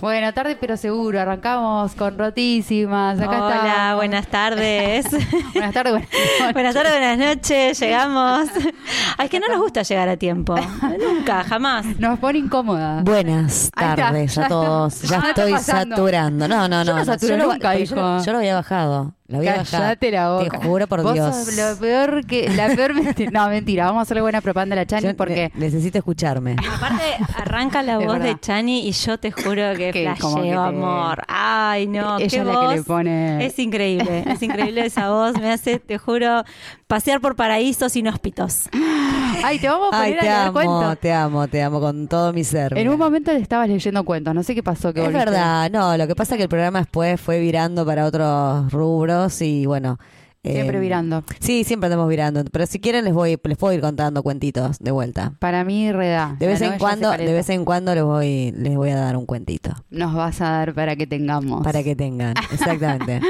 Bueno, tarde pero seguro. Arrancamos con rotísimas. Acá Hola, estamos. buenas tardes. Buenas tardes, buenas noches. buenas tardes, buenas noches. Llegamos. Ay, es que no nos gusta llegar a tiempo. Nunca, jamás. Nos pone incómoda. Buenas tardes a todos. Ya estoy saturando. No, no, Yo no. no saturo yo lo- nunca, hijo. lo- yo lo había bajado. Había bajado. Cállate la boca. Te juro por Vos Dios. sos lo peor que. La peor mentira. No, mentira. Vamos a hacerle buena propaganda a la Chani Yo porque. ne- necesito escucharme. Aparte, arranca la Es voz verdad. de Chani y yo te juro que Que como que flasheo te- amor. Ay, no. Ella qué es la que le voz. pone- Es increíble. Es increíble esa voz. Me hace, te juro, pasear por paraísos inhóspitos. Ay, te vamos a Ay, poner te a leer amo, cuentos. te amo, te amo con todo mi ser. En un momento le estabas leyendo cuentos. No sé qué pasó. Que Es volviste. verdad, no, lo que pasa es que el programa después fue virando para otros rubros y bueno. Siempre eh, virando. Sí, siempre andamos virando, pero si quieren les voy les puedo ir contando cuentitos de vuelta. Para mí, reda. De vez en cuando, de vez en cuando les voy les voy a dar un cuentito Nos vas a dar para que tengamos. para que tengan, exactamente.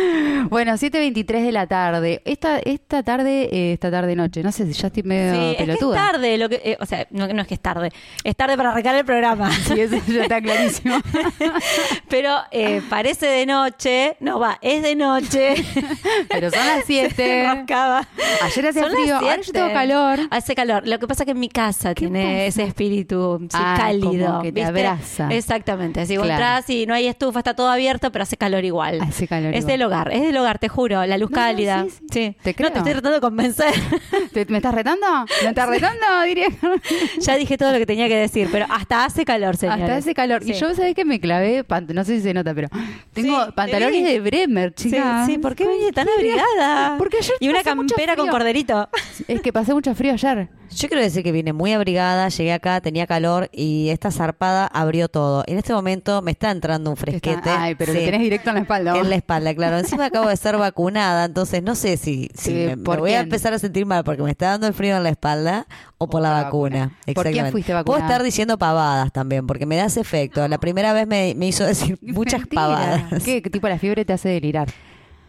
Bueno, 7.23 de la tarde. Esta, esta tarde, eh, esta tarde noche, no sé si ya estoy medio Sí, es que es pelotuda. tarde. Lo que, eh, o sea, no, no es que es tarde. Es tarde para arrancar el programa. Sí, eso ya está clarísimo. Pero eh, parece de noche. No, va, es de noche. Pero son las 7. Enroscaba. Ayer hacía Son las frío, ahora yo siete. tengo calor. Hace calor. Lo que pasa es que en mi casa tiene ese espíritu sí, Ah, cálido. como que te ¿viste? abraza. Exactamente. Si vos Claro. entras y no hay estufa, está todo abierto, pero hace calor igual. Hace calor Es igual. del hogar, es del hogar, te juro. La luz No, no, cálida. sí, sí. Te No, te estoy tratando de convencer. ¿Te- ¿Me estás retando? ¿Me estás retando? Diría. ya dije todo lo que tenía que decir, pero hasta hace calor, señores. Hasta hace calor. Y Sí. yo, ¿sabés que me clavé? Pant- No sé si se nota, pero tengo Sí, te pantalones vi. de Bremer, Sí, chicas. sí, ¿por qué venís tan abrigada? Porque ayer Y una pasé mucho campera con frío. corderito. Es que pasé mucho frío ayer. Yo quiero decir que vine muy abrigada, llegué acá, tenía calor y esta zarpada abrió todo. En este momento me está entrando un fresquete. Ay, pero Sí, lo tenés directo en la espalda. vos. En la espalda, claro. Encima acabo de ser vacunada, entonces no sé si, si Sí, me, me ¿por voy a quién? empezar a sentir mal porque me está dando el frío en la espalda o por la, vacuna. vacuna. ¿Por quién Exactamente. fuiste Puedo vacunada? estar diciendo pavadas también porque me da ese efecto. La primera vez me, me hizo decir muchas Mentira. pavadas. ¿Qué, qué tipo la fiebre te hace delirar?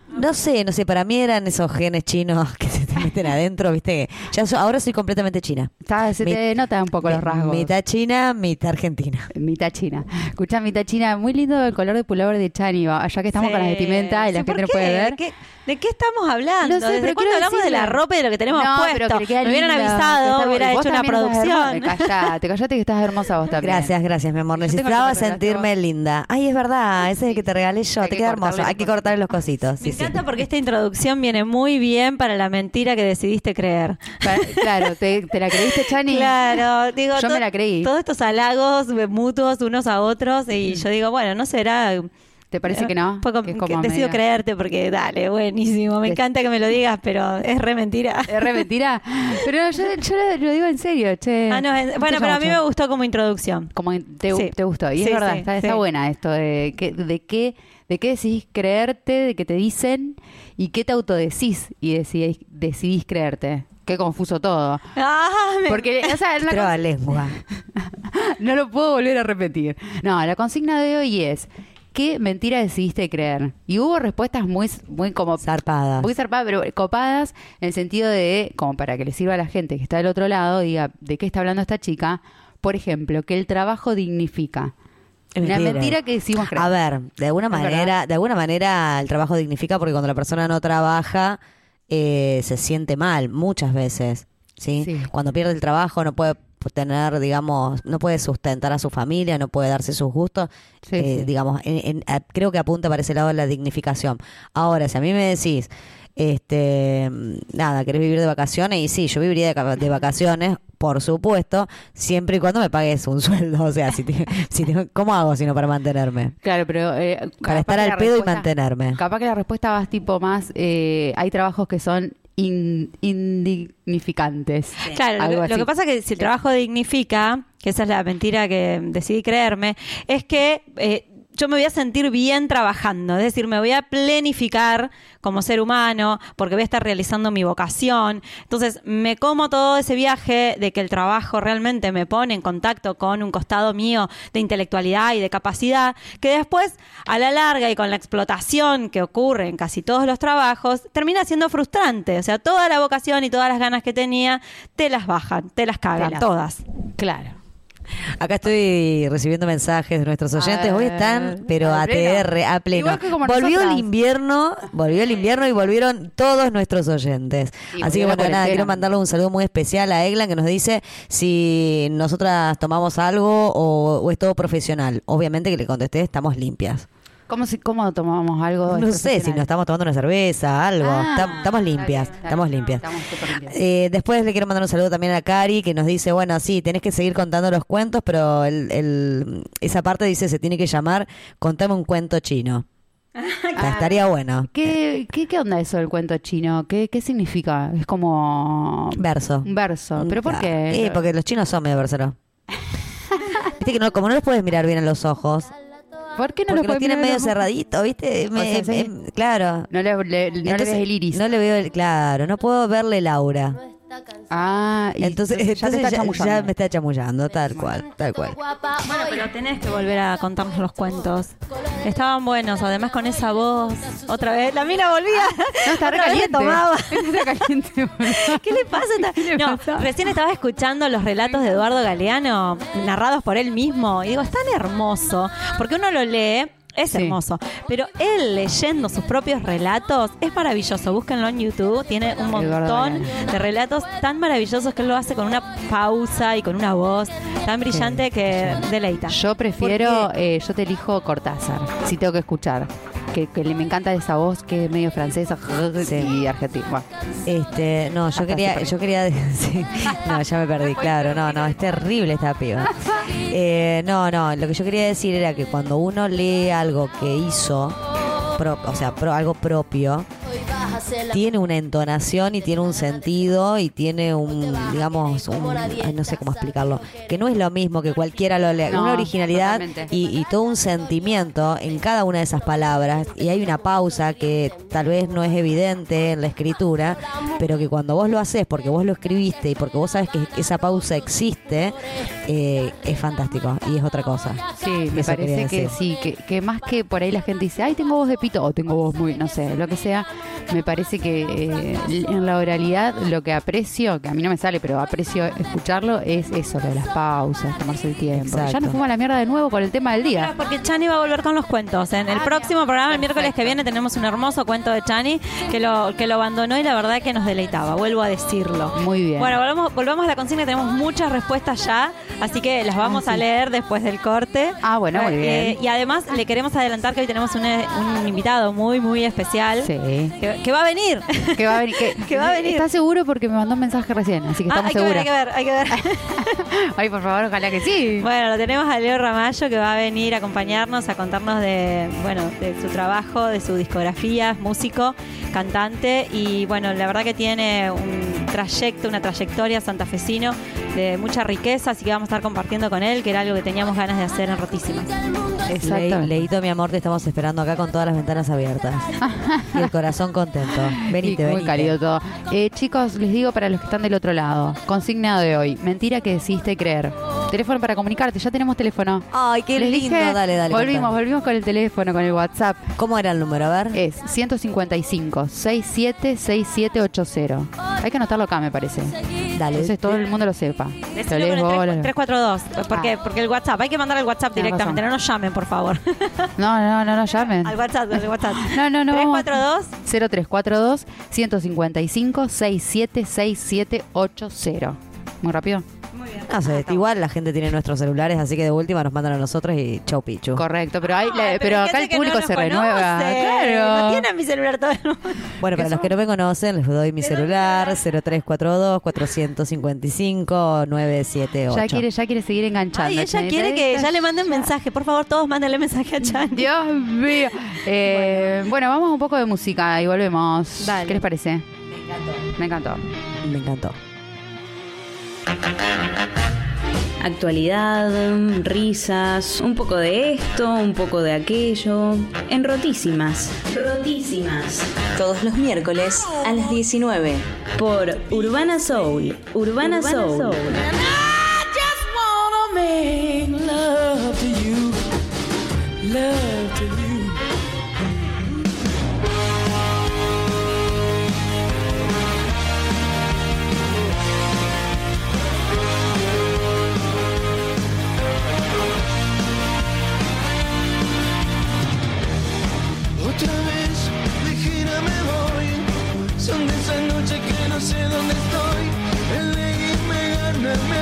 No sé, no sé, para mí eran esos genes chinos que se te meten adentro, viste que ya so- ahora soy completamente china. Está- se Mi- te nota un poco los rasgos. Mitad china, mitad argentina. Mitad china. Escucha, mitad china. Muy lindo el color de pullover de Chani. Ya que estamos Sí. con las vestimentas y la Sí, gente ¿por no puede ver. ¿De qué, de qué estamos hablando? No sé, ¿Desde pero cuándo hablamos de la ropa y de lo que tenemos no, puesto? pero Me hubieran avisado, está hubiera hecho una producción. Callate, callate que estás hermosa vos también. Gracias, gracias, mi amor. Necesitaba sentirme linda. Ay, es verdad, ese es el que te regalé yo. Hay te que queda hermoso. Hay que cortarle los cositos. Me Sí, sí. encanta porque esta introducción viene muy bien para la mentira que decidiste creer. Claro, ¿te, te la creíste, Chani? Claro, digo, Yo me la creí. Todos estos halagos mutuos unos a otros y yo digo, bueno, no será. ¿Te parece que no? Fue como- Que es que como decido medio- creerte porque dale, buenísimo. Me encanta que me lo digas, pero es re mentira. ¿Es re mentira? Pero yo, yo lo, lo digo en serio, che. Ah, no, es- ¿Cómo bueno, pero a mí me gustó como introducción. Como te, Sí. te gustó. Y Sí, es verdad, sí, está, sí. está buena esto de, que, de qué de qué decidís creerte, de qué te dicen y qué te autodecís y decidís, decidís creerte. Qué confuso todo. Ah, me- Porque, o sea, la Traba lengua. no lo puedo volver a repetir. No, la consigna de hoy es ¿qué mentira decidiste creer? Y hubo respuestas muy, muy como Zarpadas. muy zarpadas, pero copadas en el sentido de, como para que le sirva a la gente que está del otro lado, diga, ¿de qué está hablando esta chica? Por ejemplo, que el trabajo dignifica. Es Una mentira. mentira que decimos creer. A ver, de alguna manera, verdad. de alguna manera el trabajo dignifica porque cuando la persona no trabaja eh, se siente mal muchas veces, ¿sí? Sí. Cuando pierde el trabajo no puede tener, digamos, no puede sustentar a su familia, no puede darse sus gustos, Sí, eh, sí. digamos, en- en- a- creo que apunta para ese lado de la dignificación. Ahora, si a mí me decís, este, nada, querés vivir de vacaciones y sí, yo viviría de, ca- de vacaciones, por supuesto, siempre y cuando me pagues un sueldo, o sea, si, te- si te- ¿cómo hago sino para mantenerme? Claro, pero... eh, Para estar al pedo y mantenerme. Capaz que la respuesta va tipo más... eh, hay trabajos que son in- indignificantes. Claro, lo que pasa es que si el trabajo dignifica, que esa es la mentira que decidí creerme, es que eh, yo me voy a sentir bien trabajando, es decir, me voy a planificar como ser humano porque voy a estar realizando mi vocación. Entonces, me como todo ese viaje de que el trabajo realmente me pone en contacto con un costado mío de intelectualidad y de capacidad, que después, a la larga y con la explotación que ocurre en casi todos los trabajos, termina siendo frustrante. O sea, toda la vocación y todas las ganas que tenía, te las bajan, te las cagan, Te las- todas. Claro. Acá estoy recibiendo mensajes de nuestros oyentes. Hoy están, pero a a pleno. TR, a pleno. Igual que como volvió el invierno, volvió el invierno y volvieron todos nuestros oyentes. Sí, Así que bueno, nada, quiero mandarle un saludo muy especial a Eglan que nos dice si nosotras tomamos algo o, o es todo profesional. Obviamente que le contesté, estamos limpias. ¿Cómo, si- ¿Cómo tomamos algo? No sé si nos estamos tomando una cerveza, algo. Ah, Tam- estamos está limpias, bien, está estamos bien. limpias. Estamos súper limpias. Eh, después le quiero mandar un saludo también a Cari que nos dice, bueno, sí, tenés que seguir contando los cuentos, pero el, el- esa parte dice se tiene que llamar Contame un cuento chino. Sea, estaría bueno. ¿Qué, qué, ¿Qué onda eso del cuento chino? ¿Qué, qué significa? Es como Verso. un verso. ¿Pero por Ah, qué? eh, porque los chinos son medio verseros. Viste que no, como no los puedes mirar bien a los ojos, ¿Por qué no porque lo los tienen medio mirar? cerraditos, ¿viste? Me- sea, sí. claro. No le, le- no le Entonces, ves el iris. No le veo el, claro, no puedo verle el aura. Ah, y Entonces, ya te entonces está ya, chamullando. ya me está chamullando, tal cual, tal cual. Bueno, pero tenés que volver a contarnos los cuentos. Estaban buenos, además con esa voz. Otra vez, la mina volvía. No, está re caliente. tomaba. Está caliente. ¿Qué le pasa? No, recién estaba escuchando los relatos de Eduardo Galeano, narrados por él mismo, y digo, es tan hermoso, porque uno lo lee, es Sí. hermoso, pero él leyendo sus propios relatos es maravilloso. Búsquenlo en YouTube, tiene un montón de relatos tan maravillosos que él lo hace con una pausa y con una voz tan brillante que deleita. Yo prefiero, eh, yo te elijo Cortázar, si tengo que escuchar. Que, que le- me encanta esa voz que es medio francesa y argentina. Bueno, Este, no, yo Hasta quería, yo quería decir, no, ya me perdí, claro, no, no, es terrible esta piba. Eh, no, no, lo que yo quería decir era que cuando uno lee algo que hizo, pro- o sea, pro- algo propio, tiene una entonación y tiene un sentido y tiene un, digamos, un, ay, no sé cómo explicarlo, que no es lo mismo que cualquiera lo lea, No, una originalidad y, y todo un sentimiento en cada una de esas palabras. Y hay una pausa que tal vez no es evidente en la escritura, pero que cuando vos lo haces porque vos lo escribiste y porque vos sabes que esa pausa existe, eh, es fantástico y es otra cosa. sí, me Eso parece que sí, que, que más que por ahí la gente dice, ay, tengo voz de pito, o tengo voz muy, no sé, lo que sea, me parece que eh, en la oralidad lo que aprecio, que a mí no me sale, pero aprecio escucharlo, es eso, lo de las pausas, tomarse el tiempo. Ya nos fuimos a la mierda de nuevo con el tema del día. Porque Chani va a volver con los cuentos. En el próximo programa, el miércoles que viene, tenemos un hermoso cuento de Chani que lo, que lo abandonó y la verdad que nos deleitaba. Vuelvo a decirlo. Muy bien. Bueno, volvamos, volvamos a la consigna. Tenemos muchas respuestas ya, así que las vamos Ah, a leer después del corte. Ah, bueno, muy Eh, bien. y además le queremos adelantar que hoy tenemos un, un invitado muy, muy especial Sí. que, que va a venir. Que va a venir. Que, Que va a venir. ¿Estás seguro? Porque me mandó un mensaje recién, así que Ah, estamos hay que ver, seguros. hay que ver, hay que ver. Ay, por favor, ojalá que sí. Bueno, lo tenemos a Leo Ramallo que va a venir a acompañarnos, a contarnos de, bueno, de su trabajo, de su discografía, es músico, cantante y bueno, la verdad que tiene un trayecto, una trayectoria santafesino de mucha riqueza, así que vamos a estar compartiendo con él, que era algo que teníamos ganas de hacer en Rotísimas. Le- Exactamente. Leito, mi amor, te estamos esperando acá con todas las ventanas abiertas y el corazón contento. Venite, Sí, muy venite. cálido todo. Eh, chicos, les digo para los que están del otro lado, consigna de hoy, mentira que decidiste creer. Teléfono para comunicarte, ya tenemos teléfono. Ay, qué Les lindo. dije, dale, dale. Volvimos, contame. volvimos con el teléfono, con el WhatsApp. ¿Cómo era el número? A ver. Es 155 676780. Hay que anotarlo acá, me parece. Dale. Entonces todo el mundo lo sepa. Lo Decilo lees con el lo- 342, porque, Ah. porque el WhatsApp, hay que mandar el WhatsApp directamente, razón. no nos llamen, por favor. No, no, no, no llamen. al WhatsApp, al WhatsApp. No, no, no. vamos- 342 0342 155 676780. Muy rápido. No sé, igual la gente tiene nuestros celulares, así que de última nos mandan a nosotros y chau pichu. Correcto, pero, hay, la- Ay, pero hay acá el gente que público nos se renueva. Claro. No tienen mi celular todo el mundo. Bueno, para los que no me conocen, les doy mi celular 0342 455 978. Ya quiere, ya quiere seguir enganchando. Ay, ella Chanita. quiere que ya le manden mensaje. Por favor, todos mándenle mensaje a Chan. Dios mío. Eh, bueno. vamos un poco de música y volvemos. Dale. ¿Qué les parece? Me encantó. Me encantó. Actualidad, risas, un poco de esto, un poco de aquello. En Rotísimas. Rotísimas. Todos los miércoles a las 19. Por Urbana Soul. Urbana, Soul.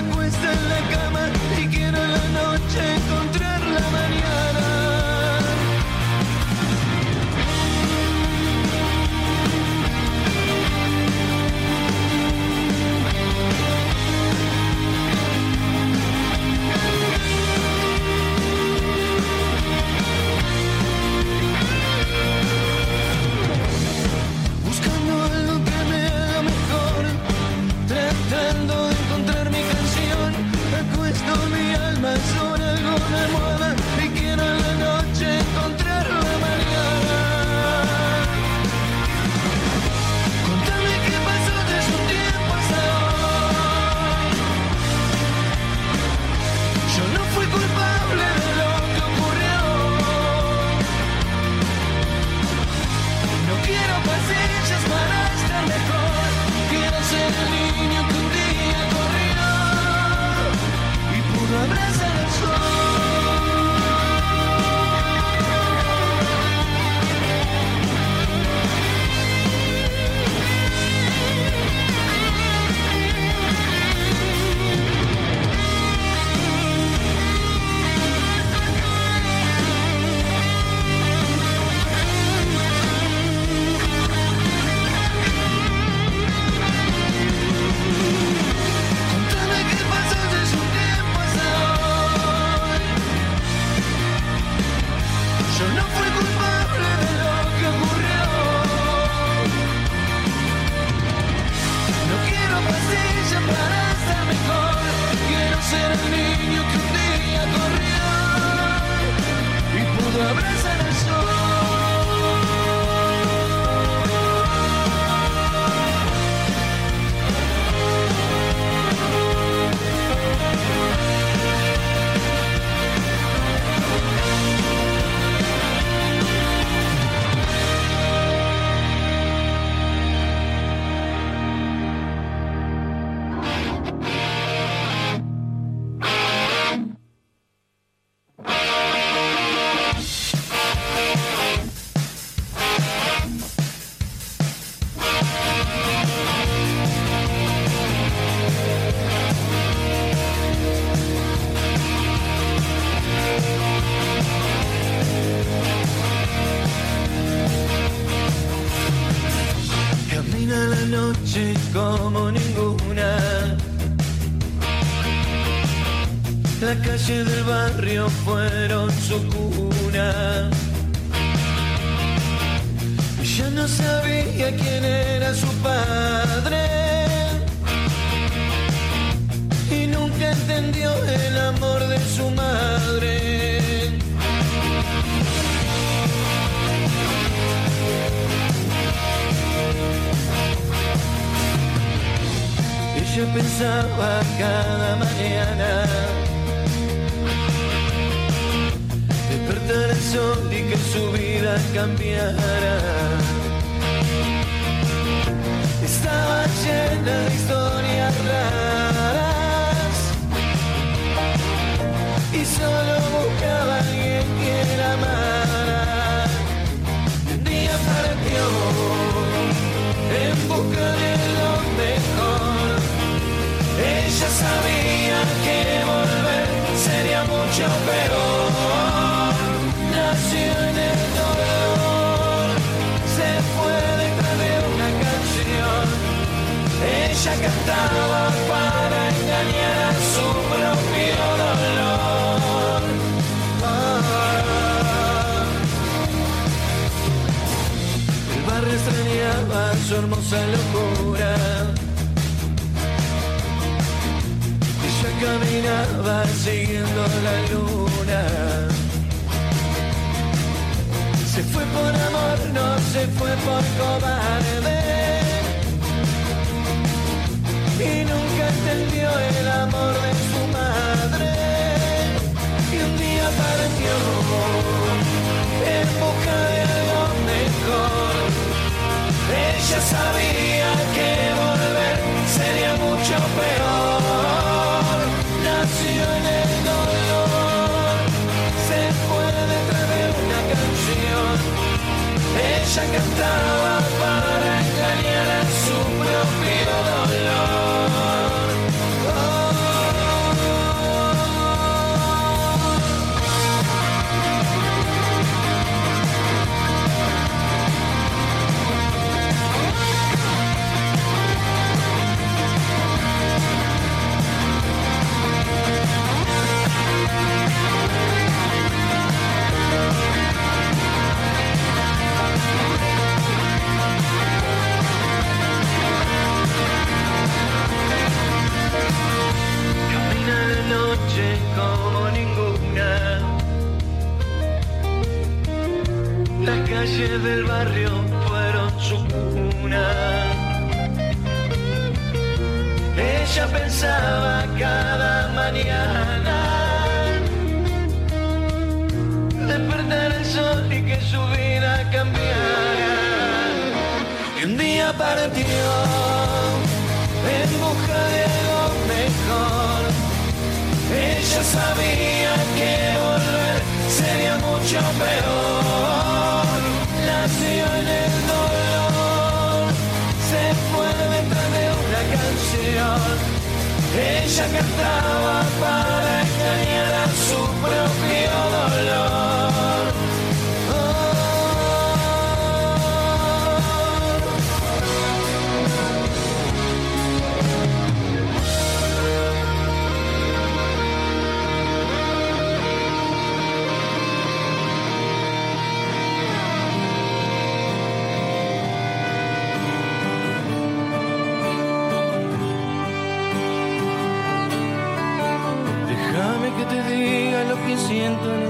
me acuesta en la cama y quiero en la noche encontrar la manera. I'm mucho peor. Nació en el dolor, se fue detrás de una canción. Ella cantaba para engañar su propio dolor. El barrio extrañaba su hermosa locura caminaba siguiendo la luna. Se fue por amor, no se fue por cobarde. Y nunca entendió el amor de su madre. Y un día partió en busca de algo mejor. Ella sabía que volver sería mucho peor. ella cantaba. Las calles del barrio fueron su cuna. Ella pensaba cada mañana despertar el sol y que su vida cambiara. Y un día partió en busca de algo mejor. Ella sabía que volver sería mucho peor. Ella cantaba para engañar a su propio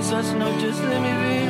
esas noches de mi vida,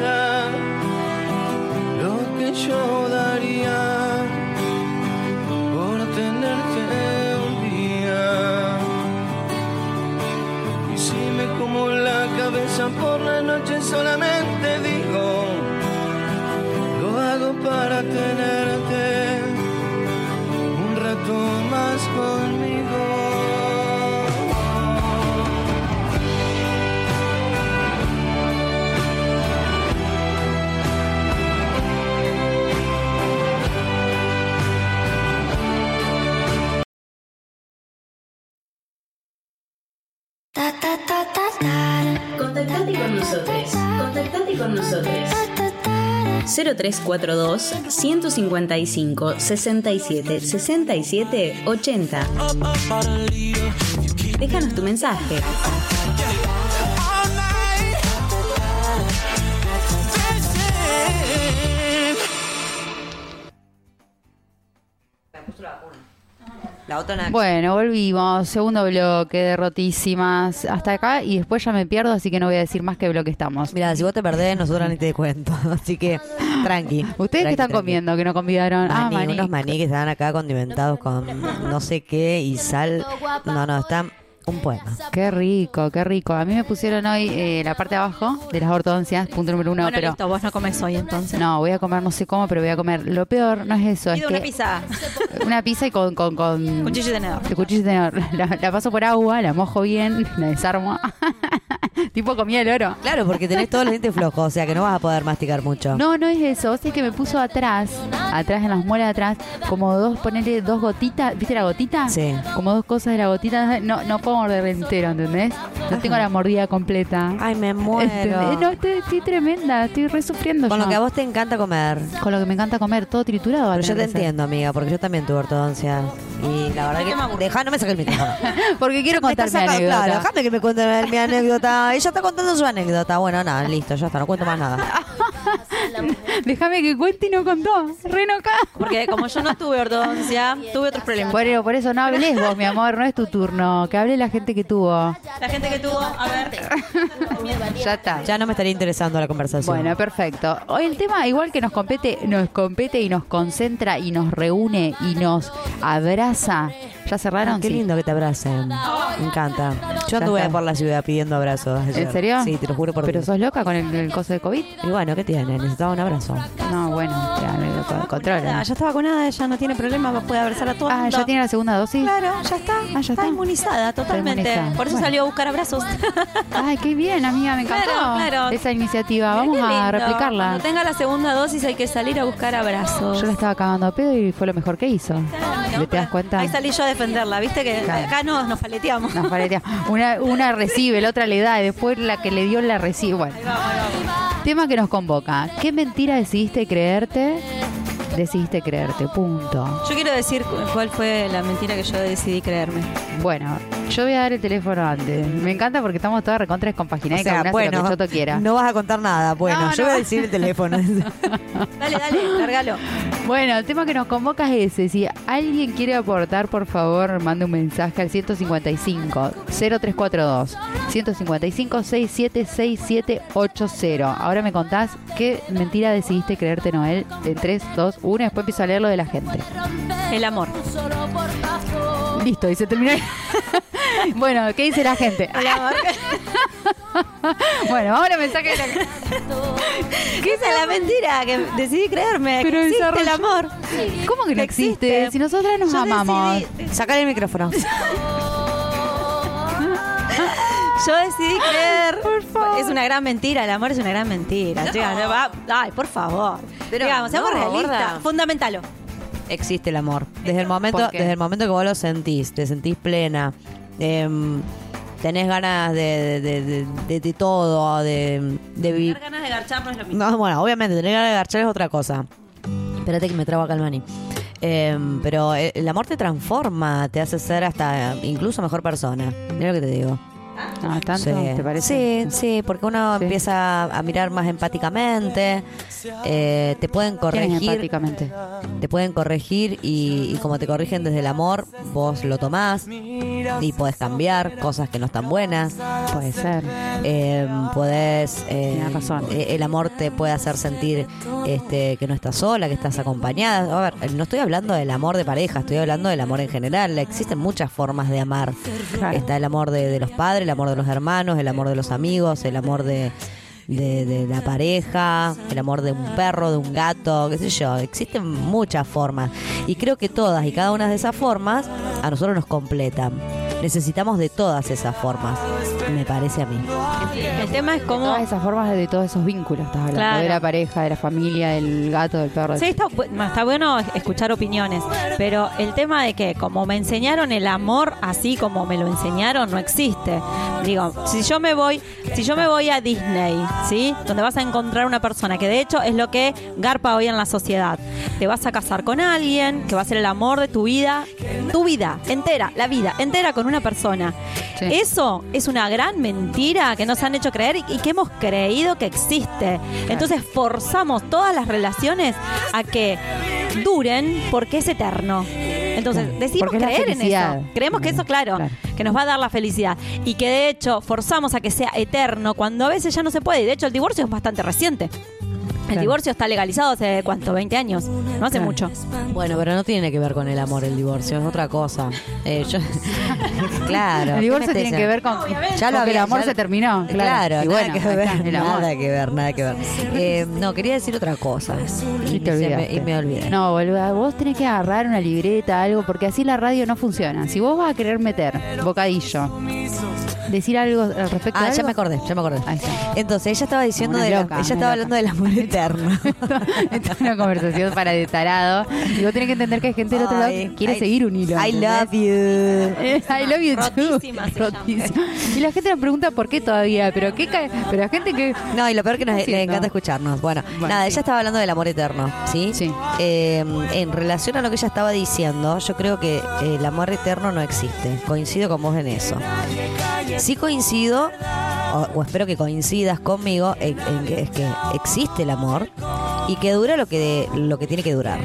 0342 155 67 67 80. Déjanos tu mensaje. La otra nada. Bueno, volvimos. Segundo bloque de rotísimas. Hasta acá y después ya me pierdo, así que no voy a decir más que bloque estamos. Mira, si vos te perdés, nosotros ni te cuento. Así que, tranqui. ¿Ustedes tranqui, qué están tranqui. comiendo que no convidaron? Ah, Maní, maní. unos maní que estaban acá condimentados con no sé qué y sal. No, no, están un poema. Qué rico, qué rico. A mí me pusieron hoy eh, la parte de abajo de las ortodoncias, punto número uno, bueno, pero listo, vos no comes hoy entonces. no, voy a comer no sé cómo, pero voy a comer. Lo peor no es eso, es Pido que una pizza, una pizza y con con, con cuchillo y tenedor. de cuchillo y tenedor. La, la paso por agua, la mojo bien, la desarmo. tipo comía el oro. Claro, porque tenés todos los dientes flojos, o sea que no vas a poder masticar mucho. No, no es eso. O sea, que me puso atrás, atrás en las muelas de atrás, como dos, ponerle dos gotitas. ¿Viste la gotita? Sí. Como dos cosas de la gotita. No, no puedo morder entero, ¿entendés? No tengo la mordida completa. Ay, me muero. ¿Entendés? No, estoy, estoy tremenda, estoy re sufriendo Con yo. lo que a vos te encanta comer. Con lo que me encanta comer, todo triturado. Pero yo te entiendo, amiga, porque yo también tuve ortodoncia. Y la verdad que. Dejá, no me saques el micrófono. Porque quiero contar mi anécdota. Claro, déjame que me cuente mi anécdota. Ella está contando su anécdota. Bueno, nada, listo, ya está, no cuento más nada. Déjame que cuente y no contó. Re no ca- Porque como yo no tuve ortodoncia, tuve otros problemas. Por, por eso no hables vos, mi amor, no es tu turno. Que hable la gente que tuvo. La gente que tuvo, a ver, Ya está. Ya no me estaría interesando la conversación. Bueno, perfecto. Hoy el tema, igual que nos compete, nos compete y nos concentra y nos reúne y nos abraza. ¿Ya cerraron? Ah, qué Sí. lindo que te abracen. Me encanta. Yo anduve está. por la ciudad pidiendo abrazos. ayer. ¿En serio? Sí, te lo juro por ¿Pero sos loca con el, el coso de COVID? Y bueno, ¿qué tiene? Necesitaba un abrazo. No, bueno, ya, me lo co- controla. Ah, ya está vacunada, ya no tiene problema, puede abrazar a todo Ah, mundo. ¿ya tiene la segunda dosis? Claro, ya está. Ah, ya está, está. inmunizada totalmente. inmunizada. Por eso Bueno. salió a buscar abrazos. Ay, qué bien, amiga, me encantó Claro, claro. esa iniciativa. Vamos a replicarla. Cuando tenga la segunda dosis hay que salir a buscar abrazos. Yo la estaba cagando a pedo y fue lo mejor que hizo. Claro, ¿Le te das cuenta? Ahí salí yo a defenderla, viste que Claro. acá nos, nos paleteamos. Nos. Una, una recibe, la otra le da, y después la que le dio la recibe. Bueno, tema que nos convoca. ¿Qué mentira decidiste creerte? Decidiste creerte, punto. Yo quiero decir cu- cuál fue la mentira que yo decidí creerme. Bueno, Yo voy a dar el teléfono antes. Me encanta porque estamos todas recontra descompaginadas O y cada sea, una hace bueno, lo que yo quiera. no vas a contar nada. Bueno, No, yo no. voy a decir el teléfono. Dale, dale, largalo. Bueno, el tema que nos convoca es ese. Si alguien quiere aportar, por favor, mande un mensaje al 155 0342 155 676780. Ahora me contás qué mentira decidiste creerte, Noel, en 3, 2, 1. Después empiezo a leer lo de la gente. El amor. Listo, y se terminó. bueno, ¿qué dice la gente? El amor. bueno, vamos a los mensajes de la gente. ¿Qué es la mentira? Que decidí creerme. Pero que existe el amor. ¿Cómo que no existe? existe. Si nosotras nos Yo amamos. decidí- Sacar el micrófono. Yo decidí creer. Es una gran mentira, el amor es una gran mentira. chicas, no va- Ay, por favor. Pero Digamos, seamos no, realistas. gorda. Fundamentalo. Existe el amor. Desde el momento, ¿Por qué? desde el momento que vos lo sentís, te sentís plena, em, tenés ganas de, de, de- de- de todo, de, de vi- Tener ganas de garchar no es lo mismo. No, bueno, obviamente, tener ganas de garchar es otra cosa. Espérate que me trabo acá el mani. Em, pero el el amor te transforma, te hace ser hasta incluso mejor persona. Mira lo que te digo. Ah, ¿tanto? Sí. ¿Te parece? Sí, sí, porque uno Sí. empieza a mirar más empáticamente, eh, te pueden ¿Quién es corregir, empáticamente? te pueden corregir y, y como te corrigen desde el amor, vos lo tomás y podés cambiar cosas que no están buenas. Puede ser. Eh, podés eh, Tienes razón. eh, el amor te puede hacer sentir este que no estás sola que estás acompañada a ver no estoy hablando del amor de pareja estoy hablando del amor en general existen muchas formas de amar Claro. está el amor de, de los padres el amor de los hermanos el amor de los amigos el amor de de, de la pareja, el amor de un perro, de un gato, qué sé yo. Existen muchas formas. Y creo que todas y cada una de esas formas a nosotros nos completan. Necesitamos de todas esas formas, me parece a mí. El tema es cómo. Todas esas formas de todos esos vínculos, estás hablando. Claro. De la pareja, de la familia, del gato, del perro. Sí, está, está bueno escuchar opiniones, pero el tema de que como me enseñaron el amor así como me lo enseñaron no existe. Digo, si yo me voy, si yo me voy a Disney, ¿sí? Donde vas a encontrar una persona que de hecho es lo que garpa hoy en la sociedad. Te vas a casar con alguien que va a ser el amor de tu vida, tu vida entera, la vida entera con una persona. Sí. Eso es una gran mentira que nos han hecho creer y, y que hemos creído que existe. Entonces forzamos todas las relaciones a que duren porque es eterno. Entonces porque es la creer en felicidad. eso. Creemos que eso, claro, Claro. que nos va a dar la felicidad. Y que de hecho forzamos a que sea eterno cuando a veces ya no se puede. Y de hecho el divorcio es bastante reciente. El Claro. divorcio está legalizado hace cuánto, 20 años. No hace Claro. mucho. Bueno, pero no tiene que ver con el amor el divorcio, es otra cosa. Eh, yo- claro. El ¿qué divorcio tiene que ver con, Ya lo con que el había- amor ya se terminó. Claro, Claro, y nada bueno, que ahí ver, está, el amor. nada que ver, nada que ver. Eh, no, quería decir otra cosa. Y Y, te se me, olvidaste. y me olvidé. No, boluda, vos tenés que agarrar una libreta, algo, porque así la radio no funciona. Si vos vas a querer meter bocadillo, decir algo al respecto de Ah, ya algo, me acordé, ya me acordé. Ahí está. Entonces ella estaba diciendo de la- loca, ella una estaba loca. hablando del amor eterno. Esta es una conversación para de tarado. Y vos tenés que entender que hay gente del otro lado que Ay, quiere I- seguir un hilo. I ¿entendés? love you. Eh, I love you too. Rotísima se llama. Rotísima. Y la gente nos pregunta por qué todavía, pero qué ca- pero la gente que No, y lo peor que nos, le Haciendo. encanta escucharnos. Bueno, Bueno, nada, sí. ella estaba hablando del amor eterno, ¿sí? Sí. Eh, en relación a lo que ella estaba diciendo, yo creo que eh, el amor eterno no existe. Coincido con vos en eso. Sí coincido, o, espero que coincidas conmigo, en, que es que existe el amor y que dura lo que, lo que tiene que durar.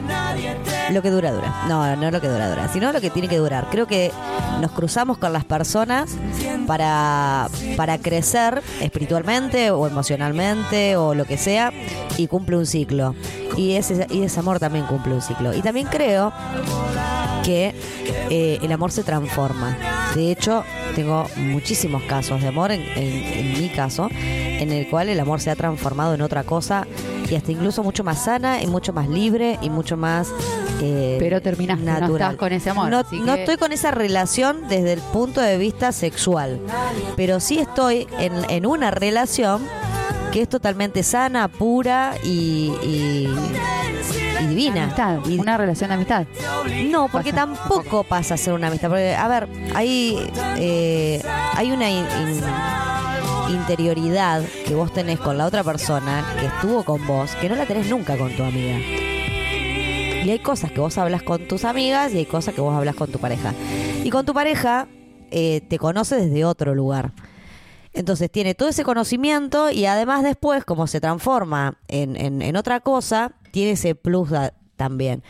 Lo que dura, dura. No, no lo que dura, dura, sino lo que tiene que durar. Creo que nos cruzamos con las personas para, para crecer espiritualmente o emocionalmente o lo que sea y cumple un ciclo. Y ese, y ese amor también cumple un ciclo. Y también creo que eh, el amor se transforma. De hecho, tengo muchísimos casos de amor, en, en- en mi caso, en el cual el amor se ha transformado en otra cosa y hasta incluso mucho más sana y mucho más libre y mucho más eh, Pero terminaste, no natural. estás con ese amor, No, no que- estoy con esa relación desde el punto de vista sexual, pero sí estoy en, en una relación que es totalmente sana, pura y, y- y divina. amistad, Y- una relación de amistad. no, porque Pasa, tampoco pasa a ser una amistad. Porque, a ver, hay, eh, hay una in- in- interioridad que vos tenés con la otra persona que estuvo con vos, que no la tenés nunca con tu amiga. Y hay cosas que vos hablas con tus amigas y hay cosas que vos hablas con tu pareja. Y con tu pareja eh, te conoce desde otro lugar. Entonces tiene todo ese conocimiento y además después, como se transforma en, en- en otra cosa, tiene ese plus también.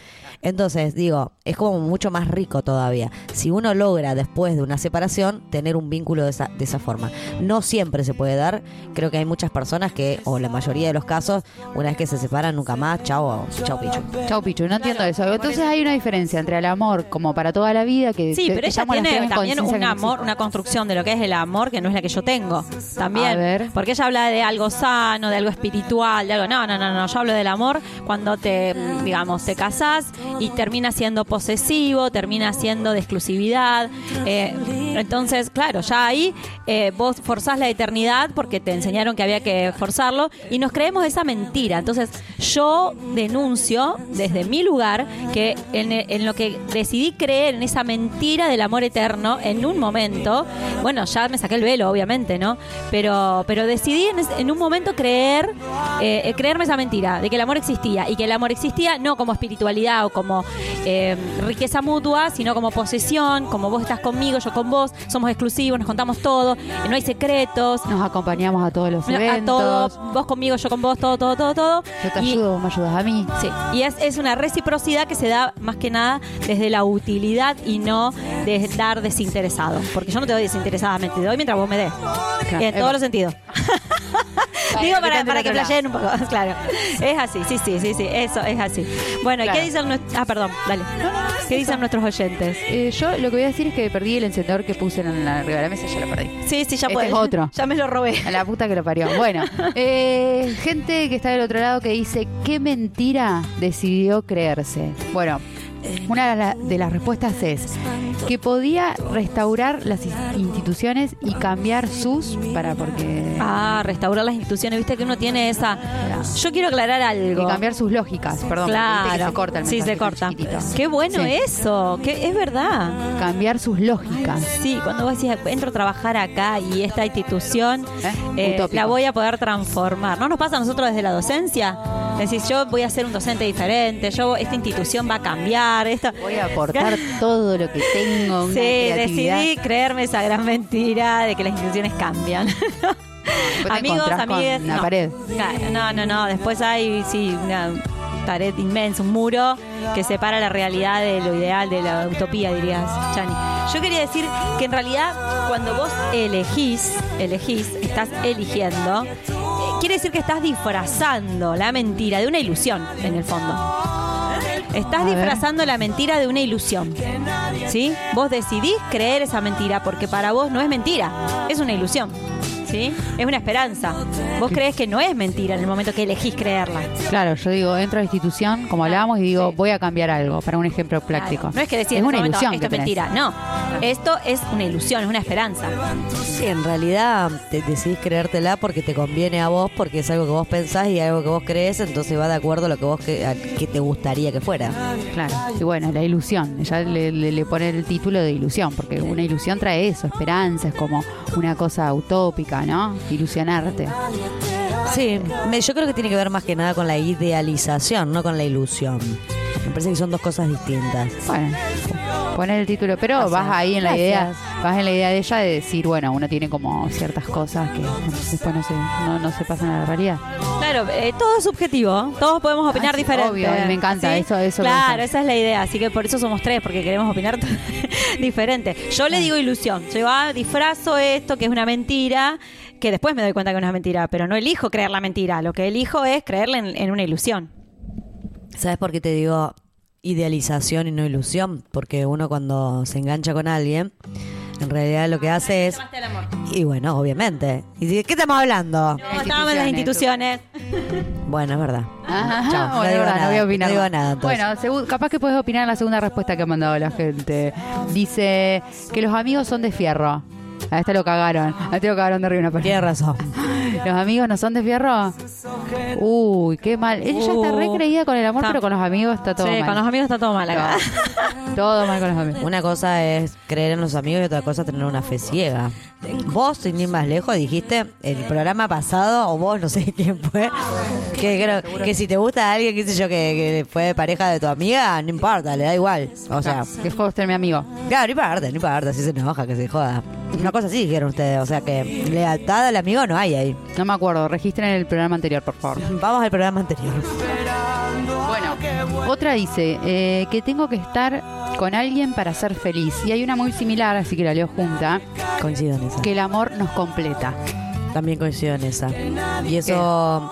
Entonces, digo, es como mucho más rico todavía. Si uno logra después de una separación tener un vínculo de esa, de esa forma. No siempre se puede dar. Creo que hay muchas personas que, o la mayoría de los casos, una vez que se separan, nunca más, chao, chao pichu. Chau, Pichu, no entiendo eso. Entonces hay una diferencia entre el amor como para toda la vida que Sí, que- pero que ella tiene también un amor, una construcción de lo que es el amor que no es la que yo tengo. También. A ver. Porque ella habla de algo sano, de algo espiritual, de algo. No, no, no, no. Yo hablo del amor cuando te, digamos, te casás y termina siendo posesivo, termina siendo de exclusividad. Eh, entonces, claro, ya ahí eh, vos forzás la eternidad porque te enseñaron que había que forzarlo y nos creemos esa mentira. Entonces, yo denuncio desde mi lugar que en, lo que decidí creer en esa mentira del amor eterno en un momento, bueno, ya me saqué el velo, obviamente, ¿no? Pero, pero decidí en, un momento creer, eh, creerme esa mentira, de que el amor existía y que el amor existía no como espiritualidad o como riqueza mutua, sino como posesión, como vos estás conmigo, yo con vos, somos exclusivos, nos contamos todo, eh, no hay secretos. Nos acompañamos a todos los A eventos. todo, vos conmigo, yo con vos, todo, todo, todo, todo. Yo te Y- ayudo, vos me ayudas a mí. Sí, y es, es una reciprocidad que se da más que nada desde la utilidad y no de dar desinteresado. Porque yo no te doy desinteresadamente, te doy mientras vos me des. Claro, en todos los sentidos. Digo para, para que flashen un poco, claro. Es así, sí, sí, sí, sí, eso es así. Bueno, ¿y Claro. qué dicen nuestros... Ah, perdón, dale. ¿Qué dicen nuestros oyentes? Eh, yo lo que voy a decir es que perdí el encendedor que puse en la, arriba de la mesa, ya lo perdí. Sí, sí, ya Este puedes. es otro. Ya me lo robé. A la puta que lo parió. Bueno, eh, gente que está del otro lado que dice, ¿qué mentira decidió creerse? Bueno, una de, la- de las respuestas es que podía restaurar las instituciones y cambiar sus para porque Ah, restaurar las instituciones. Viste que uno tiene esa... Yo quiero aclarar algo. y cambiar sus lógicas, perdón, Claro. que se corta el sí, se corta. Qué bueno Sí. eso. Que es verdad. Cambiar sus lógicas. Sí, cuando vos decís, entro a trabajar acá y esta institución ¿Eh? eh, la voy a poder transformar. ¿No nos pasa a nosotros desde la docencia? Decís, yo voy a ser un docente diferente, yo esta institución va a cambiar. Voy a aportar todo lo que tengo, una Sí, decidí creerme esa gran mentira de que las instituciones cambian. Te Amigos, amigues, la no. pared. No, no, no. Después hay, sí, una pared inmensa, un muro que separa la realidad de lo ideal, de la utopía, dirías, Chani. Yo quería decir que en realidad cuando vos elegís, elegís, estás eligiendo, eh, quiere decir que estás disfrazando la mentira de una ilusión, en el fondo. Estás A ver. disfrazando la mentira de una ilusión. ¿Sí? Vos decidís creer esa mentira porque para vos no es mentira, es una ilusión. ¿Sí? Es una esperanza. Vos crees que no es mentira en el momento que elegís creerla. Claro, yo digo, entro a la institución, como hablábamos, y digo, voy a cambiar algo, para un ejemplo práctico. Claro. No es que decís es en una momento, ilusión esto es mentira. No. Esto es una ilusión, es una esperanza. Sí, en realidad te decidís creértela porque te conviene a vos, porque es algo que vos pensás y algo que vos crees, entonces va de acuerdo a lo que vos que, a que te gustaría que fuera. Claro. Y bueno, la ilusión. Ella le, le, le pone el título de ilusión, porque una ilusión trae eso, esperanza, es como una cosa utópica, ¿no? Ilusionarte. Sí, me- yo creo que tiene que ver más que nada con la idealización, no con la ilusión. Me parece que son dos cosas distintas. Bueno, poner el título, pero Gracias. vas ahí en la Gracias. idea, vas en la idea de ella de decir, bueno, uno tiene como ciertas cosas que después no se, no, no se pasan a la realidad. Claro, eh, todo es subjetivo. Todos podemos opinar Ah, sí, diferente. obvio, me encanta, eso- eso Claro, esa es la idea. Así que por eso somos tres, porque queremos opinar diferente. Yo le digo ilusión. Yo ah, disfrazo esto, que es una mentira, que después me doy cuenta que no es mentira, pero no elijo creer la mentira. Lo que elijo es creerle en, en una ilusión. ¿Sabes por qué te digo idealización y no ilusión? Porque uno cuando se engancha con alguien, en realidad lo que hace es... Y bueno, obviamente. ¿Y de qué estamos hablando? No, estábamos en las instituciones. Bueno, es verdad. Ajá, Chao, no bueno, digo verdad, nada, no voy a opinar. no digo nada, entonces. Bueno, capaz que puedes opinar en la segunda respuesta que ha mandado la gente. Dice que los amigos son de fierro. A este lo cagaron. A este lo cagaron de arriba una Tienes razón. ¿Los amigos no son de fierro? Uy, qué mal. Ella ya está Uh. re creída con el amor, Está- pero con los amigos está todo sí, mal. con los amigos está todo mal acá. Todo mal con los amigos. Una cosa es creer en los amigos y otra cosa es tener una fe ciega. Vos, sin ir más lejos, dijiste el programa pasado, o vos, no sé quién fue, que, creo, que si te gusta alguien, qué sé yo, que, que fue pareja de tu amiga, no importa, le da igual. O sea, Que fue usted mi amigo. claro, no importa, no importa, si se enoja, que se joda. Una cosa así dijeron ustedes, o sea que lealtad al amigo no hay ahí. No me acuerdo, registren el programa anterior, por favor. Vamos al programa anterior. Bueno, otra dice eh, que tengo que estar con alguien para ser feliz. Y hay una muy similar, así que la leo junta, Coincido en esa. que el amor nos completa. También coincido en esa. Y eso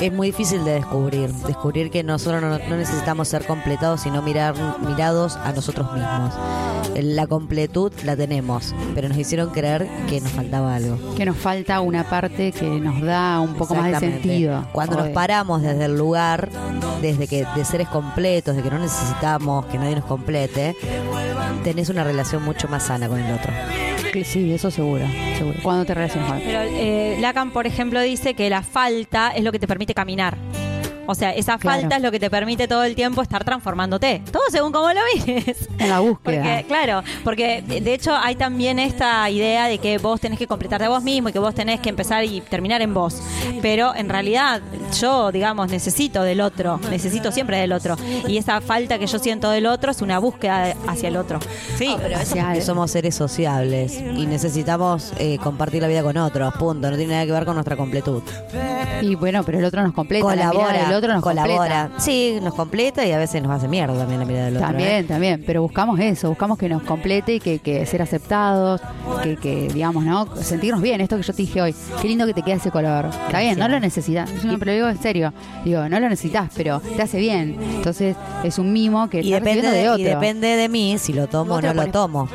es muy difícil de descubrir. Descubrir que nosotros no, no necesitamos ser completados, sino mirar mirados a nosotros mismos. La completud la tenemos, pero nos hicieron creer que nos faltaba algo. Que nos falta una parte que nos da un poco más de sentido. Cuando nos paramos desde el lugar, desde que de seres completos, de que no necesitamos que nadie nos complete, tenés una relación mucho más sana con el otro. Sí, eso seguro, seguro. Cuando te relacionas con Pero eh, Lacan, por ejemplo, dice que la falta es lo que te permite caminar. O sea, esa Claro. falta es lo que te permite todo el tiempo estar transformándote. Todo según cómo lo mires. en la búsqueda. Porque, claro, porque de hecho hay también esta idea de que vos tenés que completarte a vos mismo y que vos tenés que empezar y terminar en vos. Pero en realidad yo, digamos, necesito del otro, necesito siempre del otro. Y esa falta que yo siento del otro es una búsqueda hacia el otro. Sí, Hacia- Que somos seres sociables y necesitamos eh, compartir la vida con otros, punto. No tiene nada que ver con nuestra completud. Y bueno, pero el otro nos completa. la mirada colabora, del otro nos colabora. completa. Sí, nos completa y a veces nos hace mierda también la mirada del otro. También, ¿eh? también, pero buscamos eso, buscamos que nos complete y que, que ser aceptados, que, que digamos, ¿no? Sentirnos bien, esto que yo te dije hoy, qué lindo que te queda ese color. Está bien, no lo necesitas, yo siempre lo digo en serio, digo, no lo necesitas, pero te hace bien. Entonces es un mimo que Y depende, de y otro. depende de mí si lo tomo o no lo tomo.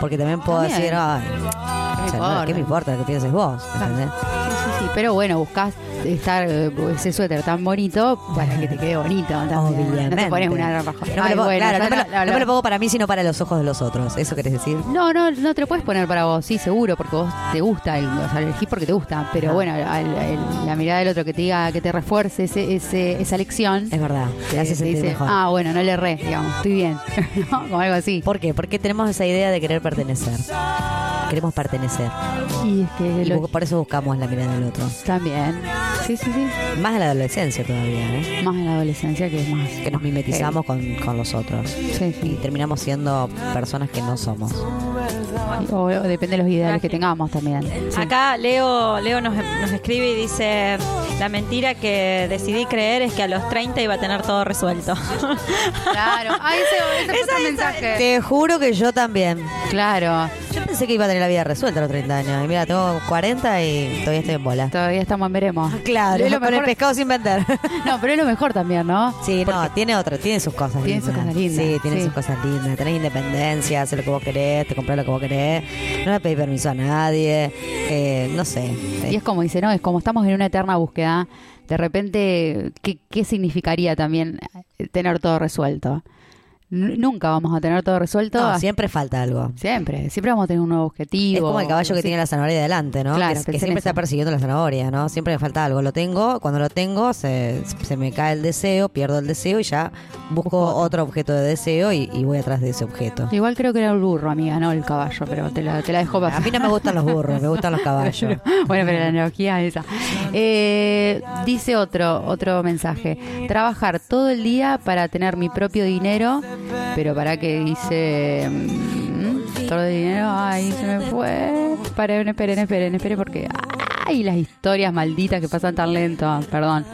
Porque también puedo También. decir, ay, ¿Qué me o sea, no, importa? ¿qué me importa lo que pienses vos? ¿entendés? Sí, sí, sí, pero bueno, buscas estar eh, ese suéter tan bonito para que te quede bonito. también. Obviamente. No te pones una ropa. No me, Ay, lo, pongo- bueno, claro, ya no me lo- la- la- no me lo pongo para mí, sino para los ojos de los otros. ¿Eso querés decir? No, no, no te lo puedes poner para vos, sí, seguro, porque vos te gusta, el, o sea, elegís porque te gusta, pero Ajá. bueno, al- el- la mirada del otro que te diga, que te refuerce ese, ese, esa lección, Es verdad, te hace sentir dice, mejor. ah, bueno, no le erré, digamos, estoy bien, como algo así. ¿Por qué? Porque tenemos esa idea de querer pertenecer. Queremos pertenecer. Y es que Y lo- por eso buscamos la mirada del otro. también, sí, sí, sí, Más en la adolescencia todavía, ¿eh? más en la adolescencia que es más. Que nos mimetizamos con, con los otros. Sí, Y sí. terminamos siendo personas que no somos. O, o depende de los ideales que tengamos también. Sí. Acá Leo, Leo nos, nos escribe y dice, la mentira que decidí creer es que a los 30 iba a tener todo resuelto. Claro, ah, ese, ese fue otro mensaje. Te juro que yo también. Claro, Yo pensé que iba a tener la vida resuelta a los 30 años. Y mira, tengo 40 y todavía estoy en bola. todavía estamos en veremos. Claro, Es lo con el pescado sin vender. No, pero es lo mejor también, ¿no? Sí, no, tiene otra, tiene sus cosas Tiene lindas. sus cosas lindas, Sí, tiene sí. sus cosas lindas. Tenés independencia, haces lo que vos querés, te comprás lo que vos querés. No le pedís permiso a nadie. Eh, no sé. Y es como dice, ¿no? Es como estamos en una eterna búsqueda. De repente, ¿qué, qué significaría también tener todo resuelto? Nunca vamos a tener todo resuelto. No, siempre falta algo. siempre. Siempre vamos a tener un nuevo objetivo. Es como el caballo que Sí. tiene la zanahoria delante, ¿no? Claro, que, que siempre está persiguiendo la zanahoria, ¿no? Siempre me falta algo. Lo tengo, cuando lo tengo, se, se me cae el deseo, pierdo el deseo y ya busco otro objeto de deseo y, y voy atrás de ese objeto. Igual creo que era el burro, amiga, no el caballo, pero te la, te la dejo A pasar. mí no me gustan los burros, me gustan los caballos. bueno, pero la analogía es esa. Eh, dice otro, otro mensaje. Trabajar todo el día para tener mi propio dinero, pero para que dice... mm, todo el dinero, ay, se me fue. Esperen, esperen, esperen, esperen, porque... Ay, las historias malditas que pasan tan lento. Perdón.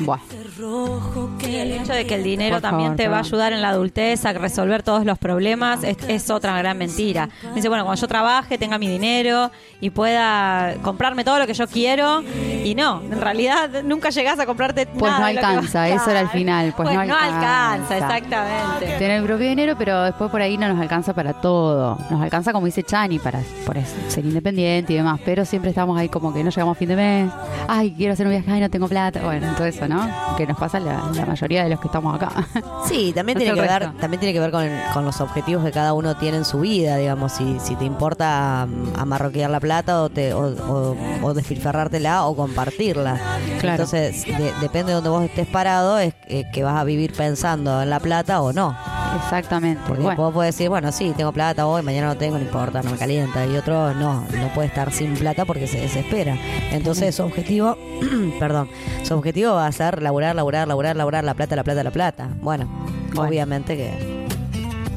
Buah. El hecho de que el dinero Por también favor, te va a ayudar en la adultez a resolver todos los problemas es, es otra gran mentira. Dice, bueno, cuando yo trabaje, tenga mi dinero y pueda comprarme todo lo que yo quiero. Y no, en realidad nunca llegás a comprarte Pues nada no de lo que alcanza, vas- eso era el final, pues no alcanza, alcanza. exactamente. Tener el propio dinero, pero después por ahí no nos alcanza para todo. Nos alcanza, como dice Chani, para por eso, ser independiente y demás. Pero siempre estamos ahí como que no llegamos a fin de mes. Ay, quiero hacer un viaje, ay, no tengo plata. Bueno, todo eso, ¿no? Que nos pasa a la, la mayoría de los que estamos acá. Sí, también No tiene que ver, también tiene que ver con, con los objetivos que cada uno tiene en su vida, digamos, si, si te importa mm, amarroquear la plata o, te, o, o, o despilfarrártela o compartirla. Claro. Entonces, de- depende de donde vos estés parado, es eh, que vas a vivir pensando en la plata o no. Exactamente. Porque Bueno, vos podés decir, bueno, sí, tengo plata hoy, mañana no tengo, no importa, no me calienta. Y otro no, no puede estar sin plata porque se desespera. Entonces su objetivo, perdón, su objetivo va a ser laburar, laburar, laburar, laburar, la plata, la plata, la plata. Bueno, Bueno. obviamente que...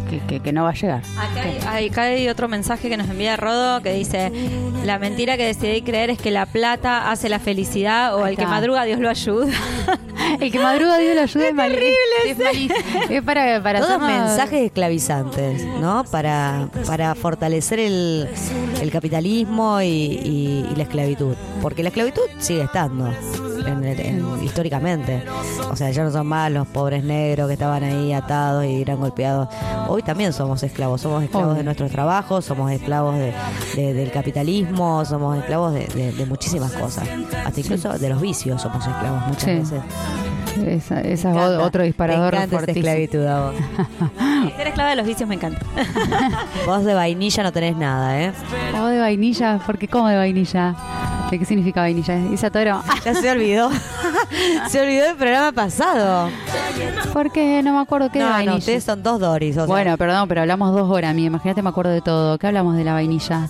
que, que- que no va a llegar. Acá hay, hay- acá hay otro mensaje que nos envía Rodo que dice: La mentira que decidí creer es que la plata hace la felicidad o el que madruga Dios lo ayuda. El que madruga Dios lo ayuda es, terrible. Es, malísimo. Es para, para Todos mensajes esclavizantes, ¿no? Para, para fortalecer el, el capitalismo y, y- y la esclavitud. Porque la esclavitud sigue estando en el- en- históricamente. O sea, ya no son más los pobres negros que estaban ahí atados y eran golpeados. Hoy también somos esclavos. Somos esclavos de nuestros trabajos, somos esclavos de- de- del capitalismo, somos esclavos de, de- de muchísimas cosas. Hasta incluso de los vicios somos esclavos muchas Sí. veces. Esa, esa es encanta. otro disparador Me encanta esclavitud a vos. Ser esclava de los vicios me encanta. Vos de vainilla no tenés nada, ¿eh? O de vainilla, porque ¿cómo de vainilla? ¿De qué significa vainilla? ¿Esa toro? Ya se olvidó. se olvidó del programa pasado. porque no me acuerdo qué de No, vainilla. no, ustedes son dos Doris. o sea, Bueno, perdón, pero hablamos dos horas. Mi, imagínate, me acuerdo de todo. ¿Qué hablamos de la vainilla?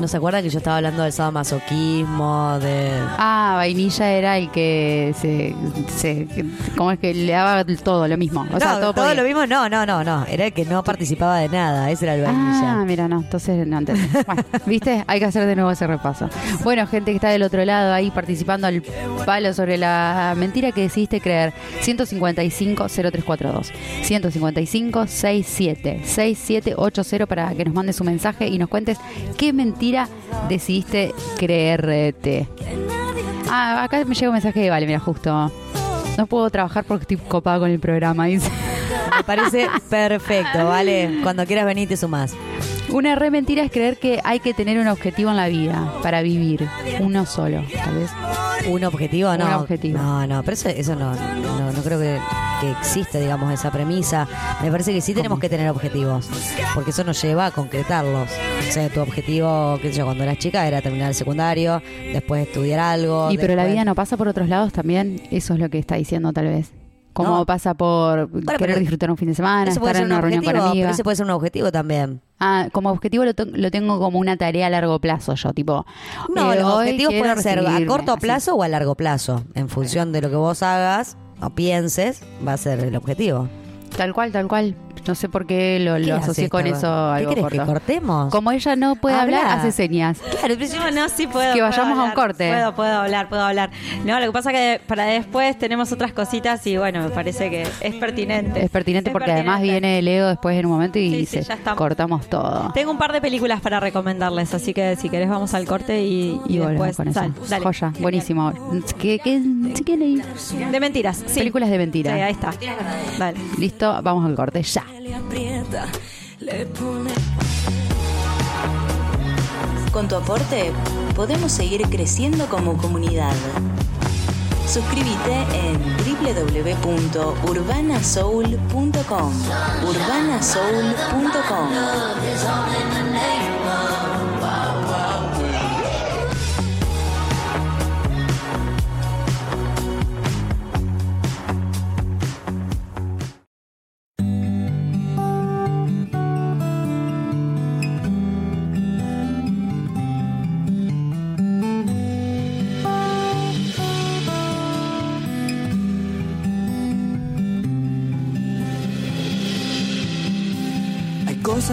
¿no se acuerdan que yo estaba hablando del sadomasoquismo? De... Ah, vainilla era el que se, se ¿cómo es que le daba todo lo mismo? O no, sea, todo, lo mismo, no, no, no, no. Era el que no participaba de nada. Ese era el vainilla. Ah, mira, no, entonces no entendí. Bueno, ¿viste? Hay que hacer de nuevo ese repaso. Bueno, gente que está del otro lado ahí participando al palo sobre la mentira que decidiste creer. 155-0342. 155-67-6780 para que nos mandes un mensaje y nos cuentes qué mentira decidiste creerte. Ah, acá me llega un mensaje de Vale, mira, justo. No puedo trabajar porque estoy copada con el programa. Me parece perfecto, ¿vale? Cuando quieras venir te sumás. Una re mentira es creer que hay que tener un objetivo en la vida para vivir. Uno solo, tal vez. ¿Un objetivo? No. Un objetivo. No, no, pero eso, eso no, no, no creo que, que existe, digamos, esa premisa. Me parece que sí tenemos que tener objetivos, porque eso nos lleva a concretarlos. O sea, tu objetivo, qué sé yo, cuando eras chica era terminar el secundario, después estudiar algo. Y pero la vida no pasa por otros lados también. Eso es lo que está diciendo tal vez. Como No. pasa por querer disfrutar un fin de semana, estar en un una reunión con objetivo, pero amigas. ese puede ser un objetivo también. Ah, como objetivo lo, lo tengo como una tarea a largo plazo yo, tipo... No, eh, los hoy objetivos pueden ser a corto así. plazo o a largo plazo. En función de lo que vos hagas o pienses, va a ser el objetivo. Tal cual, tal cual. No sé por qué lo, ¿Qué lo haces, asocié con eso ¿Qué algo querés, que cortemos? Como ella no puede Habla. hablar, hace señas. Claro, pero yo no, sí puedo. Que puedo vayamos a un corte. Puedo, puedo hablar, puedo hablar. No, lo que pasa que para después tenemos otras cositas y bueno, me parece que es pertinente. Es pertinente Es porque además viene Leo después en un momento y Sí, sí, dice, ya cortamos todo. Tengo un par de películas para recomendarles, así que si querés vamos al corte y, Y después con eso. dale. Joya, buenísimo. ¿Qué, qué, qué leí? De mentiras, sí. Películas de mentira. Sí, ahí está. Dale. Listo, vamos al corte, ya. Con tu aporte podemos seguir creciendo como comunidad. Suscríbete en www.urbanasoul.com. urbanasoul.com.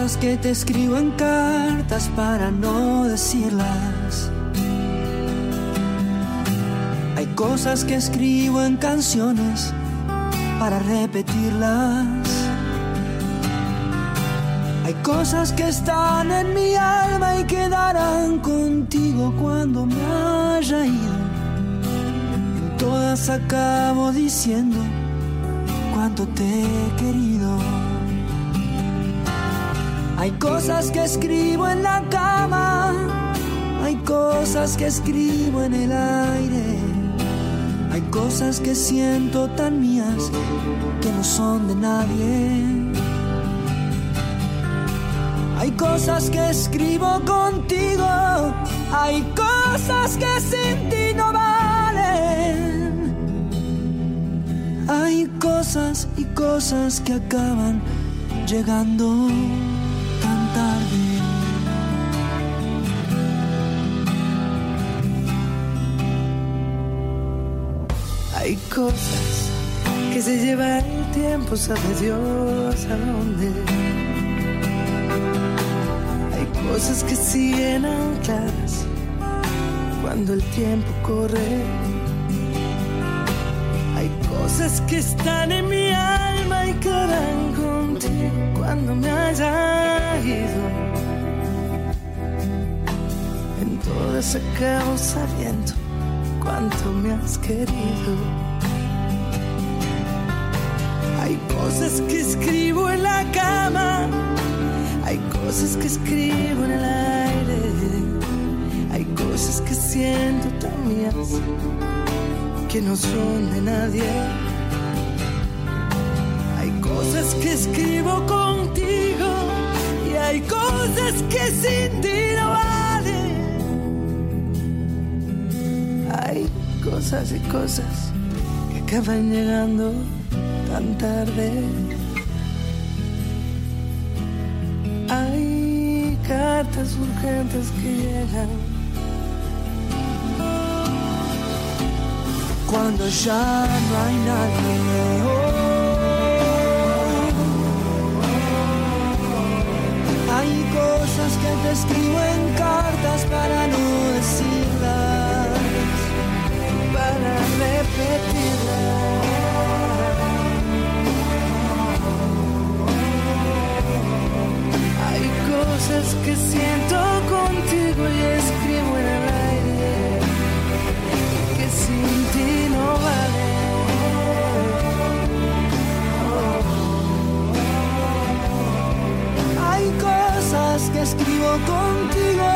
cosas que te escribo en cartas para no decirlas. Hay cosas que escribo en canciones para repetirlas. Hay cosas que están en mi alma y quedarán contigo cuando me haya ido. En todas acabo diciendo cuánto te querido. Hay cosas que escribo en la cama, hay cosas que escribo en el aire, Hay cosas que siento tan mías que no son de nadie. Hay cosas que escribo contigo, hay cosas que sin ti no valen. Hay cosas y cosas que acaban llegando Hay cosas que se lleva el tiempo, sabe Dios a dónde. Hay cosas que siguen ancladas cuando el tiempo corre. Hay cosas que están en mi alma y quedarán contigo cuando me haya ido. En toda esa causa viento cuánto me has querido. Hay cosas que escribo en la cama, hay cosas que escribo en el aire, hay cosas que siento tan que no son de nadie. Hay cosas que escribo contigo y hay cosas que sin ti cosas y cosas que acaban llegando tan tarde. Hay cartas urgentes que llegan cuando ya no hay nadie. Hay cosas que te escribo en cartas para no decirlas Hay cosas que siento contigo y escribo en el aire que sin ti no vale. Hay cosas que escribo contigo,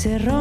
Silencio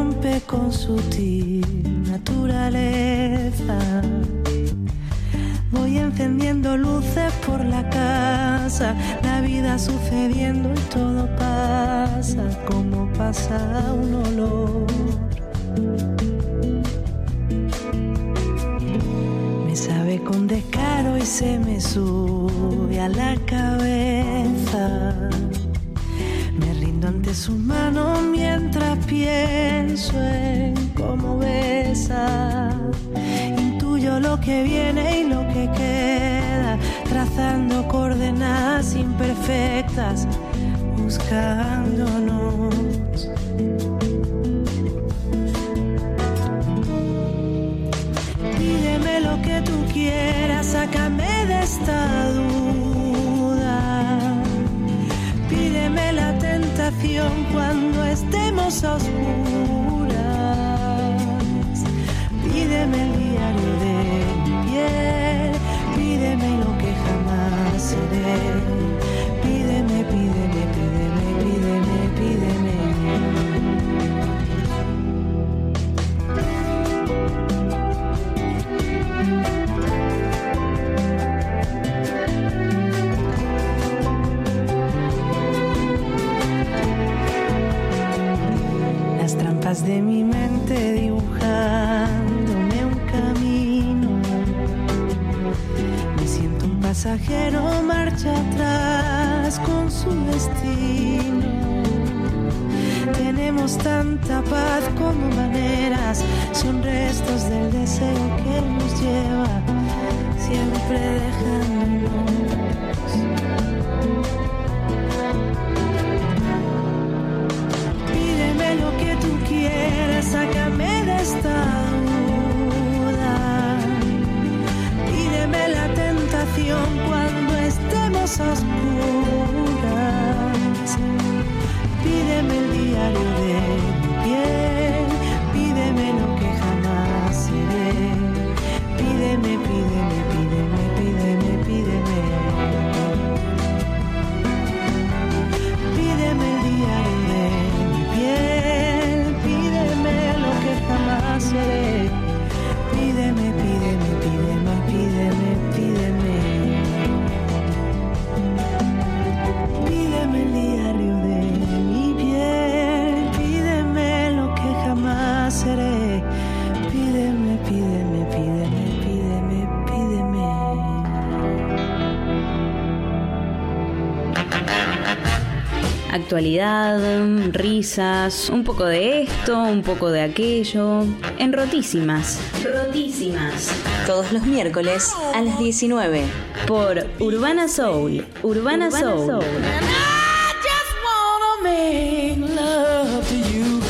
Actualidad, risas, un poco de esto, un poco de aquello. En Rotísimas. Rotísimas. Todos los miércoles a las 19. Por Urbana Soul. Urbana, Soul. And I just wanna make love to you,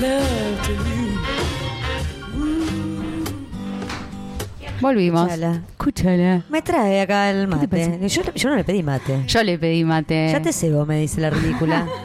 love to you. Volvimos. Escuchala. Escúchala. Me trae acá el te mate. Yo, yo no le pedí mate. Yo le pedí mate. Ya te cebo, me dice la ridícula.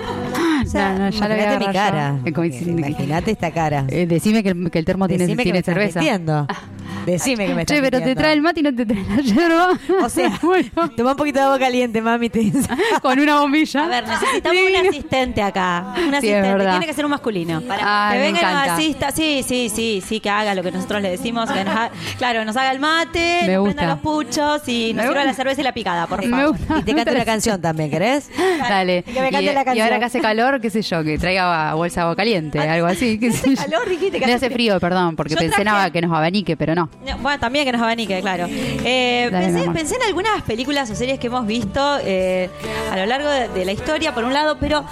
O sea, No, no, ya lo voy a imagínate mi cara. Eh, Imagínate esta cara. Eh, decime que el, que el termo tiene, que tiene me cerveza. Decime que me estás Che, pero te mintiendo. trae el mate y no te trae la yerba. O sea, Bueno, toma un poquito de agua caliente, mami. Te dice. con una bombilla. A ver, necesitamos un Divino. asistente acá. Un Sí, es asistente. verdad. Tiene que ser un masculino. Para Ay, que me venga y nos encanta. asista. Sí, sí, sí, sí, que haga lo que nosotros le decimos. que nos ha- claro, nos haga el mate, Me nos gusta. prenda los puchos y nos Me sirva gusta. la cerveza y la picada, por Me favor. gusta. Y te canta una canción también, ¿querés? Dale. Que me cante y, la y canción. ahora que hace calor, qué sé yo, que traiga bolsa de agua caliente, algo así. qué sé yo. calor, dijiste que hace hace frío, perdón, porque Yo pensé traje- nada que nos abanique, pero no. No, Bueno, también que nos abanique, claro. Eh, Dale, pensé, en algunas películas o series que hemos visto eh, a lo largo de, de la historia, por un lado, pero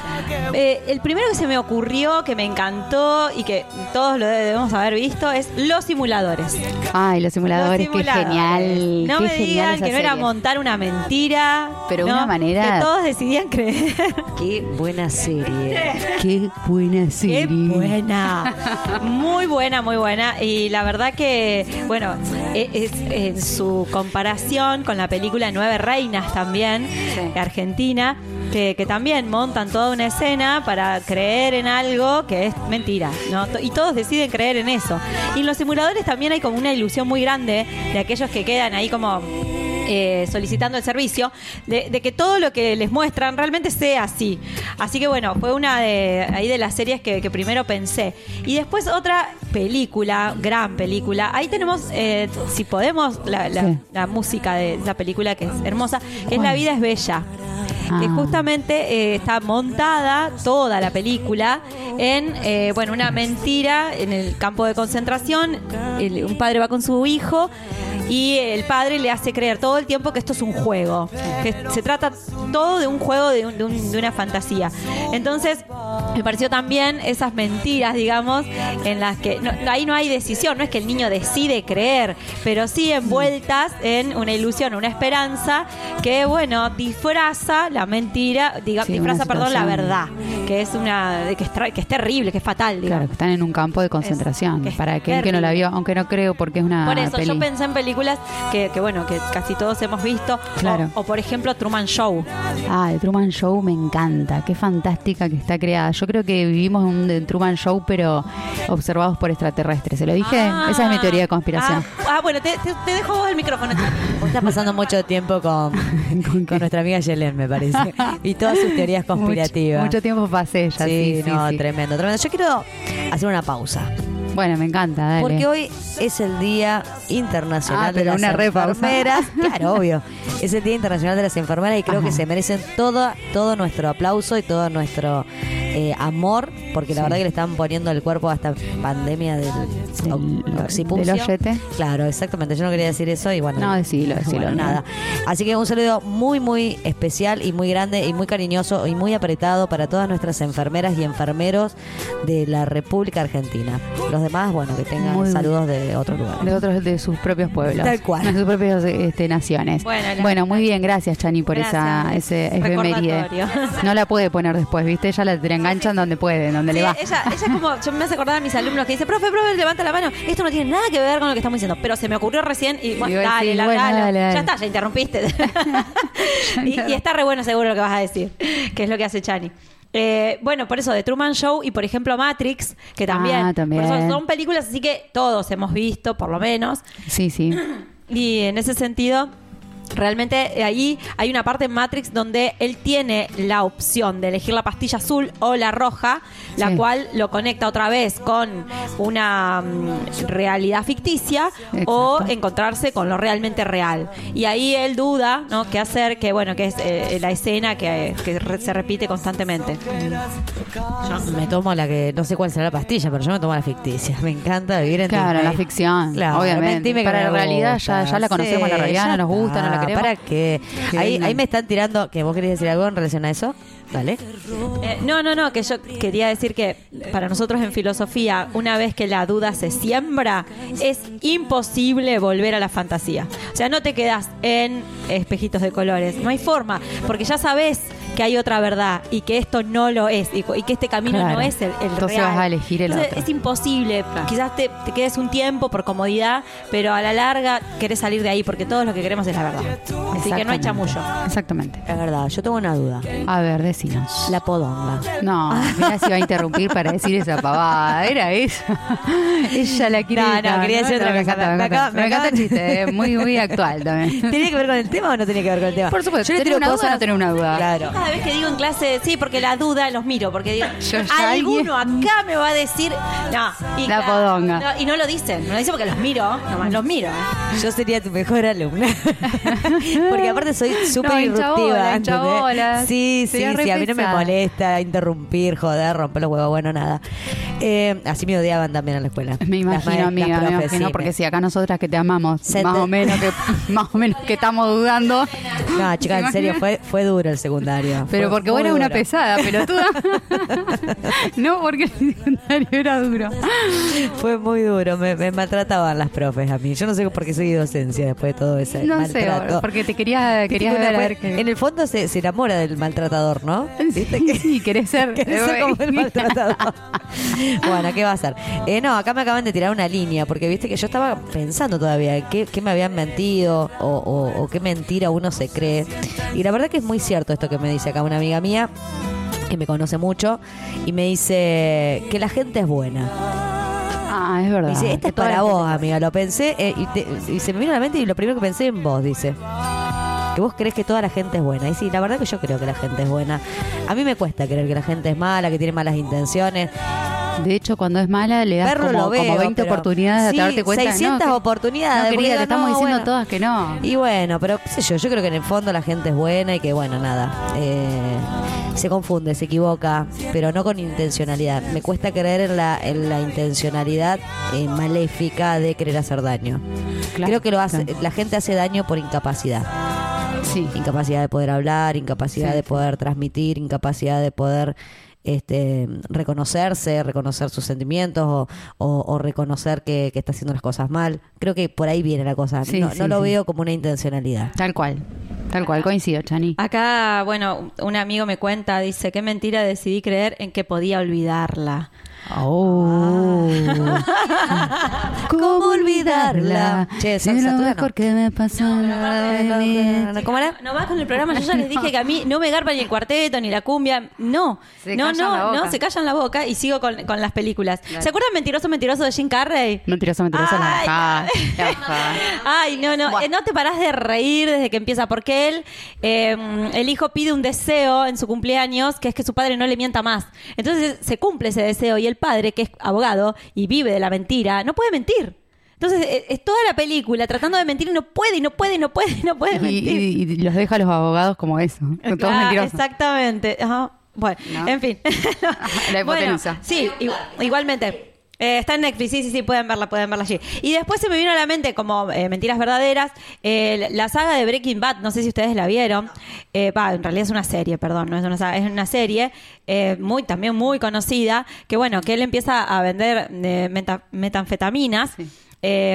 eh, el primero que se me ocurrió, que me encantó y que todos lo debemos haber visto, es Los Simuladores. Ay, los simuladores, Los qué genial. No qué me genial digan que no era serie. montar una mentira. Pero ¿no? una manera- Que todos decidían creer. Qué buena serie. Qué buena serie. Qué buena. Muy buena, muy buena. Y la verdad que, bueno, e- es, en su comparación con la película Nueve Reinas también, de Argentina, que, que también montan toda una escena para creer en algo que es mentira. ¿no? Y todos deciden creer en eso. Y en los simuladores también hay como una ilusión muy grande de aquellos que quedan ahí como eh, solicitando el servicio, de, de que todo lo que les muestran realmente sea así. Así que bueno, fue una de ahí de las series que, que primero pensé. Y después otra película, gran película. Ahí tenemos, eh, si podemos, la, la- Sí. la música de esa película que es hermosa, que es La vida es bella. Que Ah. justamente eh, está montada toda la película en eh, bueno una mentira en el campo de concentración. El- un padre va con su hijo y el padre le hace creer todo el tiempo que esto es un juego. Que se trata todo de un juego, de, un- de un- de una fantasía. Entonces, me pareció también esas mentiras, digamos, en las que no- ahí no hay decisión, no es que el niño decide creer, pero sí envueltas en una ilusión, una esperanza que, bueno, disfraza la mentira, diga, Sí, disfraza, perdón, la verdad, que es una que es, que es terrible, que es fatal, Claro, que están en un campo de concentración. es para aquel que no la vio, aunque no creo porque es una Por eso peli. yo pensé en películas que, que, bueno, que casi todos hemos visto. Claro. O, o, por ejemplo Truman Show. Ah, el Truman Show me encanta. Qué fantástica que está creada. Yo creo que vivimos un Truman Show, pero observados por extraterrestres. ¿Se lo dije? Ah, Esa es mi teoría de conspiración. Ah, ah, bueno, te, te- te dejo vos el micrófono. Vos estás pasando mucho tiempo con, con nuestra amiga Yelén, me parece. Y todas sus teorías conspirativas. Mucho, mucho tiempo pasé ya. Sí, Sí, sí, no, sí. tremendo, tremendo. Yo quiero hacer una pausa. Bueno, me encanta, dale. Porque hoy es el Día Internacional Ah, de las una. Enfermeras. Claro, obvio. Es el Día Internacional de las Enfermeras y creo Ajá. que se merecen todo, todo nuestro aplauso y todo nuestro eh, amor, porque la verdad que le están poniendo el cuerpo a esta pandemia del, Del-. Claro, exactamente. Yo no quería decir eso y bueno. No, decilo, decilo, bueno, no. nada. Así que un saludo muy, muy especial y muy grande y muy cariñoso y muy apretado para todas nuestras enfermeras y enfermeros de la República Argentina. Los demás, bueno, que tengan Muy- saludos de otro lugar. de otros de sus propios pueblos. Tal cual. De sus propias este, naciones. Bueno, la- muy bien, gracias Chani por esa Gracias. ese efeméride. No la puede poner después, ¿viste? Ella la, la enganchan donde puede, donde le Sí, va. Ella, ella es como, yo me hace acordar a mis alumnos que dice, profe, profe, levanta la mano. Esto no tiene nada que ver con lo que estamos diciendo, pero se me ocurrió recién y bueno, Digo, dale, sí, bueno, dale, dale. Ya está, ya interrumpiste. y, y está re bueno seguro lo que vas a decir, que es lo que hace Chani. Eh, bueno, por eso, de Truman Show y por ejemplo Matrix, que también, Ah, también. por eso son películas así que todos hemos visto, por lo menos. Sí, sí. Y en ese sentido, realmente eh, ahí hay una parte en Matrix donde él tiene la opción de elegir la pastilla azul o la roja, la Sí. cual lo conecta otra vez con una mm, realidad ficticia o encontrarse con lo realmente real. Y ahí él duda, ¿no? ¿Qué hacer? Que bueno, que es eh, la escena que, que re- se repite constantemente. Yo me tomo la que, no sé cuál será la pastilla, pero yo me tomo la ficticia. Me encanta vivir en Claro, la ficción, Claro, obviamente. Para la realidad ya- ya la conocemos, la realidad ya no nos gusta, no la ¿Para qué? Que Ahí, ahí me están tirando, que vos querés decir algo en relación a eso. Dale. Eh, no, no, no, que yo quería decir que para nosotros en filosofía, una vez que la duda se siembra, es imposible volver a la fantasía. O sea, no te quedas en espejitos de colores, no hay forma, porque ya sabes que hay otra verdad y que esto no lo es y, y que este camino Claro. no es el, el Entonces real. vas a elegir el Entonces, otro. Es imposible, quizás te, te quedes un tiempo por comodidad, pero a la larga querés salir de ahí porque todos lo que queremos es la verdad. Así que no hay chamullo. Exactamente. Es verdad, yo tengo una duda. A ver, decinos. La podonga. No, mira si va a interrumpir para decir esa pavada. Era eso. Ella la quiere. No, no, quería decir otra me cosa. encanta, me encanta. me el chiste, eh, muy, muy actual también. ¿Tiene que ver con el tema o no tiene que ver con el tema? Por supuesto, Yo le ¿tenés tiro una duda o no tenés una duda? Claro. Cada vez que digo en clase, sí, porque la duda los miro, porque digo, alguno acá me va a decir, no, y La podonga. no, y no lo dicen, no lo dicen porque los miro, nomás los miro. ¿eh? Yo sería tu mejor alumna. Porque aparte soy súper No. Sí, sí, sí. A mí no me molesta interrumpir, joder, romper los huevos. Bueno, nada. Eh, así me odiaban también en la escuela. Me imagino, ma- amiga, las me profes, imagino, sí, porque me- si acá nosotras que te amamos, más o menos que más o menos que estamos dudando. No, chicas, en ¿Te serio, fue, fue duro el secundario. Pero Fue porque vos eras una pesada, pelotuda. no porque el secundario era duro. Fue muy duro, me, me maltrataban las profes a mí. Yo no sé por qué seguí docencia después de todo ese No sé, maltrato. porque te quería, querías ver a una- ver que... En el fondo se, se enamora del maltratador, ¿no? ¿Viste Sí, que- sí, querés ser. Querés ser como el maltratador. bueno, ¿qué va a hacer? Eh, no, acá me acaban de tirar una línea, porque viste que yo estaba pensando todavía qué, qué me habían mentido o, o- o qué mentira uno se cree. Y la verdad que es muy cierto esto que me dice acá una amiga mía, que me conoce mucho, y me dice que la gente es buena. Ah, es verdad. Dice, esta es para vos, amiga. Lo pensé eh, y, te- y se me vino a la mente y lo primero que pensé en vos, dice. Que vos crees que toda la gente es buena. Y sí, la verdad que yo creo que la gente es buena. A mí me cuesta creer que la gente es mala, que tiene malas intenciones. De hecho, cuando es mala, le das como, veo, como 20 pero- oportunidades sí, de darte cuenta. 600 no, oportunidades. No, querida, te estamos no, diciendo bueno. todas que no. Y bueno, pero qué sé yo, yo creo que en el fondo la gente es buena y que bueno, nada, eh, se confunde, se equivoca, pero no con intencionalidad. Me cuesta creer en la, en la intencionalidad eh, maléfica de querer hacer daño. Claro, creo que lo hace, claro. la gente hace daño por incapacidad. Sí. Incapacidad de poder hablar, incapacidad Sí, de poder transmitir, incapacidad de poder este, reconocerse, reconocer sus sentimientos o, o- o reconocer que, que está haciendo las cosas mal. Creo que por ahí viene la cosa. Sí, no sí, no lo sí. veo como una intencionalidad. Tal cual. Tal cual, coincido, Chani. Acá, bueno, un amigo me cuenta, dice, qué mentira decidí creer en que podía olvidarla. Oh. ¿Cómo olvidarla? Che, Sansa, lo mejor no. que me pasó en la vida. ¿Cómo era? No vas con el programa, yo ya les dije que a mí no me garpa ni el cuarteto ni la cumbia. No, Se no, callan la no, boca. no, se callan la boca y sigo con, con las películas. ¿Se acuerdan Mentiroso, Mentiroso de Jim Carrey? Mentiroso, mentiroso, la Ay. La. Ay, no, no, eh, no te parás de reír desde que empieza, porque él, eh, el hijo pide un deseo en su cumpleaños, que es que su padre no le mienta más. Entonces se cumple ese deseo y el padre, que es abogado y vive de la mentira, no puede mentir. Entonces eh, es toda la película tratando de mentir y no puede, y no puede, y no puede, y no puede mentir. y- y los deja a los abogados como eso. Todos mentirosos. Exactamente. Ajá. Bueno, ¿No? en fin. La Bueno, hipotenusa. sí, igu- igualmente. Eh, está en Netflix, sí, sí, sí, pueden verla, pueden verla allí. Y después se me vino a la mente, como eh, Mentiras Verdaderas, eh, la saga de Breaking Bad, no sé si ustedes la vieron. Eh, va, en realidad es una serie, perdón, no es una saga, es una serie muy también muy conocida, que bueno, que él empieza a vender meta- metanfetaminas, Sí.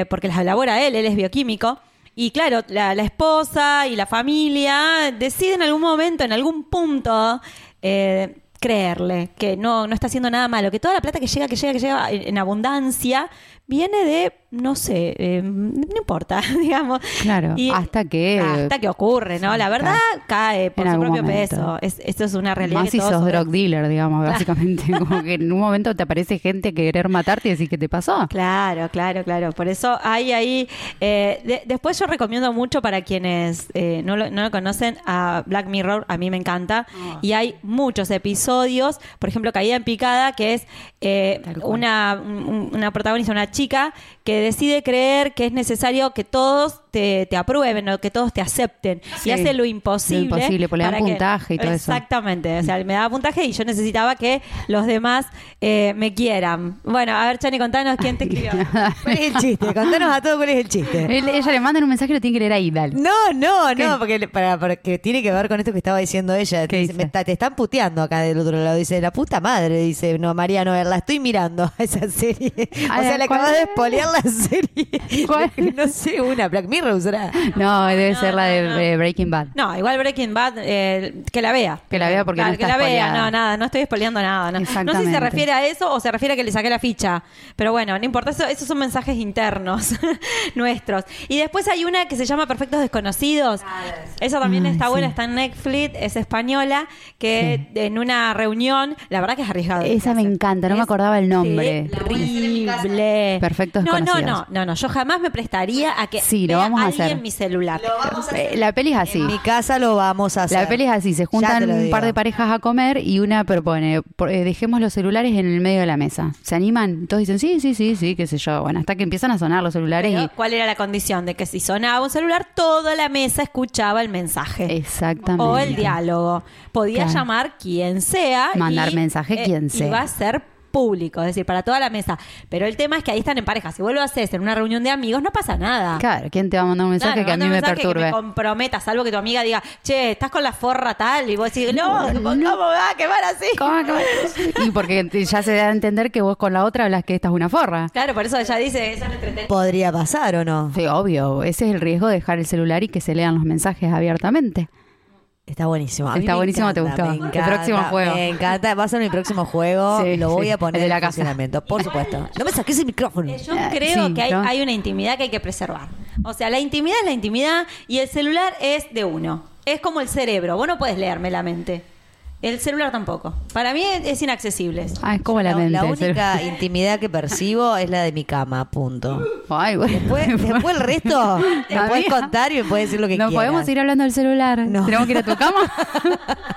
porque las elabora él, él es bioquímico. Y claro, la, la esposa y la familia deciden en algún momento, en algún punto, eh, creerle que no, no está haciendo nada malo, que toda la plata que llega, que llega, que llega en, abundancia, viene de, no sé, eh, no importa, digamos. Claro, hasta que- Hasta que ocurre, ¿no? La verdad cae por su propio momento. peso. Es, esto es una realidad Más que si sos drug dealer, digamos, básicamente. Como que en un momento te aparece gente querer matarte y decir qué te pasó. Claro, claro, claro. Por eso hay ahí. eh, de- después yo recomiendo mucho para quienes eh, no, lo, no lo conocen a Black Mirror. A mí me encanta. Ah. Y hay muchos episodios. Por ejemplo, Caída en Picada, que es eh, una, un- una protagonista, una chica que decide creer que es necesario que todos te, te aprueben o que todos te acepten. Sí. Y hace lo imposible. Lo imposible, pues le dan que- puntaje y todo eso. Exactamente. O sea, me daba puntaje y yo necesitaba que los demás eh, me quieran. Bueno, a ver, Chani, contanos quién te escribió. ¿Cuál es el chiste? Contanos a todos cuál es el chiste. Él- ella le manda un mensaje y lo tiene que leer ahí, dale. No, no, ¿Qué? no, porque, para, porque tiene que ver con esto que estaba diciendo ella. ¿Qué Dice, dice? me está- te están puteando acá del otro lado. Dice, la puta madre. Dice, no, Mariano, a ver, la estoy mirando a esa serie. O sea, le ¿cuál acabas de es? espolear la serie. ¿Cuál? no sé, una. Black Mirror No, debe ser la de no, no. eh, Breaking Bad. No, igual Breaking Bad, eh, que la vea. Que la vea porque no Claro, está que la vea, spoileada. no, nada, no estoy spoileando nada. No, no sé si se refiere a eso o se refiere a que le saqué la ficha. Pero bueno, no importa, eso- esos son mensajes internos nuestros. Y después hay una que se llama Perfectos Desconocidos. Esa también está sí. buena, está en Netflix, es española, que en una reunión, la verdad que es arriesgado. Esa me encanta, no me acordaba el nombre. Terrible. Perfectos no, no, Desconocidos. no, no, no, yo jamás me prestaría a que Sí, lo vea vamos a hacer. mi celular. Eh, La peli es así. En mi casa lo vamos a hacer. La peli es así, se juntan un par de parejas a comer y una propone, eh, dejemos los celulares en el medio de la mesa. ¿Se animan? Todos dicen, sí, sí, sí, sí, qué sé yo. Bueno, hasta que empiezan a sonar los celulares Pero, y... ¿Cuál era la condición? De que si sonaba un celular, toda la mesa escuchaba el mensaje. Exactamente. O el diálogo. Podía Claro. llamar quien sea. Mandar y, mensaje quien sea. Y va a ser público, es decir, para toda la mesa. Pero el tema es que ahí están en pareja. Si vos lo haces en una reunión de amigos, no pasa nada. Claro, ¿quién te va a mandar un mensaje Claro, que a mí un me perturbe? Que me comprometa, salvo que tu amiga diga, che, estás con la forra tal, y vos decís, no, ¿cómo va a quemar así? ¿Cómo, cómo? Y porque ya se da a entender que vos con la otra hablas que esta es una forra. Claro, por eso ella dice, eso es entretenido. ¿Podría pasar o no? Sí, obvio. Ese es el riesgo de dejar el celular y que se lean los mensajes abiertamente. Está buenísimo. A mí Está me buenísimo, ¿te encanta, gustó? me El próximo juego. Me encanta. Va a ser mi próximo juego. Sí, lo voy sí, a poner el de la en casa. funcionamiento, por supuesto. No me saques el micrófono. Eh, Yo creo sí, que hay, ¿no? hay una intimidad que hay que preservar. O sea, la intimidad es la intimidad y el celular es de uno. Es como el cerebro. Vos no puedes leerme la mente. El celular tampoco. Para mí es, es inaccesible. Es como la, La, mente. la única intimidad que percibo es la de mi cama, punto. Ay, bueno. Después, después el resto me puedes contar y me puedes decir lo que ¿No quieras. podemos ir hablando del celular? No. ¿Tenemos que ir a tu cama?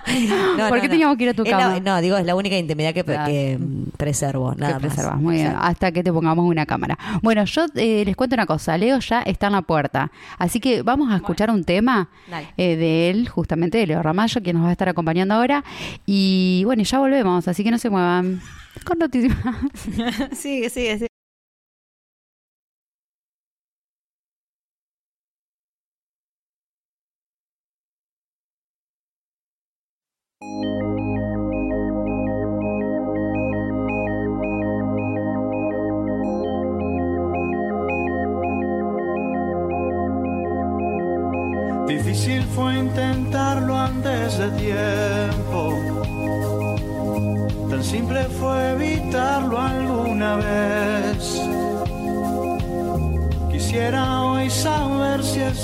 No, ¿Por no, qué no. teníamos que ir a tu Es la- cama? no, digo, es la única intimidad que, Claro. que, preservo, nada que más. preservas, muy bien. Hasta que te pongamos una cámara. Bueno, yo eh, les cuento una cosa. Leo ya está en la puerta. Así que vamos a escuchar un tema eh, de él, justamente de Leo Ramallo, quien nos va a estar acompañando ahora. Y bueno, ya volvemos, así que no se muevan. Con noticias. sigue, sigue, sigue. Difícil fue intentarlo antes de tiempo.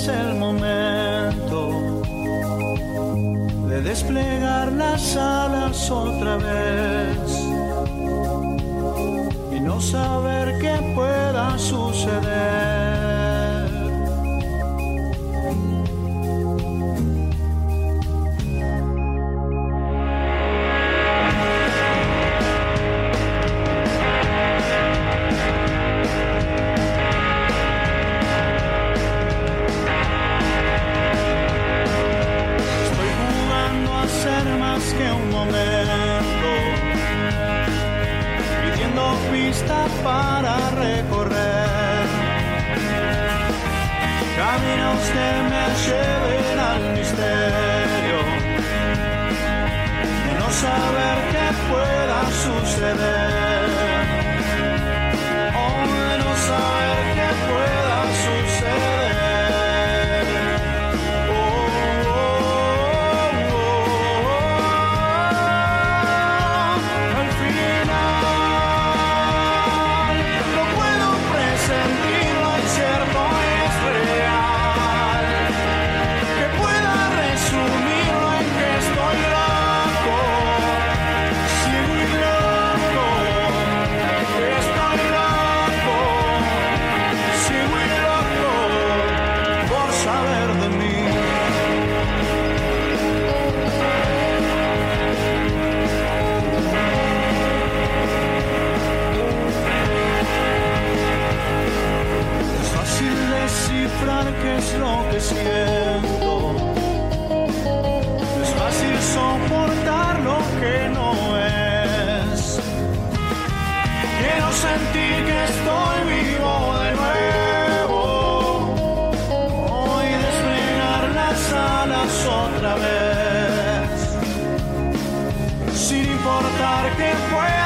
Es el momento de desplegar las alas otra vez y no saber qué pueda suceder. Este me lleven al misterio de no saber qué pueda suceder. es fácil soportar lo que no es. Quiero sentir que estoy vivo de nuevo. Hoy desplegar las alas otra vez. Sin importar que pueda.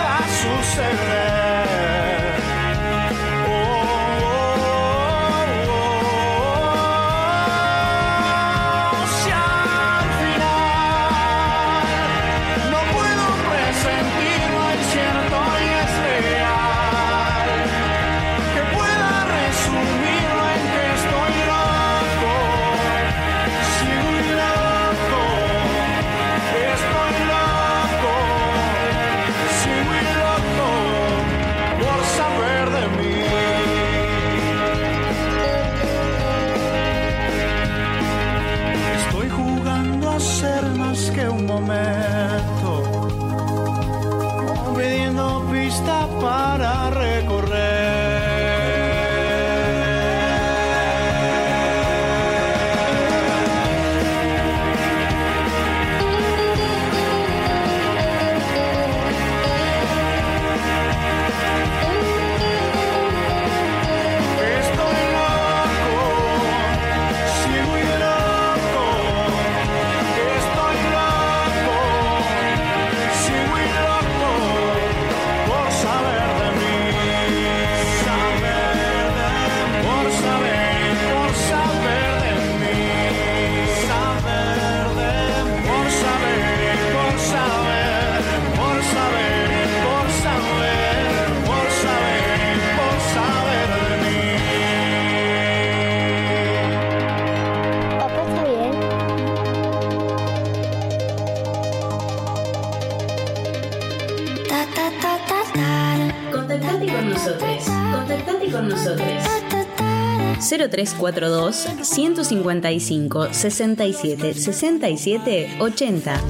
0342 155 67 67 80.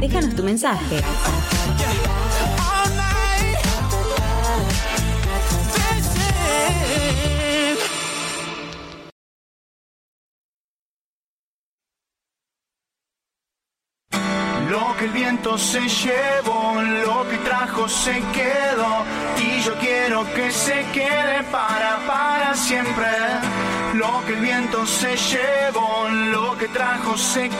Déjanos tu mensaje. consegue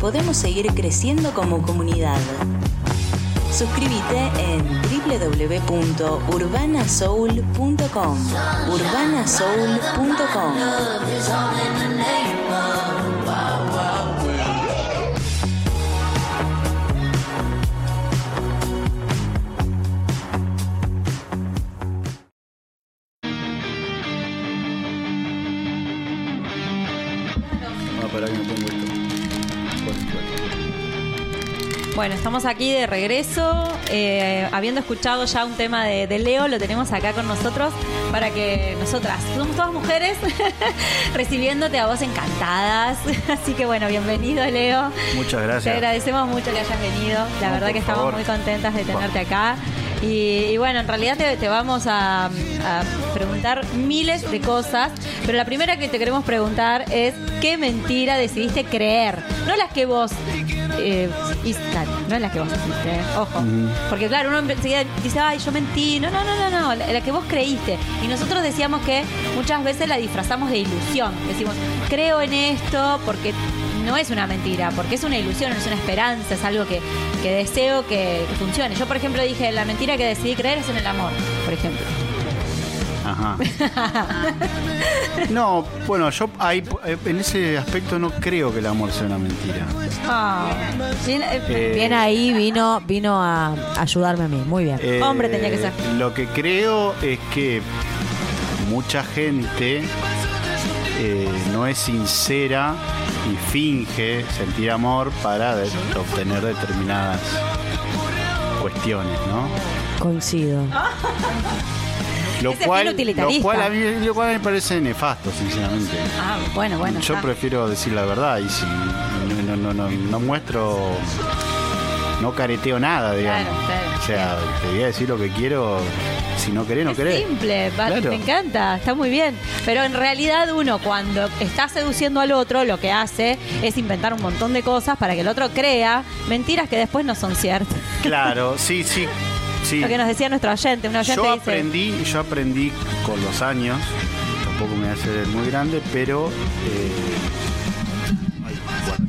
Podemos seguir creciendo como comunidad. Suscríbete en www.urbanasoul.com. urbanasoul.com. Bueno, estamos aquí de regreso. eh, habiendo escuchado ya un tema de, de Leo, lo tenemos acá con nosotros para que nosotras, somos todas mujeres, recibiéndote a vos encantadas. Así que bueno, bienvenido Leo. Muchas Te gracias. agradecemos mucho que hayas venido. La No, verdad que estamos favor. muy contentas de tenerte acá. Y, y bueno, en realidad te, te vamos a, a preguntar miles de cosas, pero la primera que te queremos preguntar es ¿qué mentira decidiste creer? No las que vos... eh, no las que vos hiciste, eh, ojo. Porque claro, uno enseguida dice, ay, yo mentí. No, no, no, no, no, la, la que vos creíste. Y nosotros decíamos que muchas veces la disfrazamos de ilusión. Decimos, creo en esto porque no es una mentira, porque es una ilusión, es una esperanza, es algo que, que deseo que funcione. Yo, por ejemplo, dije, la mentira que decidí creer es en el amor, por ejemplo. Ajá. No, bueno, yo ahí, eh, en ese aspecto no creo que el amor sea una mentira. Ah, bien, eh, Eh, Bien ahí vino, vino a ayudarme a mí. Muy bien. Eh, Hombre tenía que ser. Lo que creo es que mucha gente eh, no es sincera y finge sentir amor para de- obtener determinadas cuestiones, ¿no? Coincido. Lo cual, lo cual a mí lo cual me parece nefasto, sinceramente. ah, bueno, bueno. Yo está. prefiero decir la verdad y si no, no, no, no, no muestro, no careteo nada, digamos. Claro, claro. O sea, te voy a decir lo que quiero, si no querés, no Es querés. simple, me encanta, está muy bien. Pero en realidad uno cuando está seduciendo al otro, lo que hace es inventar un montón de cosas para que el otro crea mentiras que después no son ciertas. Claro, sí, sí. Sí. Lo que nos decía nuestro oyente, un oyente Yo dice, aprendí, yo aprendí con los años, tampoco me voy a hacer muy grande, pero eh, ay, bueno.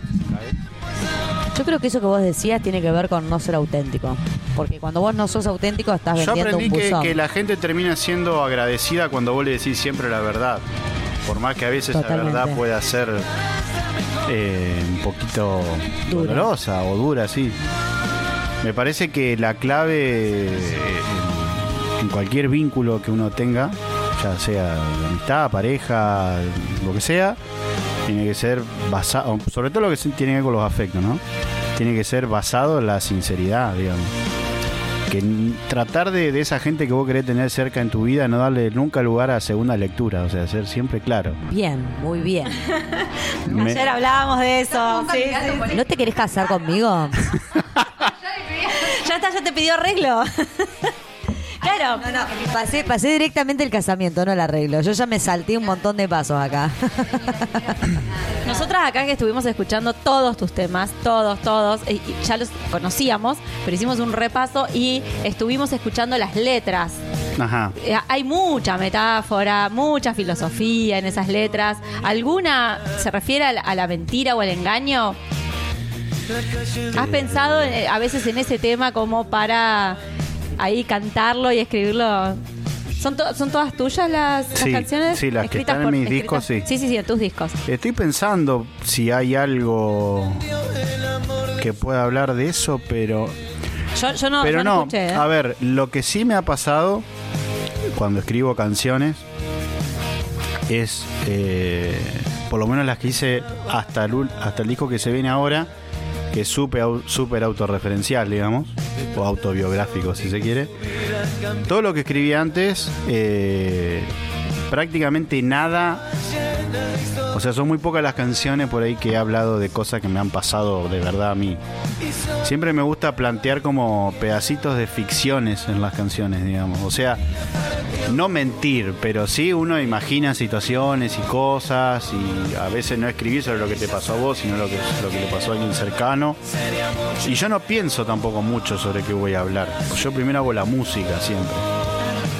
Yo creo que eso que vos decías tiene que ver con no ser auténtico. Porque cuando vos no sos auténtico estás Yo vendiendo aprendí un que, la gente termina siendo agradecida cuando vos le decís siempre la verdad. Por más que a veces Totalmente. la verdad pueda ser eh, un poquito Dura. dolorosa o dura, sí. Me parece que la clave eh, en, en cualquier vínculo que uno tenga, ya sea de amistad, pareja, lo que sea, tiene que ser basado, sobre todo lo que tiene que ver con los afectos, ¿no? Tiene que ser basado en la sinceridad, digamos que tratar de, de esa gente que vos querés tener cerca en tu vida, no darle nunca lugar a segunda lectura, o sea, ser siempre claro. Bien, muy bien. Me- Ayer hablábamos de eso. Sí, sí. ¿No te querés casar conmigo? Te pidió arreglo. claro. No, no, pasé, pasé directamente el casamiento, no el arreglo. Yo ya me salté un montón de pasos acá. Nosotras acá que estuvimos escuchando todos tus temas, todos, todos, y- ya los conocíamos, pero hicimos un repaso y estuvimos escuchando las letras. Ajá. Eh, Hay mucha metáfora, mucha filosofía en esas letras. ¿Alguna se refiere a la, a la mentira o al engaño? ¿Has pensado eh, a veces en ese tema como para ahí cantarlo y escribirlo? ¿Son, to- son todas tuyas las, las Sí, canciones? sí, las que están en mis escritas- discos, sí. Sí, sí, sí, en tus discos. Estoy pensando si hay algo que pueda hablar de eso, pero Yo, yo no, pero yo no, no. escuché. ¿eh? A ver, lo que sí me ha pasado cuando escribo canciones es, eh, por lo menos las que hice hasta el, hasta el disco que se viene ahora, que es súper au- súper autorreferencial, digamos, o autobiográfico si se quiere. Todo lo que escribí antes, eh, prácticamente nada. O sea, son muy pocas las canciones por ahí que he hablado de cosas que me han pasado de verdad a mí. Siempre me gusta plantear como pedacitos de ficciones en las canciones, digamos. O sea, no mentir, pero sí uno imagina situaciones y cosas y a veces no escribir sobre lo que te pasó a vos, sino lo que, lo que le pasó a alguien cercano. Y yo no pienso tampoco mucho sobre qué voy a hablar. Yo primero hago la música siempre.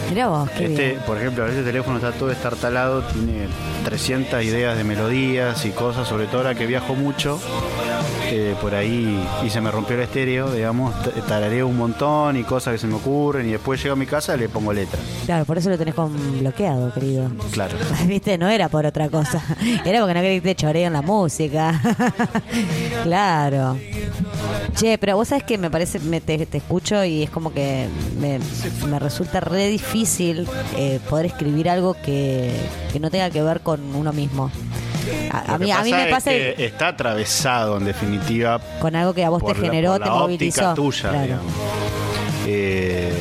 Mirá vos, qué Este, bien. por ejemplo, este teléfono está todo estartalado, tiene 300 ideas de melodías y cosas, sobre todo ahora que viajo mucho. Eh, por ahí y se me rompió el estéreo, digamos, tarareo un montón y cosas que se me ocurren y después llego a mi casa y le pongo letra. Claro, por eso lo tenés con bloqueado, querido. Claro. Viste, no era por otra cosa. Era porque no quería que te choreen la música. claro. Che, pero vos sabés que me parece, me te, te escucho y es como que me, me resulta re difícil eh, poder escribir algo que, que no tenga que ver con uno mismo. A, mí, a mí pasa me es pasa que está atravesado en definitiva con algo que a vos te la- generó, por la te movilizó. tuya, Claro. Eh,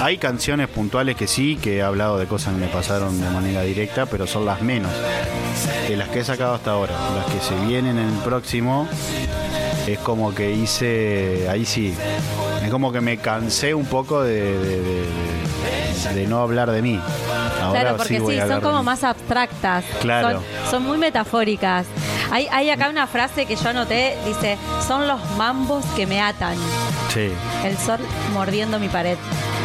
hay canciones puntuales que sí, que he hablado de cosas que me pasaron de manera directa, pero son las menos. De las que he sacado hasta ahora. Las que se vienen en el próximo, es como que hice. Ahí sí. Es como que me cansé un poco de, de- de- de- de no hablar de mí. Ahora Claro, porque voy sí, a son de como más abstractas. Claro. Son, son muy metafóricas. Hay, hay acá una frase que yo anoté, dice, son los mambos que me atan. Sí, El sol mordiendo mi pared.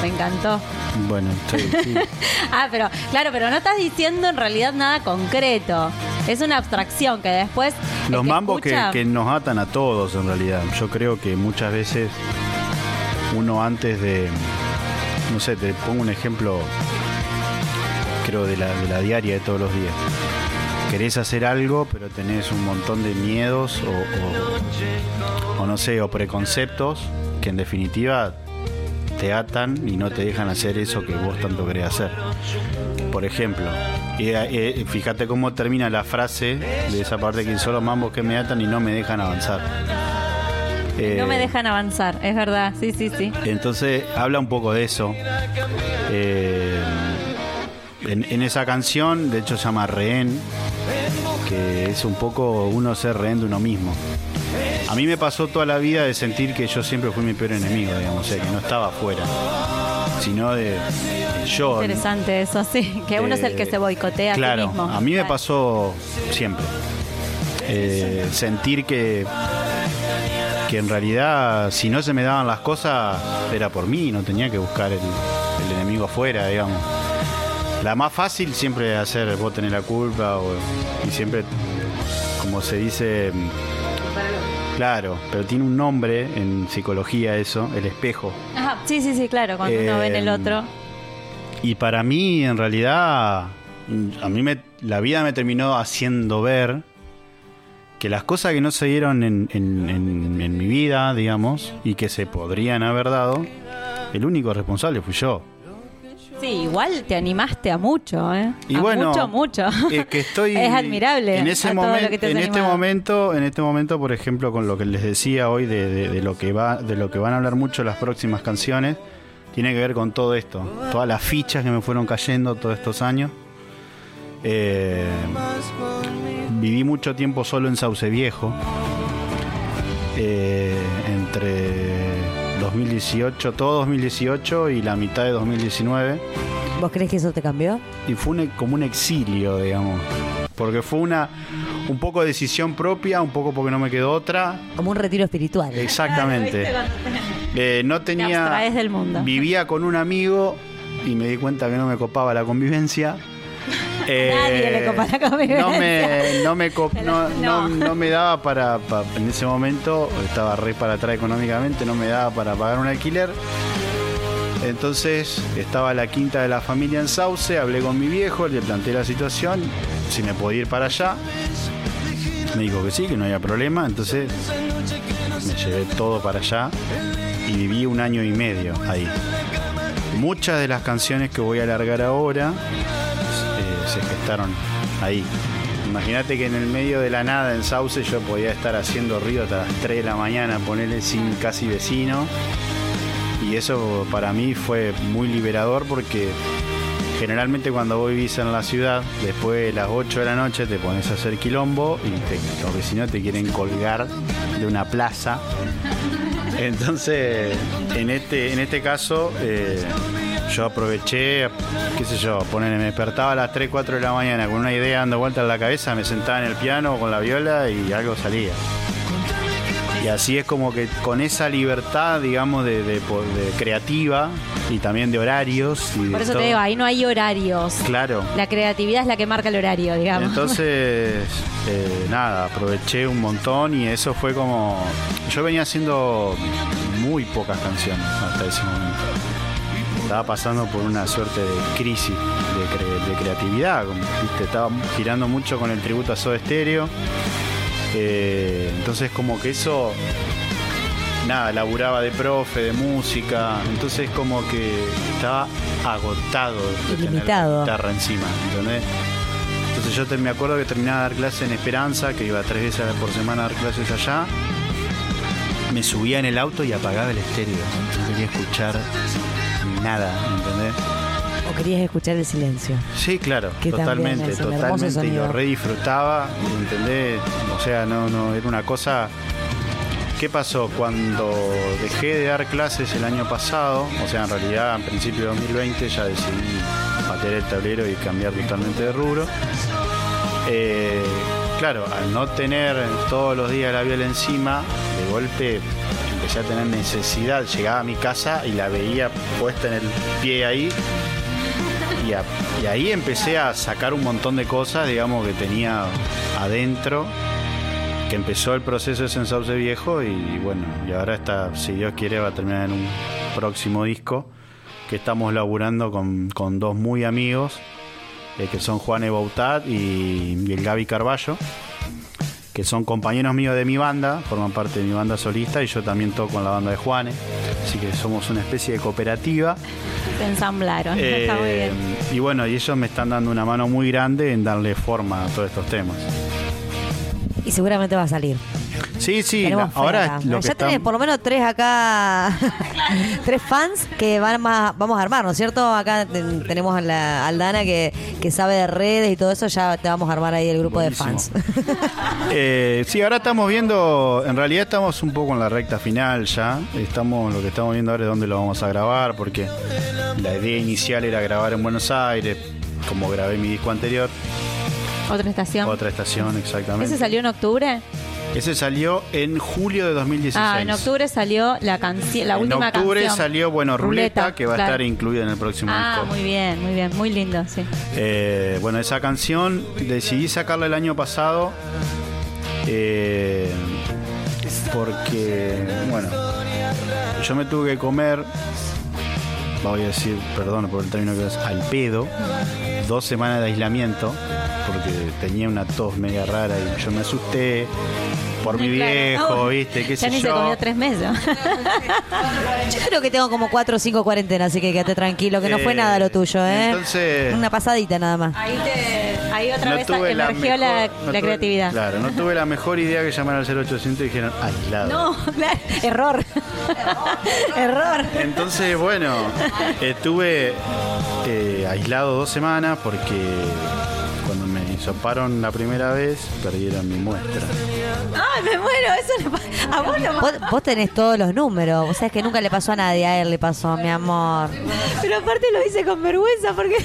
Me encantó. bueno, sí, sí. Ah, pero claro, pero no estás diciendo en realidad nada concreto. Es una abstracción que después... Los que mambos que nos atan a todos en realidad. Yo creo que muchas veces uno antes de, no sé, te pongo un ejemplo, creo de la, de la diaria de todos los días. Querés hacer algo, pero tenés un montón de miedos o, o- o no sé, o preconceptos que en definitiva te atan y no te dejan hacer eso que vos tanto querés hacer. Por ejemplo, eh, eh, fíjate cómo termina la frase de esa parte que son los mambos que me atan y no me dejan avanzar. No Eh, me dejan avanzar, es verdad. Sí, sí, sí. entonces habla un poco de eso. Eh, en, en esa canción, de hecho se llama Rehén, que es un poco uno ser rehén de uno mismo. A mí me pasó toda la vida de sentir que yo siempre fui mi peor enemigo, digamos, o sea, que no estaba afuera, sino de, de yo. Interesante eso, sí. Que uno es el que se boicotea Claro, a sí mismo. a mí me pasó siempre. Eh, sentir que que en realidad si no se me daban las cosas era por mí, no tenía que buscar el, el enemigo afuera, digamos. La más fácil siempre es hacer vos tenés la culpa o- y siempre, como se dice, Claro, pero tiene un nombre en psicología eso, el espejo. Ajá, sí, sí, sí, claro, cuando uno ve en el Eh, otro. Y para mí, en realidad, a mí me, la vida me terminó haciendo ver que las cosas que no se dieron en, en- en- en mi vida, digamos, y que se podrían haber dado, el único responsable fui yo. Sí, igual te animaste a mucho, ¿eh? Y a bueno, mucho, mucho. Es que estoy es admirable. en ese momento en este animado. momento en este momento por ejemplo con lo que les decía hoy de, de- de lo que va de lo que van a hablar mucho las próximas canciones tiene que ver con todo esto todas las fichas que me fueron cayendo todos estos años Eh, viví mucho tiempo solo en Sauce Viejo eh, entre 2018 todo 2018 y la mitad de 2019 ¿Vos crees que eso te cambió? y fue un- como un exilio, digamos. Porque fue una un poco de decisión propia, un poco porque no me quedó otra. Como un retiro espiritual. Exactamente. Eh, no tenía. abstraes del mundo. Vivía con un amigo y me di cuenta que no me copaba la convivencia. Eh, Nadie le. No me, no me, cop- no, No. no- no me daba para, pa- En ese momento estaba re para atrás económicamente, no me daba para pagar un alquiler. Entonces estaba la quinta de la familia en Sauce, hablé con mi viejo, le planteé la situación, si me podía ir para allá. Me dijo que sí, que no había problema, entonces me llevé todo para allá y viví un año y medio ahí. Muchas de las canciones que voy a alargar ahora se gestaron ahí. Imagínate que en el medio de la nada en Sauce yo podía estar haciendo ruido hasta las 3 de la mañana, ponerle sin casi vecino. Y eso para mí fue muy liberador porque generalmente cuando vos vivís en la ciudad, después de las 8 de la noche te pones a hacer quilombo y los vecinos te quieren colgar de una plaza. Entonces, en este, en este caso, eh, yo aproveché, qué sé yo, me despertaba a las 3, 4 de la mañana con una idea dando vuelta en la cabeza, me sentaba en el piano con la viola y algo salía. Y así es como que con esa libertad, digamos, de, de creativa y también de horarios. Y de Por eso te digo, ahí no hay horarios. Claro. La creatividad es la que marca el horario, digamos. Entonces, eh, nada, aproveché un montón y eso fue como... Yo venía haciendo muy pocas canciones hasta ese momento. Estaba pasando por una suerte de crisis de, cre- de creatividad. ¿viste? Estaba girando mucho con el tributo a Soda Stereo. Eh, entonces como que eso... Nada, laburaba de profe, de música. Entonces como que estaba agotado de tener la guitarra encima, ¿entendés? Entonces yo te- me acuerdo que terminaba de dar clase en Esperanza, que iba tres veces por semana a dar clases allá. Me subía en el auto y apagaba el estéreo. Quería escuchar nada, ¿entendés? ¿O querías escuchar el silencio? Sí, claro, Que totalmente, totalmente. Y lo re disfrutaba, ¿entendés? O sea, no, no, era una cosa. ¿Qué pasó? Cuando dejé de dar clases el año pasado, o sea, en realidad, en principio de 2020, ya decidí patear el tablero y cambiar totalmente de rubro. Eh, claro, al no tener todos los días la viola encima, de golpe empecé a tener necesidad. Llegaba a mi casa y la veía puesta en el pie ahí y, ahí empecé a sacar un montón de cosas, digamos, que tenía adentro, que empezó el proceso ese en Sauce Viejo y bueno, y ahora está, si Dios quiere, va a terminar en un próximo disco que estamos laburando con, con dos muy amigos, eh, que son Juan Eboutat y, y el Gaby Carballo, que son compañeros míos de mi banda, forman parte de mi banda solista y yo también toco en la banda de Juanes, así que somos una especie de cooperativa. Se ensamblaron. Eh, Está muy bien. y bueno, y ellos me están dando una mano muy grande en darle forma a todos estos temas. Y seguramente va a salir. Sí, sí, la- ahora lo que ya están- tenés por lo menos tres acá, tres fans que van más, vamos a armar, ¿no es cierto? Acá ten- tenemos a la Aldana que, que sabe de redes y todo eso, ya te vamos a armar ahí el grupo Buenísimo. de fans. Eh, sí, ahora estamos viendo, en realidad estamos un poco en la recta final ya. Estamos, lo que estamos viendo ahora es dónde lo vamos a grabar, porque la idea inicial era grabar en Buenos Aires, como grabé mi disco anterior, Otra estación. otra estación exactamente. ¿Ese salió en octubre? Ese salió en julio de 2016. Ah, en octubre salió la canción, la En última octubre canción. salió, bueno, Ruleta, Ruleta, que va a estar incluida en el próximo Ah, disco. muy bien, muy bien, muy lindo, sí. Eh, bueno, esa canción decidí sacarla el año pasado. eh, porque, bueno, yo me tuve que comer, voy a decir, perdón por el término que es, al pedo, dos semanas de aislamiento, porque tenía una tos media rara y yo me asusté por mi Claro. viejo, No, ¿viste? ¿Qué Ya sé ni se comió tres meses. Yo creo que tengo como cuatro o cinco cuarentenas, así que quédate tranquilo, que no fue Eh, nada lo tuyo, ¿eh? entonces- Una pasadita nada más. Ahí, te, ahí otra No vez la emergió la, mejor- no la tuve- creatividad. Claro, no tuve la mejor idea que llamar al 0800 y dijeron aislado. No, claro, error. error. Entonces, bueno, estuve eh, aislado dos semanas porque me hisoparon la primera vez perdieron mi muestra. Ay, me muero. Eso no a vos no Vos, vos tenés todos los números. Vos sabés que nunca le pasó a nadie, a él le pasó, mi amor. Pero aparte lo hice con vergüenza porque.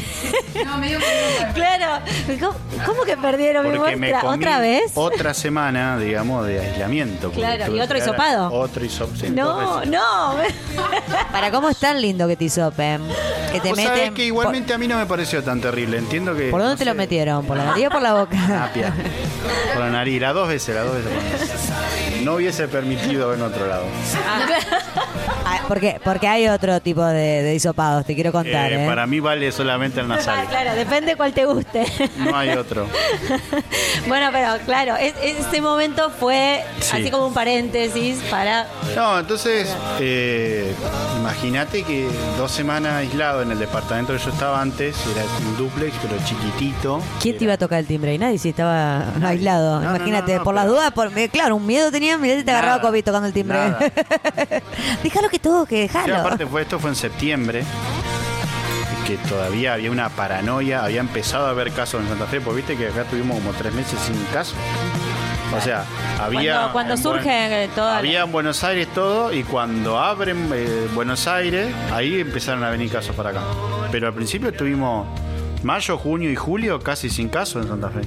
claro. ¿Cómo, cómo que perdieron mi Porque me muestra? comí ¿Otra vez? otra semana, digamos, de aislamiento. Claro, ¿y otro hisopado? Otro hisopado. No, no. Para cómo es tan lindo que te hisopen. Que te meten. que igualmente a mí no me pareció tan terrible. Entiendo que. ¿Por, dónde no te lo metieron? ¿Por la nariz por la boca? Apia. Por la nariz, las dos veces, las dos veces. No hubiese permitido en otro lado. Ah, porque, porque hay otro tipo de, de hisopados, te quiero contar, Eh, ¿eh? Para mí vale solamente el Ah, nasal. claro, depende cuál te guste. No hay otro. bueno, pero claro, es- ese momento fue Sí. así como un paréntesis para. No, entonces, eh, imagínate que dos semanas aislado en el departamento que yo estaba antes, era un duplex, pero chiquitito. ¿Quién te iba a tocar el timbre? Y nadie si estaba aislado. No, Imagínate, no, no, por las dudas, por, me- claro, un miedo tenía, mirá te agarraba COVID tocando el timbre. déjalo que toque, Sí, déjalo. aparte fue esto fue en septiembre, que todavía había una paranoia, había empezado a haber casos en Santa Fe, porque viste que acá tuvimos como tres meses sin casos. O sea, había. Cuando- cuando surge, la- Había en Buenos Aires todo, y cuando abren eh, Buenos Aires, ahí empezaron a venir casos para acá. Pero al principio tuvimos mayo, junio y julio casi sin casos en Santa Fe.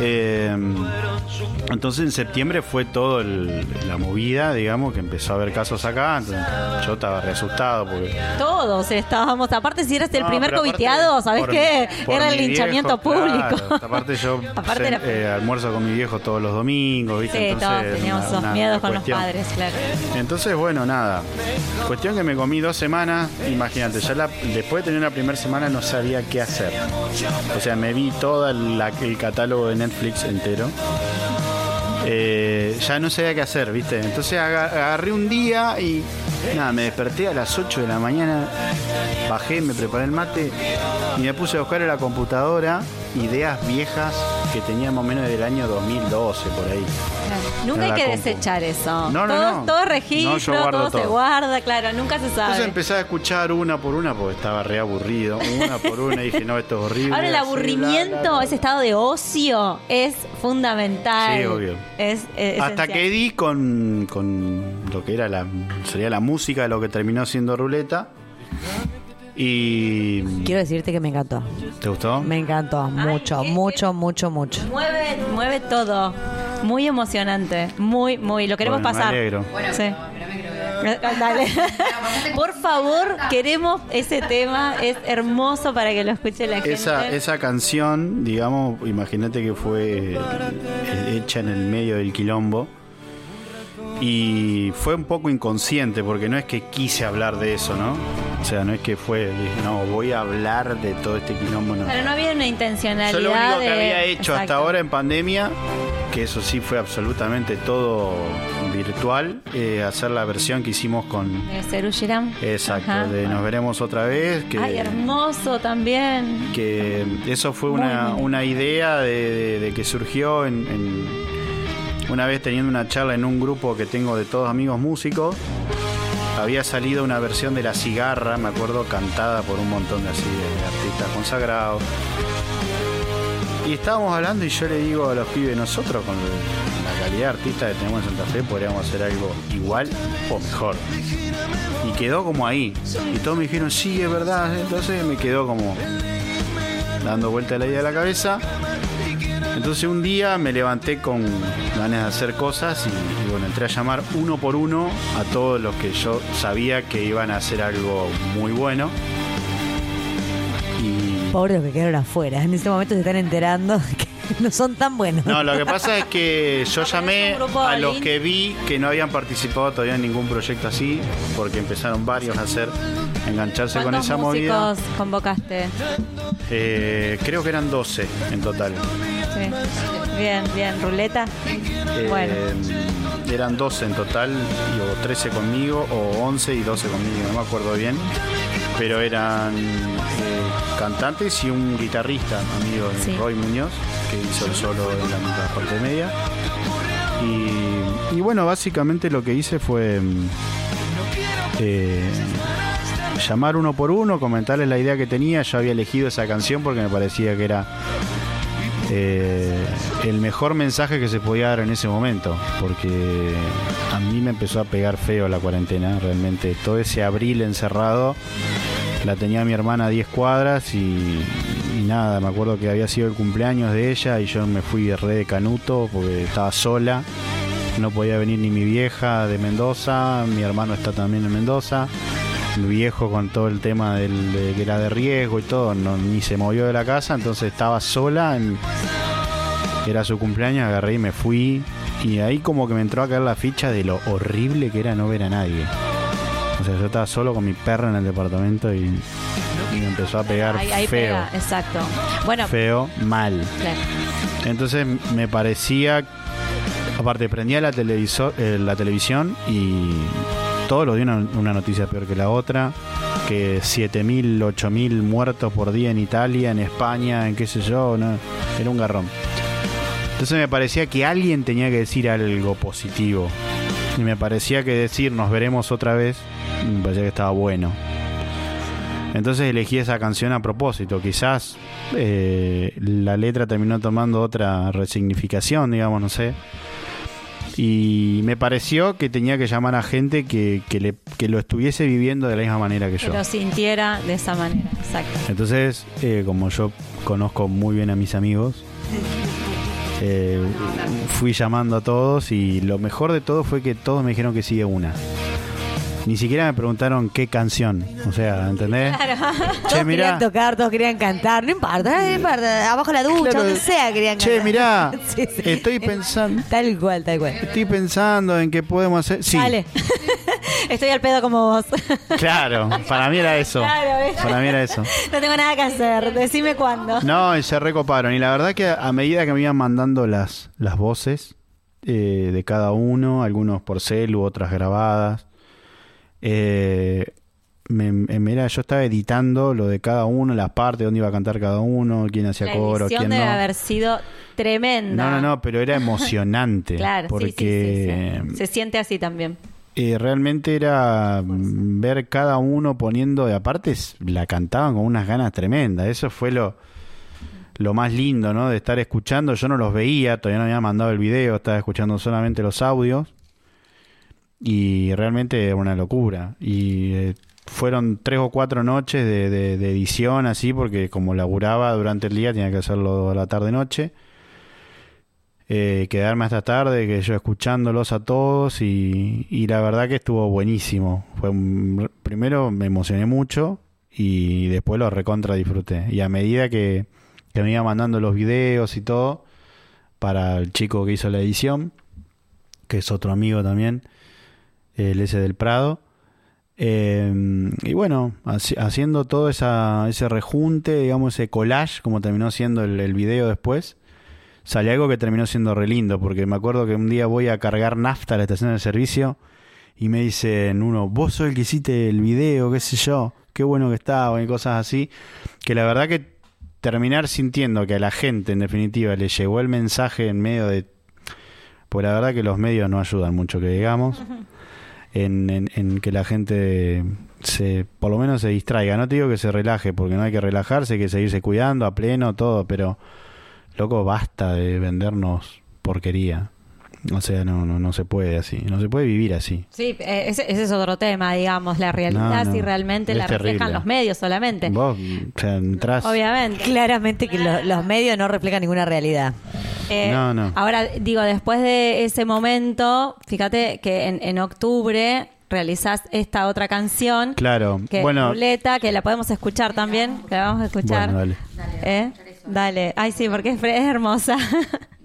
Eh, entonces en septiembre fue todo el- la movida, digamos, que empezó a haber casos acá. Entonces, yo estaba re asustado porque. Todos estábamos. Aparte, si eras el No, primer coviteado, ¿sabes por- qué? por Era el mi linchamiento viejo, público. claro. Aparte, yo Aparte se- era- eh, almuerzo con mi viejo todos los domingos, ¿viste? Sí, Entonces, todos teníamos una- esos una miedos con los padres, claro. Entonces, bueno, nada. Cuestión que me comí dos semanas. Imagínate, ya la- después de tener la primera semana no sabía qué hacer. O sea, me vi todo el, catálogo de Netflix entero. Eh, ya no sabía qué hacer, ¿viste? Entonces aga- agarré un día y nada, me desperté a las 8 de la mañana, bajé, me preparé el mate y me puse a buscar en la computadora ideas viejas que tenía más o menos del año 2012 por ahí. Nunca hay que compu. desechar eso. No, no, todo, no. todo No, registro, guardo todo, se guarda, claro, nunca se sabe. Entonces empecé a escuchar una por una porque estaba re aburrido. Una por una y dije, no, esto es horrible. Ahora el aburrimiento, ese estado de ocio, es fundamental. Sí, obvio. Es, eh, Hasta que di con, con lo que era la sería la música de lo que terminó siendo ruleta. Y Quiero decirte que me encantó. ¿te gustó? Me encantó. Mucho, mucho, mucho, mucho. Mueve, mueve todo. Muy emocionante. Muy, muy. Lo queremos Bueno, me pasar. alegro. Sí. Dale. Por favor, queremos ese tema. Es hermoso para que lo escuche la gente. Esa, esa canción, digamos, imagínate que fue eh, hecha en el medio del quilombo. Y fue un poco inconsciente, porque no es que quise hablar de eso, ¿no? O sea, no es que fue, dije, no, voy a hablar de todo este quilombo, no. Pero no había una intencionalidad. Yo lo único que había hecho hasta ahora en pandemia, que eso sí fue absolutamente todo virtual, eh, hacer la versión que hicimos con... Girán. Exacto, Ajá. de Nos veremos otra vez, que... Ay, hermoso también. que eso fue una, una idea de, de- de que surgió en, en- una vez teniendo una charla en un grupo que tengo de todos amigos músicos había salido una versión de La Cigarra, me acuerdo, cantada por un montón de así de artistas consagrados. Y estábamos hablando y yo le digo a los pibes, nosotros con la calidad de artista que tenemos en Santa Fe podríamos hacer algo igual o mejor. Y quedó como ahí. Y todos me dijeron, sí, es verdad. Entonces me quedó como dando vuelta la idea de la cabeza. Entonces un día me levanté con ganas de hacer cosas y, y bueno, entré a llamar uno por uno a todos los que yo sabía que iban a hacer algo muy bueno. Y Pobres los que quedaron afuera. En este momento se están enterando que no son tan buenos. No, lo que pasa es que yo llamé a los que vi que no habían participado todavía en ningún proyecto así, porque empezaron varios a hacer, engancharse con ¿Cuántos esa movida. músicos convocaste? Eh, creo que eran 12 en total. Sí. Bien, bien. ¿Ruleta? Eh, Bueno. Eran 12 en total, o 13 conmigo, o 11 y 12 conmigo, no me acuerdo bien. Pero eran eh, cantantes y un guitarrista, amigo de Sí. Roy Muñoz, que hizo el solo en la mitad parte media. Y, y bueno, básicamente lo que hice fue mm, eh, llamar uno por uno, comentarles la idea que tenía. Yo había elegido esa canción porque me parecía que era eh, el mejor mensaje que se podía dar en ese momento, porque a mí me empezó a pegar feo la cuarentena, realmente todo ese abril encerrado, la tenía mi hermana a 10 cuadras y, y nada, me acuerdo que había sido el cumpleaños de ella y yo me fui re de canuto porque estaba sola, no podía venir ni mi vieja de Mendoza, mi hermano está también en Mendoza. Viejo con todo el tema del, de que era de riesgo y todo, no, ni se movió de la casa, entonces estaba sola, en- era su cumpleaños, agarré y me fui. Y ahí como que me entró a caer la ficha de lo horrible que era no ver a nadie. O sea, yo estaba solo con mi perro en el departamento y, y me empezó a pegar Ahí, ahí feo. pega, exacto. Bueno, Feo, mal. claro. Entonces me parecía, aparte prendía la, televisor, eh, la televisión y todos los días una, noticia peor que la otra, que 7.000, 8.000 muertos por día en Italia, en España, en qué sé yo, no, era un garrón. Entonces me parecía que alguien tenía que decir algo positivo. Y me parecía que decir nos veremos otra vez, me parecía que estaba bueno. Entonces elegí esa canción a propósito. Quizás eh, la letra terminó tomando otra resignificación, digamos, no sé. Y me pareció que tenía que llamar a gente que, que, le- que lo estuviese viviendo de la misma manera que Que yo. lo sintiera de esa manera, exacto. Entonces, eh, como yo conozco muy bien a mis amigos, eh, fui llamando a todos y lo mejor de todo fue que todos me dijeron que sigue una. Ni siquiera me preguntaron qué canción. O sea, ¿entendés? Todos Che, mirá. querían tocar, todos querían cantar, no importa, no importa, abajo la ducha, Claro. donde sea querían Che, cantar. mirá, Sí, sí. estoy pensando, Tal cual, tal cual. estoy pensando en qué podemos hacer. Sí, Dale. Estoy al pedo como vos. claro, para mí era eso. Claro, ¿ves? Para mí era eso. No tengo nada que hacer. Decime cuándo. No, y se recoparon. Y la verdad que a medida que me iban mandando las, las voces eh, de cada uno, algunos por celu, otras grabadas, eh, me, me era, yo estaba editando lo de cada uno, las partes, dónde iba a cantar cada uno, quién hacía coro, quién debe no. haber sido tremenda. No, no, no, pero era emocionante. Claro, sí, sí, porque sí, sí. Se siente así también. eh, realmente era mm, ver cada uno poniendo, y aparte la cantaban con unas ganas tremendas, eso fue lo, lo más lindo, ¿no? De estar escuchando, yo no los veía, todavía no me había mandado el video, estaba escuchando solamente los audios y realmente una locura. Y eh, fueron tres o cuatro noches de, edición así, porque como laburaba durante el día tenía que hacerlo a la tarde-noche eh, quedarme hasta tarde, que yo escuchándolos a todos y, y la verdad que estuvo buenísimo. Fue un- primero me emocioné mucho y después lo recontra disfruté. Y a medida que, que me iba mandando los videos y todo para el chico que hizo la edición, que es otro amigo también, el ese del Prado. eh, y bueno, haci- haciendo todo esa, ese rejunte, digamos, ese collage, como terminó siendo el, el video después, salió algo que terminó siendo re lindo, porque me acuerdo que un día voy a cargar nafta a la estación de servicio y me dicen uno, vos sos el que hiciste el video, qué sé yo, qué bueno que estaba y cosas así, que la verdad que terminar sintiendo que a la gente en definitiva le llegó el mensaje en medio de... Pues la verdad que los medios no ayudan mucho, que digamos, en, en- que la gente se, por lo menos se distraiga. No te digo que se relaje, porque no hay que relajarse, hay que seguirse cuidando a pleno, todo, pero loco, basta de vendernos porquería. O sea, no, no, no se puede así, no se puede vivir así. Sí, eh, ese, es otro tema, digamos, la realidad, si realmente la reflejan los medios solamente. Vos, o sea. Obviamente. Claramente que los medios no reflejan ninguna realidad. Eh, no, no. Ahora, digo, después de ese momento, fíjate que en, en octubre realizás esta otra canción. Claro, que bueno. Ruleta, que la podemos escuchar también, que la vamos a escuchar. Bueno, dale. ¿Eh? Dale. Ay, sí, porque es hermosa.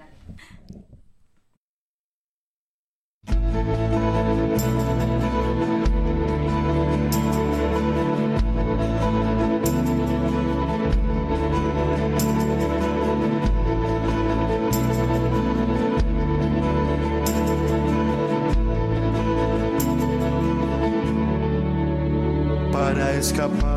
Cup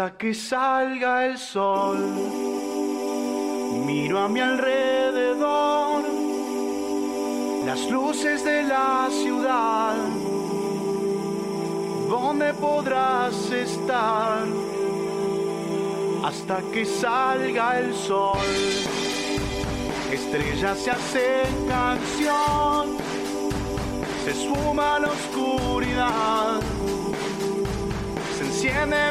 Hasta que salga el sol, miro a mi alrededor, las luces de la ciudad, ¿dónde podrás estar? Hasta que salga el sol, estrellas se hacen canción, se suma la oscuridad, se enciende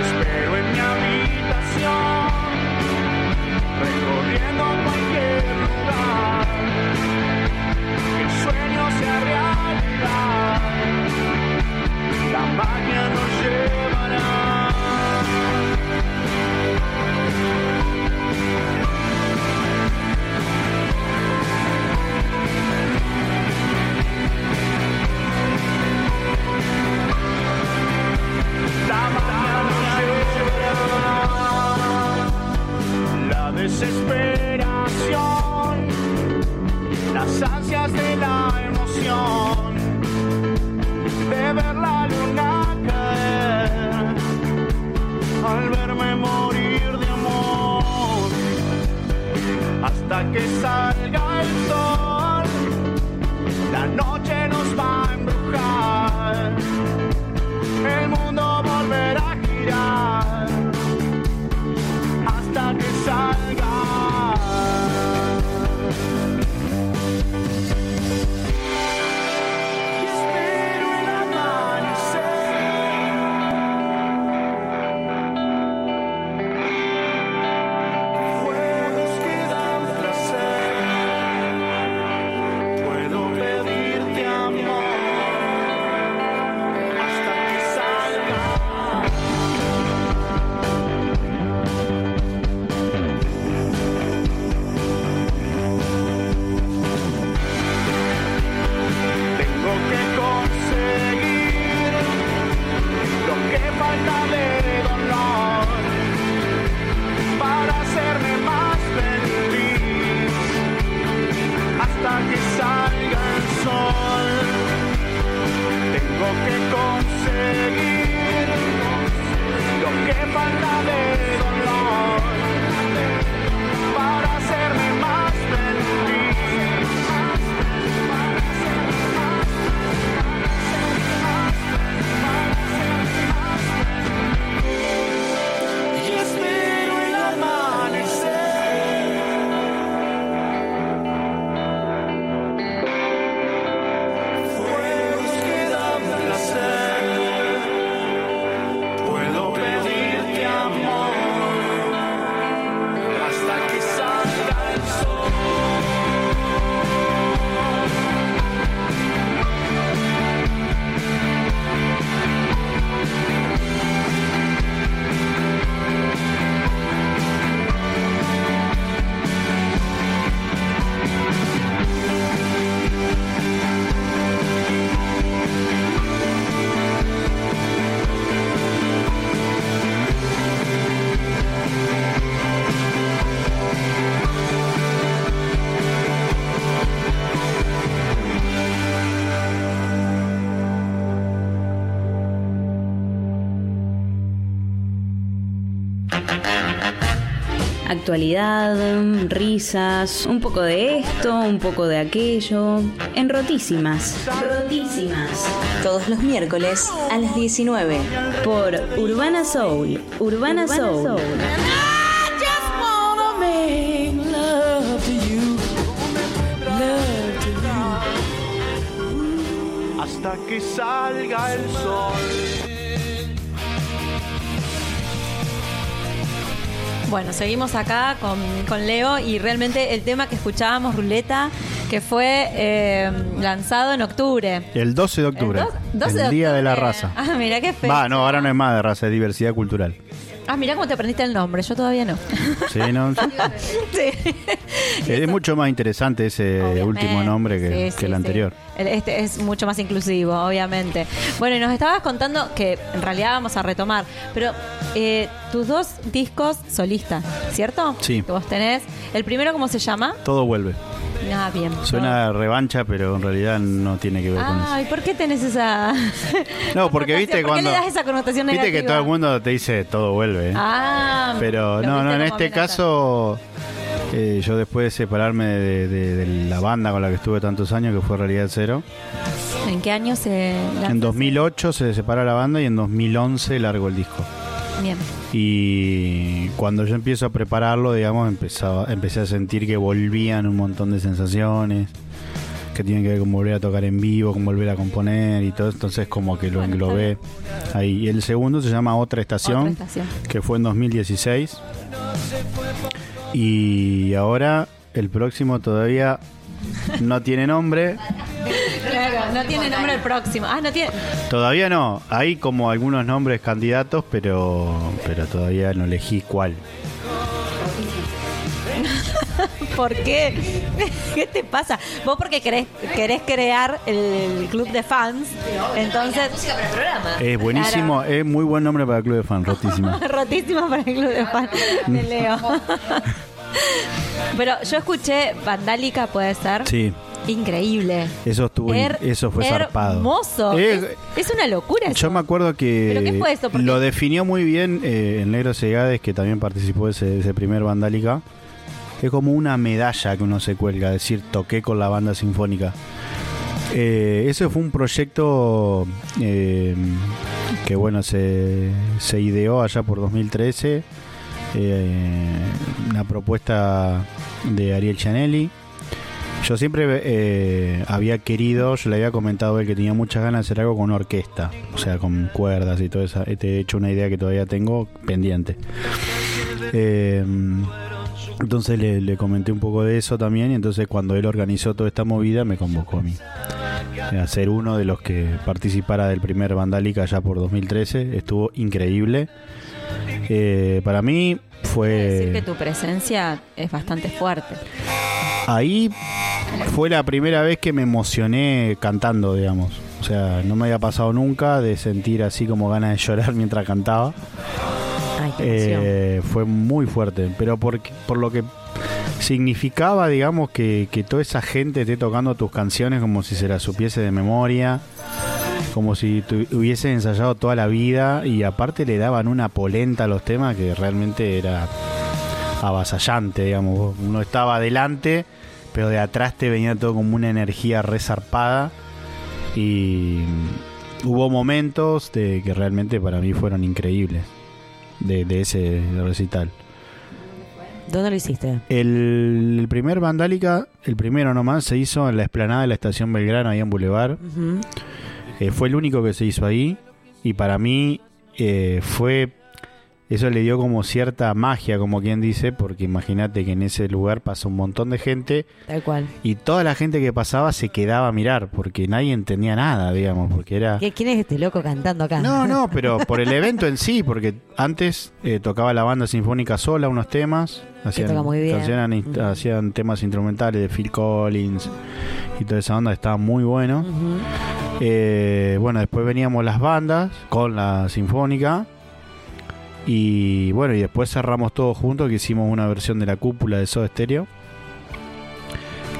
espero en mi habitación, recorriendo cualquier lugar. Que el sueño sea realidad, la magia nos llevará. Que salga Actualidad, risas, un poco de esto, un poco de aquello. En Rotísimas. Rotísimas. Todos los miércoles a las 19. Por Urbana Soul. Urbana, Soul. hasta que salga el sol. Bueno, seguimos acá con, con Leo y realmente el tema que escuchábamos, Ruleta, que fue eh, lanzado en octubre. El 12 de octubre. El dos- 12 el Día de la. Raza. Ah, mira qué feo. Va, no, ahora no es más de raza, es diversidad cultural. Ah, mira cómo te aprendiste el nombre, yo todavía no. Sí, no, sí. es mucho más interesante ese Obviamente. último nombre que, Sí, que sí, el sí. anterior. El- Este es mucho más inclusivo, obviamente. Bueno, y nos estabas contando que en realidad vamos a retomar, pero eh, tus dos discos solistas, ¿cierto? Sí. Que vos tenés. El primero, ¿cómo se llama? Todo vuelve. Nada, bien. Suena revancha, pero en realidad no tiene que ver con eso. Ay, ¿por qué tenés esa.? No, porque viste ¿Por qué cuando. le das esa connotación Viste que negativa? todo el mundo te dice todo vuelve. ¿eh? Ah, Pero no, no, en este caso, eh, yo después de separarme de, de- de la banda con la que estuve tantos años, que fue Realidad Cero, ¿En qué año se.? en 2008 se separa la banda y en 2011 largo el disco. Bien. Y cuando yo empiezo a prepararlo, digamos, empezaba, empecé a sentir que volvían un montón de sensaciones que tienen que ver con volver a tocar en vivo, con volver a componer y todo. Entonces como que lo Bueno, englobé ahí. Y el segundo se llama Otra Estación, Otra estación. que fue en 2016. Y ahora el próximo todavía no tiene nombre. Claro, no tiene nombre el próximo. Ah, no tiene. Todavía no. Hay como algunos nombres candidatos, pero, pero todavía no elegí cuál. ¿Por qué? ¿Qué te pasa? Vos porque querés, querés crear el, club de fans. Entonces. Es buenísimo, es muy buen nombre para el club de fan, rotísimo. Rotísima para el club de fans de Leo. Pero yo escuché Vandálica, puede ser. Sí, Increíble. Eso estuvo, Her- eso fue zarpado. Hermoso. Es, es una locura eso. Yo me acuerdo que ¿Pero qué fue eso? Porque- lo definió muy bien eh, el Negro Segades, que también participó de ese, ese primer Vandálica. Es como una medalla que uno se cuelga, decir, toqué con la banda sinfónica. Eh, ese fue un proyecto eh, que, bueno, se, se ideó allá por 2013. eh, una propuesta de Ariel Chanelli. Yo siempre eh, había querido, yo le había comentado a él que tenía muchas ganas de hacer algo con orquesta, o sea, con cuerdas y todo eso. Te he hecho una idea que todavía tengo pendiente. Eh, entonces le, le comenté un poco de eso también y entonces cuando él organizó toda esta movida me convocó a mí. A ser uno de los que participara del primer Vandálica ya por 2013. Estuvo increíble. Eh, para mí fue... decir que tu presencia es bastante fuerte. Ahí fue la primera vez que me emocioné cantando, digamos. O sea, no me había pasado nunca de sentir así como ganas de llorar mientras cantaba. Ay. Eh, fue muy fuerte, pero por, por lo que significaba, digamos, que, que toda esa gente esté tocando tus canciones como si se las supiese de memoria, como si tu, hubiese ensayado toda la vida y aparte le daban una polenta a los temas que realmente era avasallante, digamos. Uno estaba adelante, pero de atrás te venía todo como una energía resarpada y hubo momentos de que realmente para mí fueron increíbles de, de ese recital. ¿Dónde lo hiciste? El, el primer Vandálica, el primero nomás, se hizo en la explanada de la estación Belgrano, ahí en Boulevard. Eh, fue el único que se hizo ahí y para mí eh, fue eso le dio como cierta magia como quien dice porque imagínate que en ese lugar pasó un montón de gente Tal cual. y toda la gente que pasaba se quedaba a mirar porque nadie entendía nada digamos porque era ¿Qué- ¿Quién es este loco cantando acá? no no pero por el evento en sí porque antes eh, tocaba la banda sinfónica sola unos temas hacían toca muy bien. hacían temas instrumentales de Phil Collins y toda esa onda estaba muy bueno eh, bueno, después veníamos las bandas con la sinfónica. Y bueno, y después cerramos todo juntos, que hicimos una versión de la cúpula de Soda Stereo.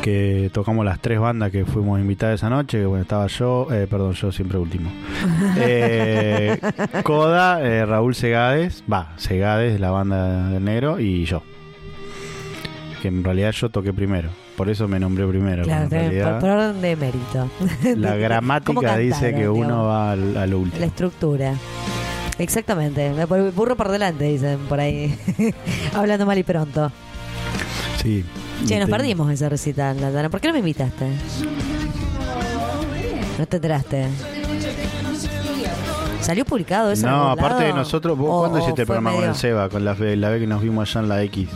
Que tocamos las tres bandas que fuimos invitadas esa noche. Que bueno, estaba yo, eh, perdón, yo siempre último. Eh, Coda, eh, Raúl Segades, va, Segades, la banda del negro, y yo. Que en realidad yo toqué primero. Por eso me nombré primero. Claro, por, realidad- por orden de mérito. la ¿Cómo gramática dice que uno va al, al último. La estructura. Exactamente. Me por- Burro por delante, dicen por ahí. Hablando mal y pronto. Sí. Che, nos Te- perdimos ese recital, Latana. ¿Por qué no me invitaste? ¿No te enteraste? ¿Salió publicado eso? No, aparte de nosotros, ¿vos O- cuándo hiciste el programa con el Seba? Con la, la vez que nos vimos allá en la X.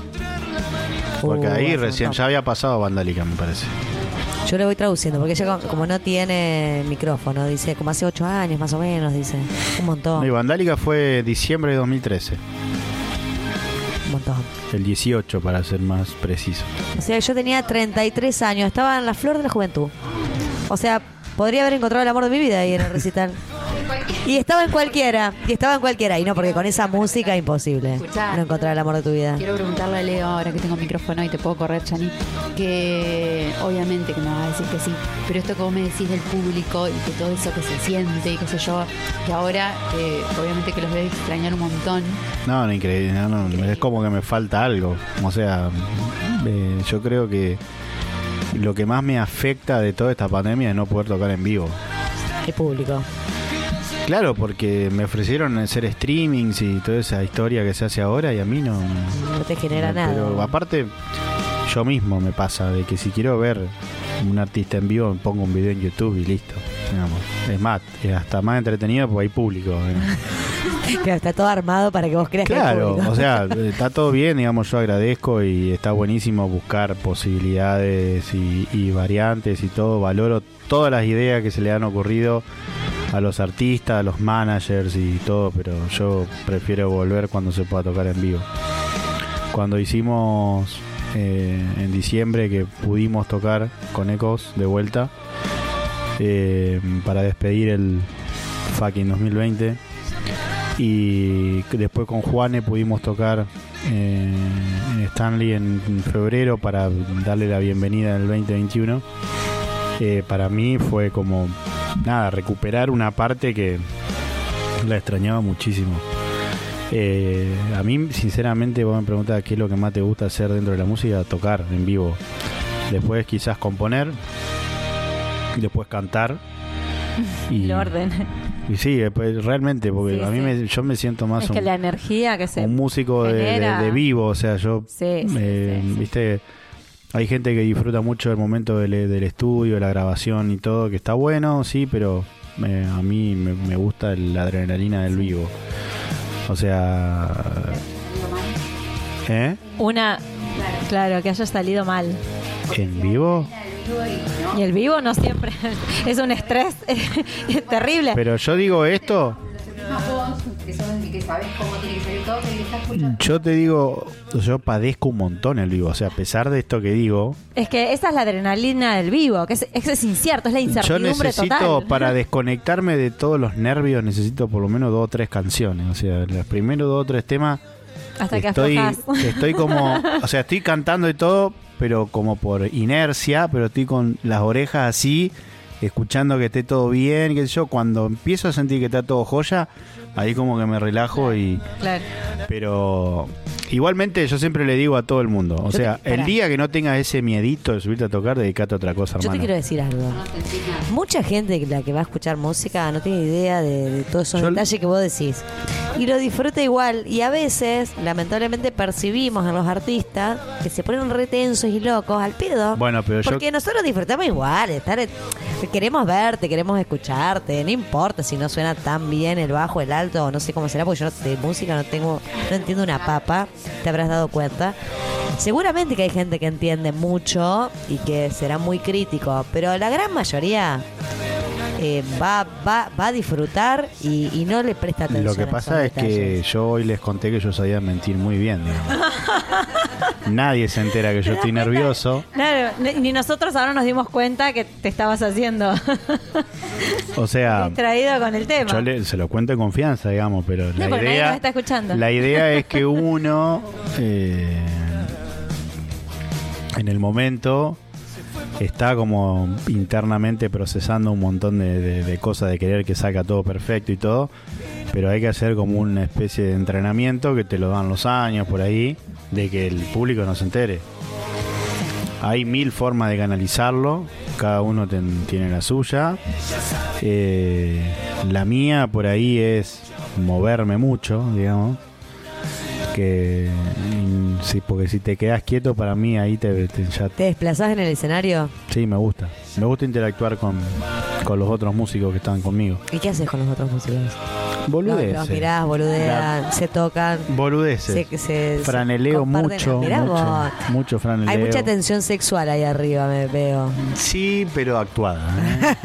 Porque Uh, ahí un recién ya había pasado Vandálica, me parece. Yo le voy traduciendo, porque ella como, no tiene micrófono, dice, como hace ocho años más o menos, dice. Un montón, y Vandálica fue diciembre de 2013. un montón. El 18, para ser más preciso. O sea, yo tenía 33 años, estaba en la flor de la juventud. O sea, podría haber encontrado el amor de mi vida ahí en el recital. Y estaba en cualquiera, y estaba en cualquiera. Y no, porque con esa música imposible Escuchá. no encontrar el amor de tu vida. Quiero preguntarle a Leo, ahora que tengo micrófono y te puedo correr, Chani, que obviamente que me va a decir que sí, pero esto como me decís del público y que todo eso que se siente y qué sé yo, que ahora eh, obviamente que los voy a extrañar un montón. No, no, increíble. no, no, es como que me falta algo. O sea, eh, yo creo que lo que más me afecta de toda esta pandemia es no poder tocar en vivo. El público. Claro, porque me ofrecieron hacer streamings y toda esa historia que se hace ahora y a mí no... no- te genera no, nada. Pero aparte, yo mismo me pasa de que si quiero ver un artista en vivo, me pongo un video en YouTube y listo. digamos. Es más, es hasta más entretenido porque hay público. ¿eh? Claro, está todo armado para que vos creas que hay Claro, o sea, está todo bien, digamos, yo agradezco y está buenísimo buscar posibilidades y, y variantes y todo. Valoro todas las ideas que se le han ocurrido a los artistas, a los managers y todo, pero yo prefiero volver cuando se pueda tocar en vivo. Cuando hicimos eh, en diciembre que pudimos tocar con Ecos de vuelta eh, para despedir el fucking 2020 y después con Juane pudimos tocar eh, en Stanley en febrero para darle la bienvenida al 2021 eh, para mí fue como, nada, recuperar una parte que la extrañaba muchísimo. Eh, a mí, sinceramente, vos me preguntás qué es lo que más te gusta hacer dentro de la música, tocar en vivo. Después quizás componer, después cantar. Y, El orden. y sí, después, realmente, porque Sí, a mí sí. me, yo me siento más Es un, que la energía que se... un músico de, de- vivo, o sea, yo, Sí, eh, sí, sí. viste, hay gente que disfruta mucho el momento del, del estudio, la grabación y todo, que está bueno, sí, pero eh, a mí me, me gusta la adrenalina del vivo. O sea, ¿eh? Una... Claro, que haya salido mal. ¿En vivo? Y el vivo no siempre es un estrés terrible. Pero yo digo esto, que sos el que sabes cómo tiene que salir todo, que está escuchando. yo te digo, yo padezco un montón el vivo, o sea, a pesar de esto que digo, Es que esa es la adrenalina del vivo, que es, es, es incierto, es la Yo incertidumbre necesito, total. para desconectarme de todos los nervios, necesito por lo menos dos o tres canciones. O sea, los primeros dos o tres temas, Hasta que estoy, aflojas. estoy como, o sea, estoy cantando y todo, pero como por inercia, pero estoy con las orejas así, escuchando que esté todo bien, qué sé yo. Cuando empiezo a sentir que está todo joya, ahí como que me relajo y... Claro. Pero igualmente yo siempre le digo a todo el mundo, o Yo sea, te- el día que no tengas ese miedito de subirte a tocar, dedicate a otra cosa, Yo te hermano. quiero decir algo. Mucha gente que la que va a escuchar música no tiene idea de, de todos esos Yo- detalles que vos decís. Y lo disfruta igual. Y a veces, lamentablemente, percibimos en los artistas que se ponen retensos y locos al pedo. Bueno, pero yo Porque nosotros disfrutamos igual, estar queremos verte, queremos escucharte, no importa si no suena tan bien el bajo, el alto, o no sé cómo será, porque yo no- de música no tengo, no entiendo una papa, te habrás dado cuenta. Seguramente que hay gente que entiende mucho y que será muy crítico, pero la gran mayoría eh, va, va, va a disfrutar y, y no le presta atención. Lo que pasa es que yo hoy les conté que yo sabía mentir muy bien. digamos. Nadie se entera que yo estoy nervioso. Claro, ni nosotros ahora nos dimos cuenta que te estabas haciendo O sea, distraído con el tema. yo le- se lo cuento en confianza, digamos, pero la nadie idea, nos está escuchando. la idea es que uno eh, en el momento está como internamente procesando un montón de, de- cosas, de querer que salga todo perfecto y todo, pero hay que hacer como una especie de entrenamiento que te lo dan los años por ahí, de que el público no se entere. Hay mil formas de canalizarlo, cada uno ten- tiene la suya. Eh, la mía por ahí es moverme mucho, digamos. Que mm, sí, porque si te quedas quieto, para mí ahí te, te- ya ¿Te desplazás en el escenario? sí me gusta. Me gusta interactuar con, con los otros músicos que están conmigo. ¿Y qué haces con los otros músicos? Boludeces. Los, los mirás, boludean, se tocan. Boludeces. Se, se- se franeleo comparten. mucho, mucho, vos. mucho franeleo. Hay mucha tensión sexual ahí arriba, me veo. Sí, pero actuada. ¿eh?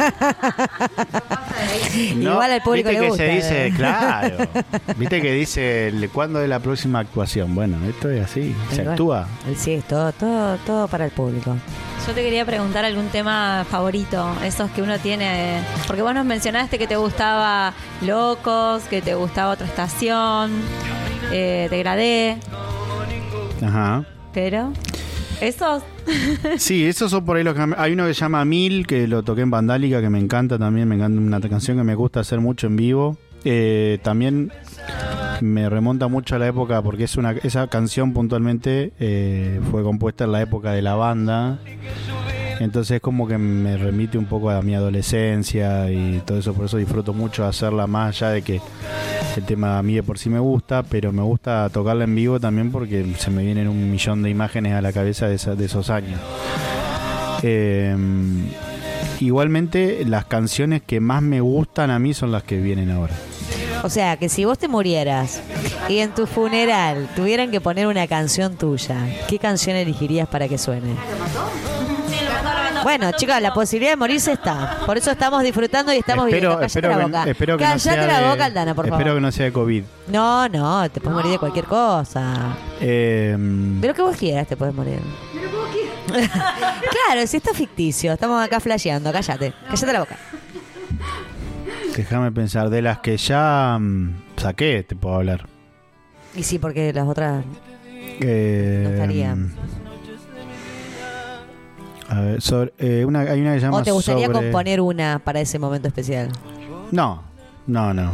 Igual al público viste le que gusta, se dice, claro. Viste que dice, ¿cuándo es la próxima actuación? Bueno, esto es así, se actúa. Sí, es todo, todo, todo para el público. Yo te quería preguntar algún tema favorito, esos que uno tiene, porque vos nos mencionaste que te gustaba Locos, que te gustaba otra estación, eh, Degradé, Ajá. pero esos, Sí, esos son por ahí los que... Hay uno que se llama Mil, que lo toqué en Vandálica, que me encanta también, me encanta una canción que me gusta hacer mucho en vivo. Eh, también me remonta mucho a la época, porque esa canción puntualmente eh, fue compuesta en la época de la banda. Entonces como que me remite un poco a mi adolescencia y todo eso, por eso disfruto mucho hacerla más allá de que el tema a mí de por sí me gusta, pero me gusta tocarla en vivo también porque se me vienen un millón de imágenes a la cabeza de, esos años. Eh, igualmente las canciones que más me gustan a mí son las que vienen ahora. O sea, que si vos te murieras y en tu funeral tuvieran que poner una canción tuya, ¿qué canción elegirías para que suene? Bueno, chicos, la posibilidad de morirse está. Por eso estamos disfrutando y estamos espero, viviendo. Cállate espero la que, boca. espero que no Cállate sea la de- boca, Aldana, por espero favor. que no sea de COVID. No, no, te puedes morir de cualquier cosa. Eh, De lo que vos quieras te puedes morir. claro, si esto es ficticio, estamos acá flasheando, cállate. Cállate la boca. Déjame pensar, de las que ya mm, saqué, te puedo hablar. Y sí, porque las otras Eh, No estaría. A ver, sobre, eh, una, hay una que se llama ¿O te gustaría sobre- componer una para ese momento especial? No, no, no.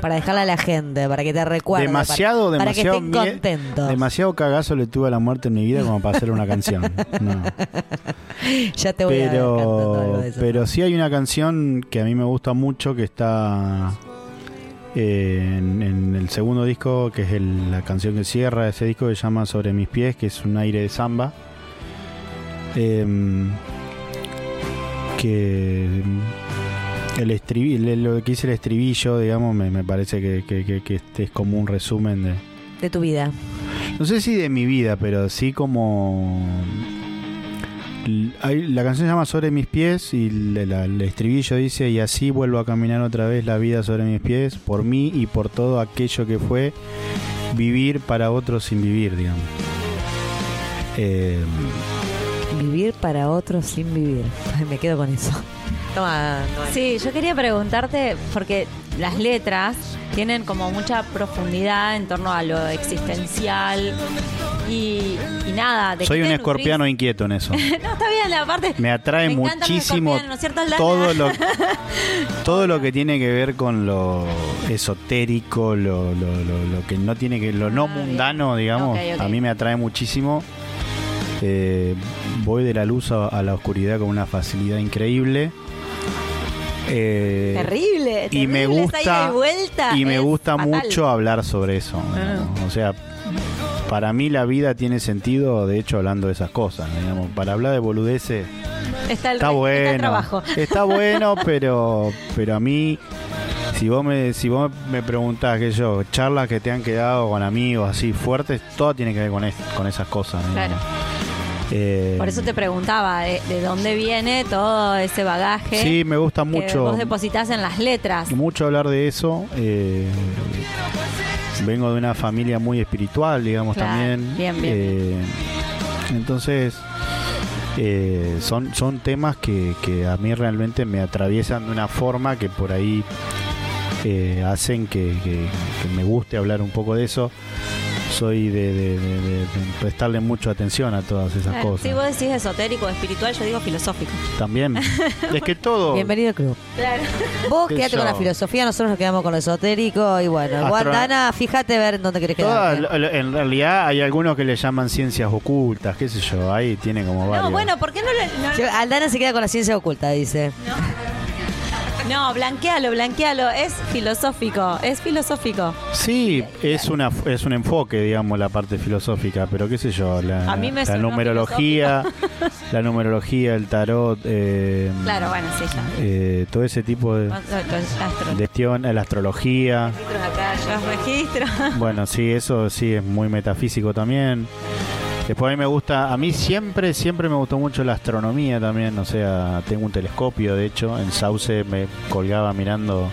Para dejarla a la gente, para que te recuerde. demasiado, para, para demasiado que estén contentos. Demasiado cagazo le tuve a la muerte en mi vida como para hacer una canción. No. ya te voy a ver cantando algo Pero, de eso. pero sí hay una canción que a mí me gusta mucho que está eh, en, en el segundo disco, que es el- la canción que cierra ese disco que se llama Sobre mis pies, que es un aire de samba. Em, que el estribillo, lo que dice el estribillo, digamos, me, me parece que, que- que- que este es como un resumen de, De tu vida. no sé si de mi vida, pero sí como... Hay- La canción se llama Sobre mis pies y la- la- el estribillo dice y así vuelvo a caminar otra vez la vida sobre mis pies por mí y por todo aquello que fue vivir para otros sin vivir, digamos. Eh, Vivir para otros sin vivir. Me quedo con eso. Toma, toma. Sí, yo quería preguntarte, porque las letras tienen como mucha profundidad en torno a lo existencial y, y nada. ¿de soy un escorpiano inquieto en eso. no, está bien, aparte. Me atrae Me los muchísimo escorpianos, ¿no es cierto, Aldana? todo lo todo lo que tiene que ver con lo esotérico, lo, lo, lo- lo que no tiene que lo no Ah, bien. mundano, digamos, a mí me atrae muchísimo. Eh, voy de la luz a, a la oscuridad con una facilidad increíble. Eh, Terrible, y me terrible, gusta y vuelta y me gusta fatal. Mucho hablar sobre eso. O sea, para mí la vida tiene sentido, de hecho, hablando de esas cosas. digamos. Para hablar de boludeces Está, el, está está bueno el trabajo. está bueno pero pero a mí si vos me si vos me preguntás que yo charlas que te han quedado con amigos así fuertes todo tiene que ver con es- con esas cosas ¿no? Eh, Por eso te preguntaba de, de dónde viene todo ese bagaje sí me gusta que mucho vos depositas en las letras. mucho hablar de eso eh, vengo de una familia muy espiritual digamos Claro, también bien, bien. Eh, entonces eh, son son temas que, que a mí realmente me atraviesan de una forma que por ahí eh, hacen que, que- que me guste hablar un poco de eso soy de, de- de- de- prestarle mucha atención a todas esas Eh, cosas si vos decís esotérico, espiritual, yo digo filosófico. también es que todo Bienvenido al club. Claro. Vos Qué quedate con la filosofía, nosotros nos quedamos con lo esotérico y bueno, vos, Astro- fíjate ver en dónde querés quedar. en realidad hay algunos que le llaman ciencias ocultas, qué sé yo, ahí tiene como varios. No, bueno, ¿por qué no le.? No, Aldana se queda con la ciencia oculta, dice. no, blanquealo, blanquealo. Es filosófico, es filosófico. Sí, es una es un enfoque, digamos, la parte filosófica, pero qué sé yo, la, A mí me la sonó numerología, la numerología, el tarot, eh, Claro, bueno, sí, ya. eh, todo ese tipo de Astro- gestión, la astrología. Los registros. Bueno, sí, eso sí es muy metafísico también. Después a mí me gusta, a mí siempre, siempre me gustó mucho la astronomía también, o sea, tengo un telescopio, de hecho, en Sauce me colgaba mirando.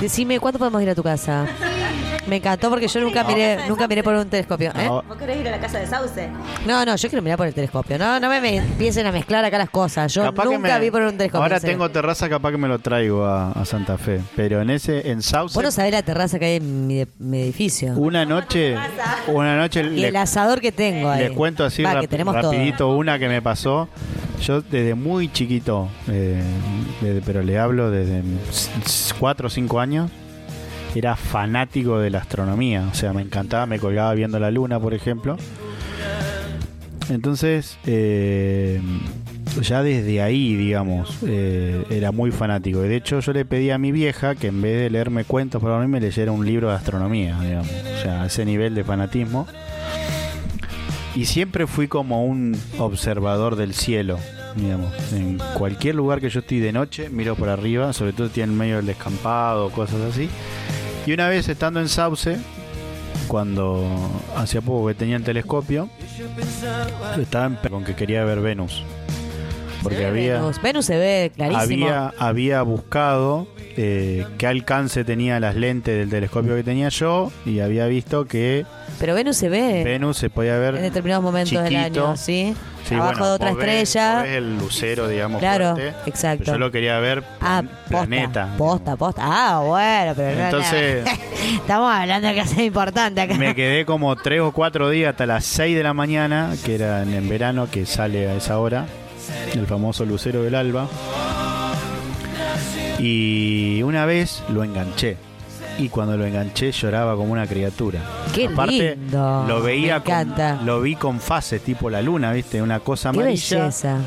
Decime, ¿cuándo podemos ir a tu casa? Me encantó porque yo nunca miré, nunca miré por un telescopio. ¿eh? No, ¿Vos querés ir a la casa de Sauce? No, no, yo quiero mirar por el telescopio. No, no me, me empiecen a mezclar acá las cosas. Yo capaz que nunca me- vi por un telescopio. Ahora en serio. tengo terraza, capaz que me lo traigo a, a Santa Fe, pero en ese, en Sauce, Vos no sabés la terraza que hay en mi, mi edificio. una noche, una noche y le- el asador que tengo ahí. Les cuento así Va, rap- que tenemos todo. rapidito una que me pasó. Yo desde muy chiquito, eh, desde- pero le hablo desde 4 o 5 años, era fanático de la astronomía. O sea, me encantaba, me colgaba viendo la luna, por ejemplo. Entonces, eh, ya desde ahí, digamos, eh, era muy fanático. De hecho, yo le pedí a mi vieja que en vez de leerme cuentos para mí, me leyera un libro de astronomía, digamos. O sea, ese nivel de fanatismo. Y siempre fui como un observador del cielo, digamos. En cualquier lugar que yo estoy de noche, miro por arriba, sobre todo en medio del descampado, cosas así. Y una vez estando en Sauce, cuando hacía poco que tenía el telescopio, estaba en con que quería ver Venus. Porque había, Venus. Venus se ve clarísimo. había, había buscado eh, qué alcance tenía las lentes del telescopio que tenía yo y había visto que Pero Venus se ve Venus se podía ver en determinados momentos del año, ¿sí? Sí, Abajo bueno, de otra estrella. ves el lucero, digamos, Claro, fuerte, exacto. yo lo quería ver Ah, posta, planeta. Posta, posta. Ah, bueno, pero Entonces- no. Estamos hablando de que es importante acá. Me quedé como tres o cuatro días hasta las 6 de la mañana, que era en verano, que sale a esa hora. el famoso lucero del alba. Y una vez lo enganché. Y cuando lo enganché lloraba como una criatura. Qué Aparte, lindo. lo veía Me encanta. Con, lo vi con fases tipo la luna, ¿viste? Una cosa Qué amarilla belleza.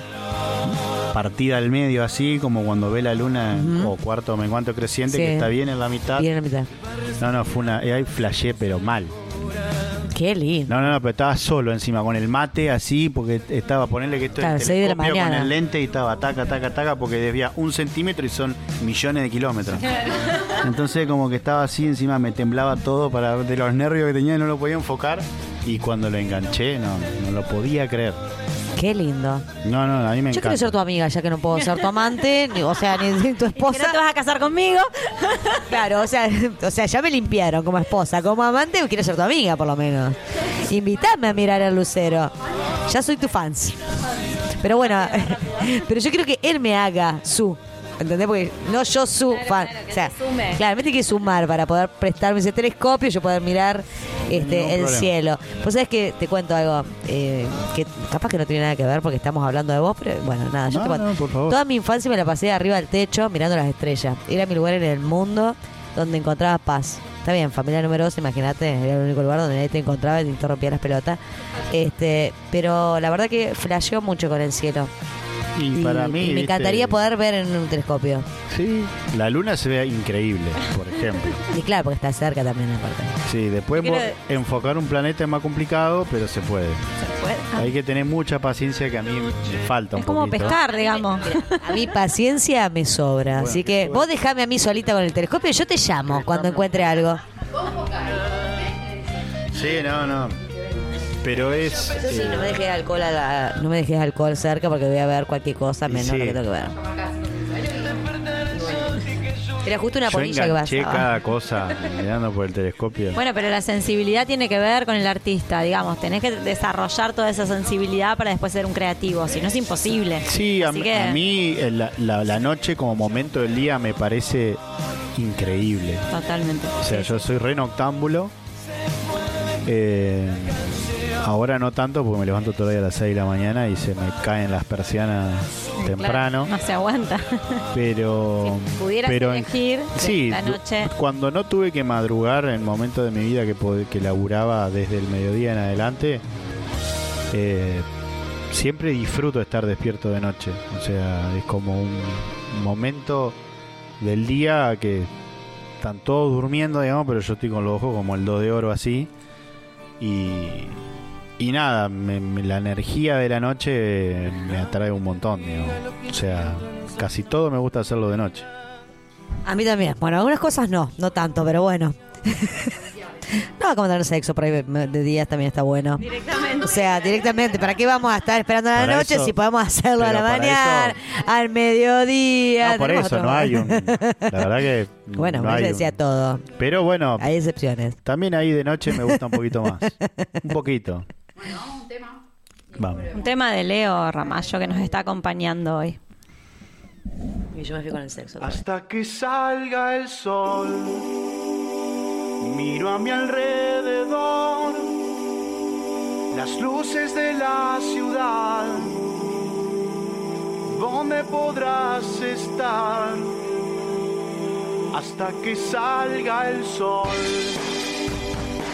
partida al medio así, como cuando ve la luna Ujú. o cuarto me cuanto creciente Sí. que está bien en la mitad. Bien en la mitad. No, no, fue una. eh, Ahí flashé, pero mal. Qué lindo. No, no, no, pero estaba solo encima, con el mate así, porque estaba, ponerle que esto Claro, es el con el lente y estaba taca, taca, taca, porque desvía un centímetro y son millones de kilómetros. Entonces, como que estaba así, encima me temblaba todo para de los nervios que tenía y no lo podía enfocar. Y cuando lo enganché, no, no lo podía creer. Qué lindo. No, no, a mí me Yo encanta. quiero ser tu amiga, ya que no puedo ser tu amante, ni- o sea, ni tu ¿Que no esposa. te vas a casar conmigo? Claro, o sea, o sea, ya me limpiaron como esposa, como amante, quiero ser tu amiga por lo menos. Invítame a mirar el lucero. Ya soy tu fans. Pero bueno, pero yo quiero que él me haga su. ¿Entendés? Porque no yo su fan. claro, que o sea, te sume. claro, me tiene que sumar para poder prestarme ese telescopio y yo poder mirar este, el problema. cielo. Pues sabes que te cuento algo eh, que capaz que no tiene nada que ver porque estamos hablando de vos, pero bueno, nada, yo No, te cuento. no, por favor. Toda mi infancia me la pasé arriba del techo mirando las estrellas. Era mi lugar en el mundo donde encontraba paz. Está bien, familia numerosa, imagínate, era el único lugar donde nadie te encontraba y te interrumpía las pelotas. Este, pero la verdad que flasheó mucho con el cielo. Y, para mí. y me encantaría poder ver en un telescopio. Sí, la luna se ve increíble, por ejemplo. Y claro, porque está cerca también aparte. Sí, después quiero- enfocar un planeta es más complicado, pero se puede. Ah. Hay que tener mucha paciencia que a mí me falta un Es como poquito. pescar, digamos. A mí paciencia me sobra. Bueno, así que vos dejame a mí solita con el telescopio y yo te llamo cuando encuentre algo. Sí, no, no. Pero es. Eso sí, eh, no me dejes alcohol, a la- no me dejes alcohol cerca porque voy a ver cualquier cosa menos sí. lo que tengo que ver. Era justo una yo polilla que pasaba. cada cosa mirando por el telescopio. Bueno, pero la sensibilidad tiene que ver con el artista, digamos. Tenés que desarrollar toda esa sensibilidad para después ser un creativo. Si no, es imposible. Sí, a, que- a mí eh, la, la- la noche como momento del día me parece increíble. Totalmente. O sea, yo soy re noctámbulo. Eh, ahora no tanto porque me levanto todavía a las 6 de la mañana y se me caen las persianas temprano. Claro, no se aguanta. Pero, Si pero elegir sí, la noche. cuando no tuve que madrugar en momentos de mi vida que, que laburaba desde el mediodía en adelante, eh, siempre disfruto estar despierto de noche. O sea, es como un momento del día que están todos durmiendo, digamos, pero yo estoy con los ojos como el 2 de oro así. Y, y nada, me- me- la energía de la noche me atrae un montón, digamos. O sea, casi todo me gusta hacerlo de noche. A mí también. Bueno, algunas cosas no, no tanto, pero bueno. no, como tener sexo por ahí de días también está bueno. Directamente. O sea, directamente, ¿para qué vamos a estar esperando a la Para noche eso- si podemos hacerlo a la mañana, eso- al mediodía? No, por eso otro- no hay un. La verdad que. Bueno, no me hay un- decía todo. Pero bueno, Hay excepciones. también ahí de noche me gusta un poquito más. Un poquito. Vamos. Un tema de Leo Ramallo que nos está acompañando hoy. Y yo me fui con el sexo. Hasta que salga el sol, miro a mi alrededor las luces de la ciudad. ¿Dónde podrás estar? Hasta que salga el sol,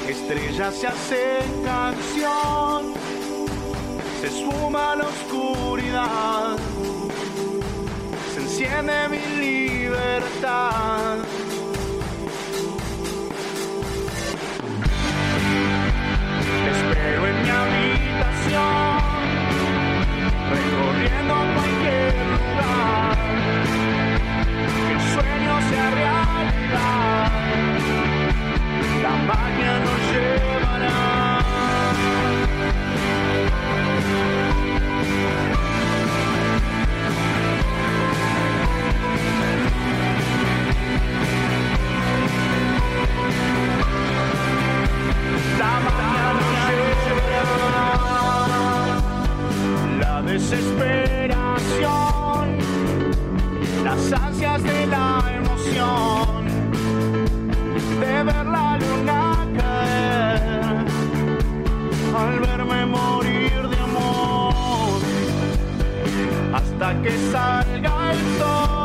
estrellas se hacen canción, se esfuma la oscuridad se enciende mi libertad. Espero en mi habitación, recorriendo cualquier lugar. Que el sueño sea realidad, la magia La desesperación, las ansias de la emoción, hasta que salga el sol.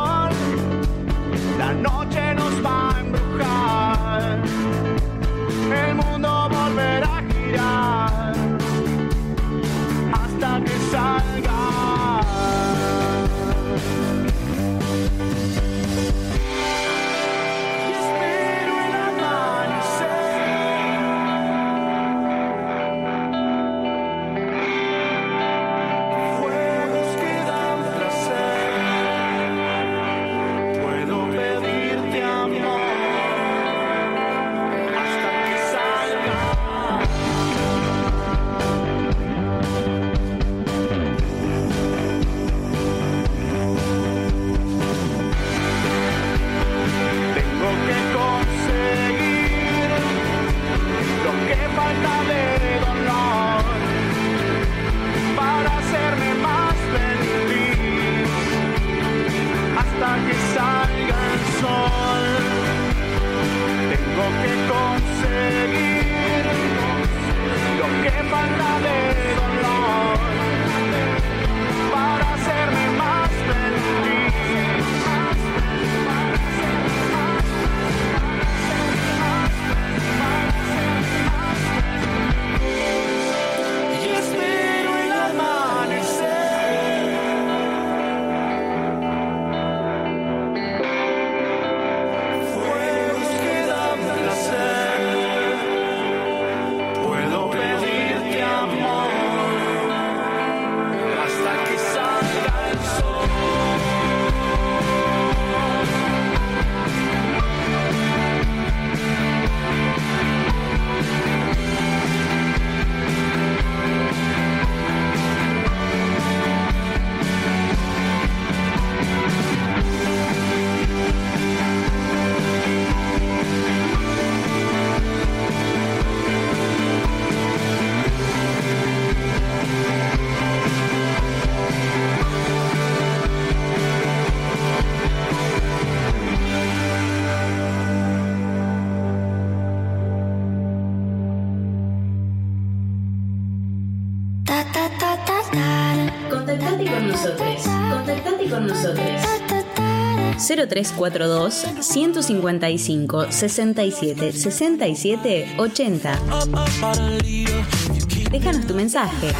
342 155 67 67 80. Déjanos tu mensaje.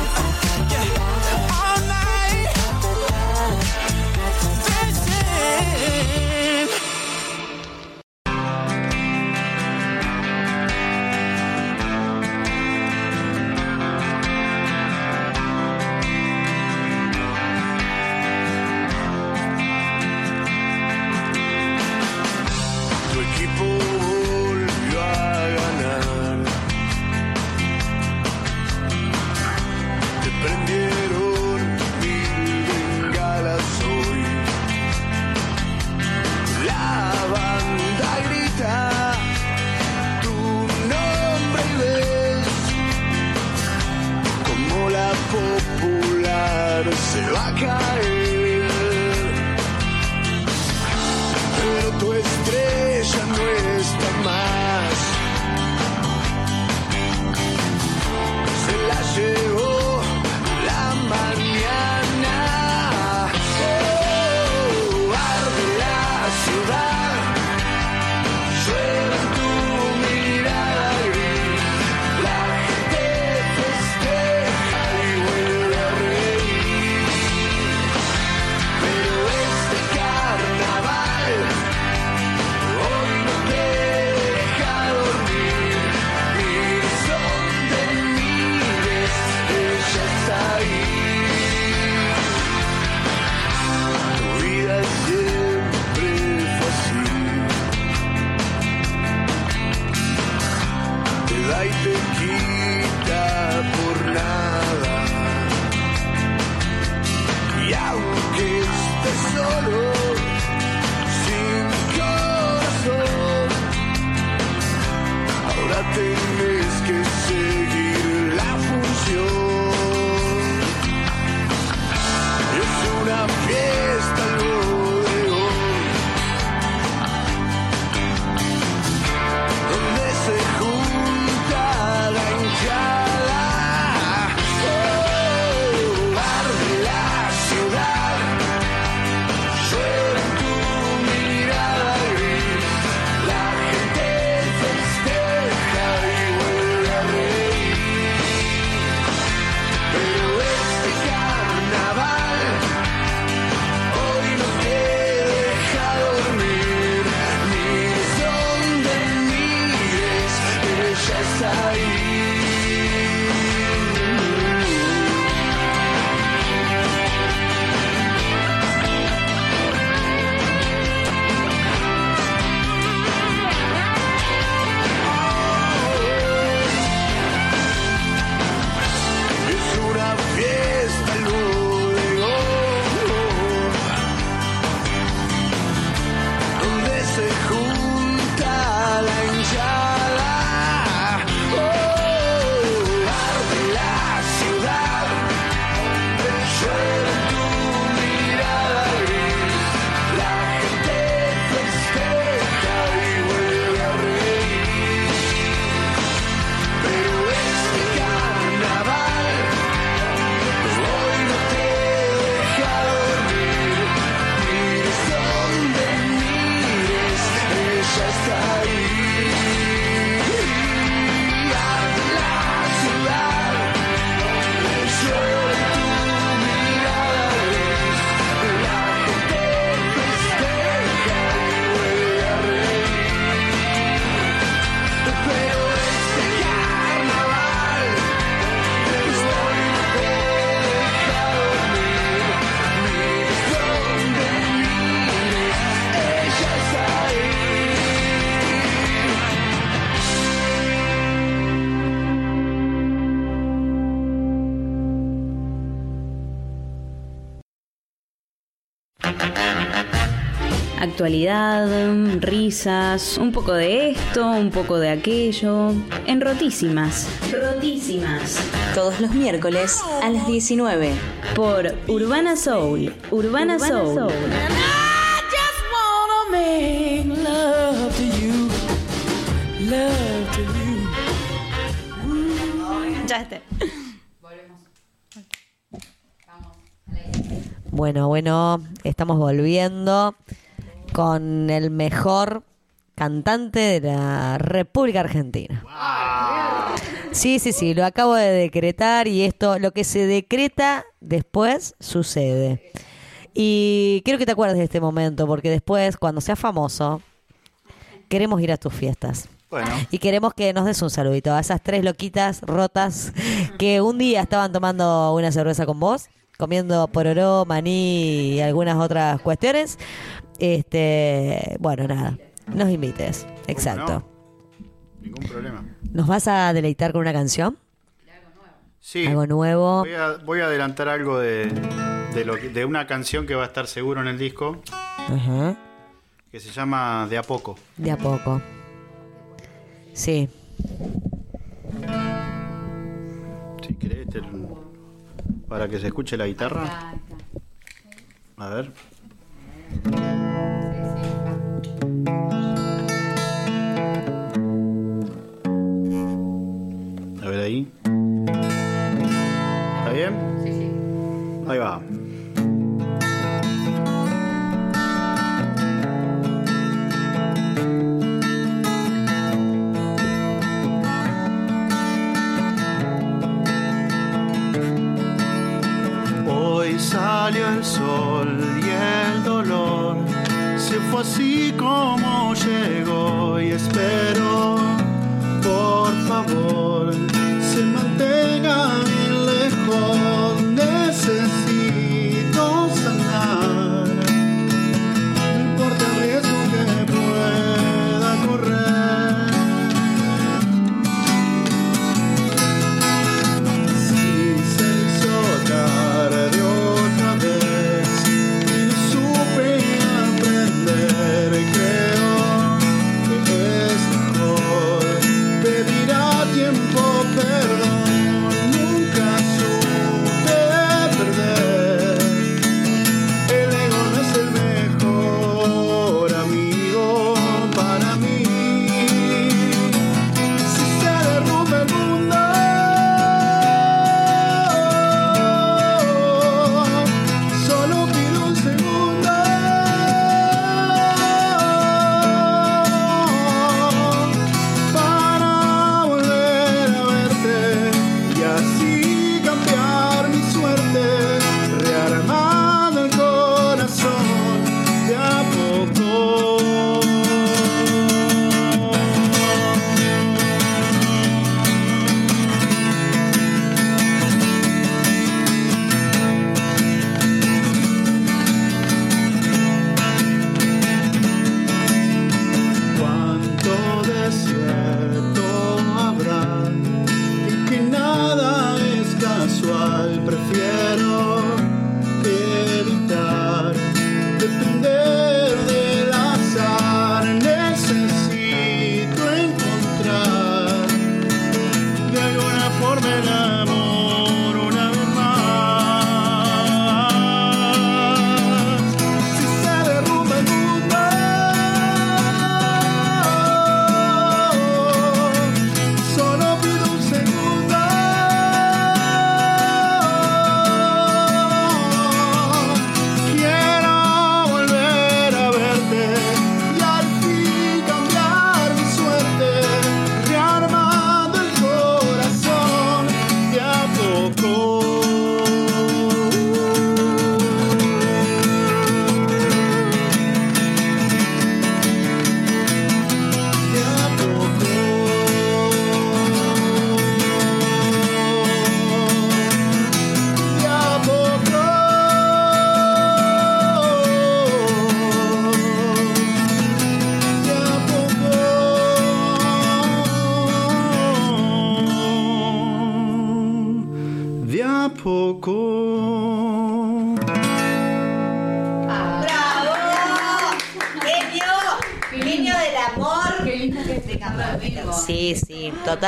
Actualidad, risas, un poco de esto, un poco de aquello. En Rotísimas. Rotísimas. Todos los miércoles a las 19. Por Urbana Soul. Urbana, Soul. Ya esté. Bueno, bueno, estamos volviendo con el mejor cantante de la República Argentina. Sí, sí, sí, lo acabo de decretar y esto, lo que se decreta después sucede. Y quiero que te acuerdes de este momento, porque después, cuando seas famoso, queremos ir a tus fiestas. Bueno, Y queremos que nos des un saludito a esas tres loquitas rotas que un día estaban tomando una cerveza con vos, comiendo pororó, maní y algunas otras cuestiones. Este, bueno, nada, nos invites. Exacto. ningún problema. ¿Nos vas a deleitar con una canción? Sí, Algo nuevo. voy a, voy a adelantar algo de, de, lo que- de una canción que va a estar seguro en el disco, Ajá. que se llama De a poco. De a poco. Sí. Si querés, te- para que se escuche la guitarra. A ver. A ver ahí. ¿Está bien? Sí, sí. Ahí va. Hoy salió el sol el dolor se fue así como llegó y espero, por favor, se mantenga bien lejos.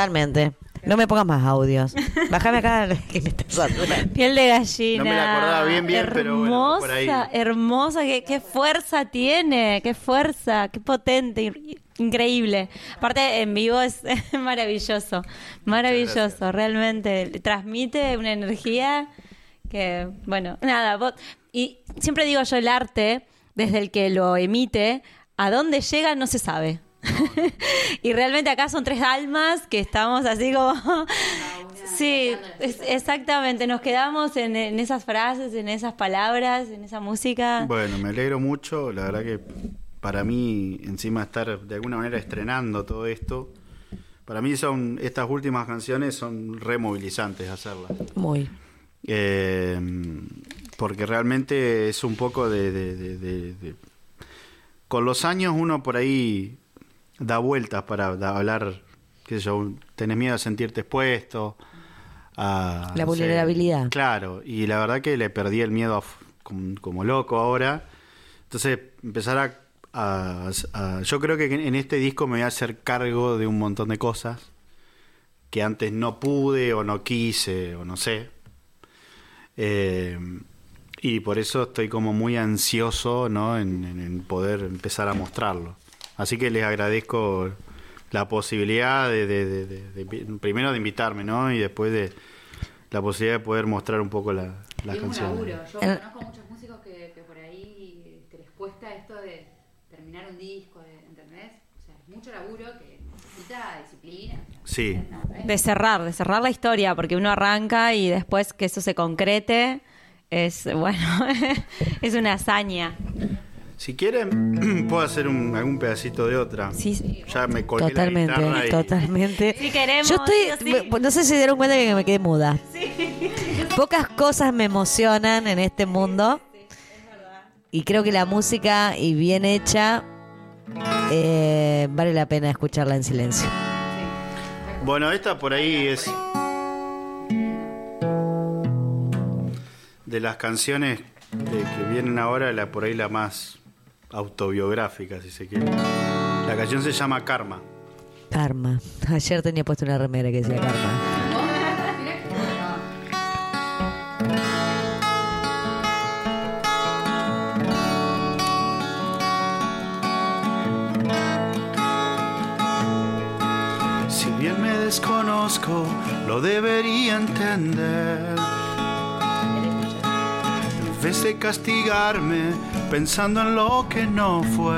Totalmente. No me pongas más audios. Bájame acá que me está saturando. Piel de gallina. No me la acordaba bien, bien, hermosa, pero bueno, por ahí. Hermosa, qué, qué fuerza tiene, qué fuerza, qué potente, in- increíble. Aparte, en vivo es maravilloso, maravilloso, realmente. Transmite una energía que, bueno, nada, vos- y siempre digo yo, el arte, desde el que lo emite, a dónde llega no se sabe. y realmente acá son tres almas que estamos así como... sí, es- exactamente, nos quedamos en, en esas frases, en esas palabras, en esa música. Bueno, me alegro mucho. La verdad que para mí, encima estar de alguna manera estrenando todo esto, para mí son estas últimas canciones son removilizantes hacerlas. Muy. Eh, porque realmente es un poco de, de- de- de- de- Con los años uno por ahí da vueltas para da- hablar, qué sé yo, tenés miedo a sentirte expuesto. A, La sé, vulnerabilidad. claro, y la verdad que le perdí el miedo a como, como loco ahora. Entonces empezar a, a- a- Yo creo que en este disco me voy a hacer cargo de un montón de cosas que antes no pude o no quise o no sé. Eh, y por eso estoy como muy ansioso ¿no? en poder empezar a mostrarlo. Así que les agradezco la posibilidad de, de- de- de- de- primero de invitarme ¿no? y después de la posibilidad de poder mostrar un poco la, las es un canciones. laburo. Yo El- conozco muchos músicos que, que por ahí te les cuesta esto de terminar un disco, de- ¿entendés? O sea, es mucho laburo que necesita disciplina. Sí. De cerrar, de cerrar la historia, porque uno arranca y después que eso se concrete, es, bueno, es una hazaña. Si quieren, puedo hacer un- algún pedacito de otra. Sí, sí. Ya me colgué la Totalmente, guitarra y- totalmente. Si queremos, Yo estoy, sí sí. no sé si se dieron cuenta que me quedé muda. Pocas cosas me emocionan en este mundo. Y creo que la música, y bien hecha, eh, vale la pena escucharla en silencio. Bueno, esta por ahí es de las canciones de- que vienen ahora, la por ahí la más autobiográfica, si se quiere. La canción se llama Karma. Karma. Ayer tenía puesto una remera que decía Karma. Si bien me desconozco, lo debería entender. En vez de castigarme pensando en lo que no fue.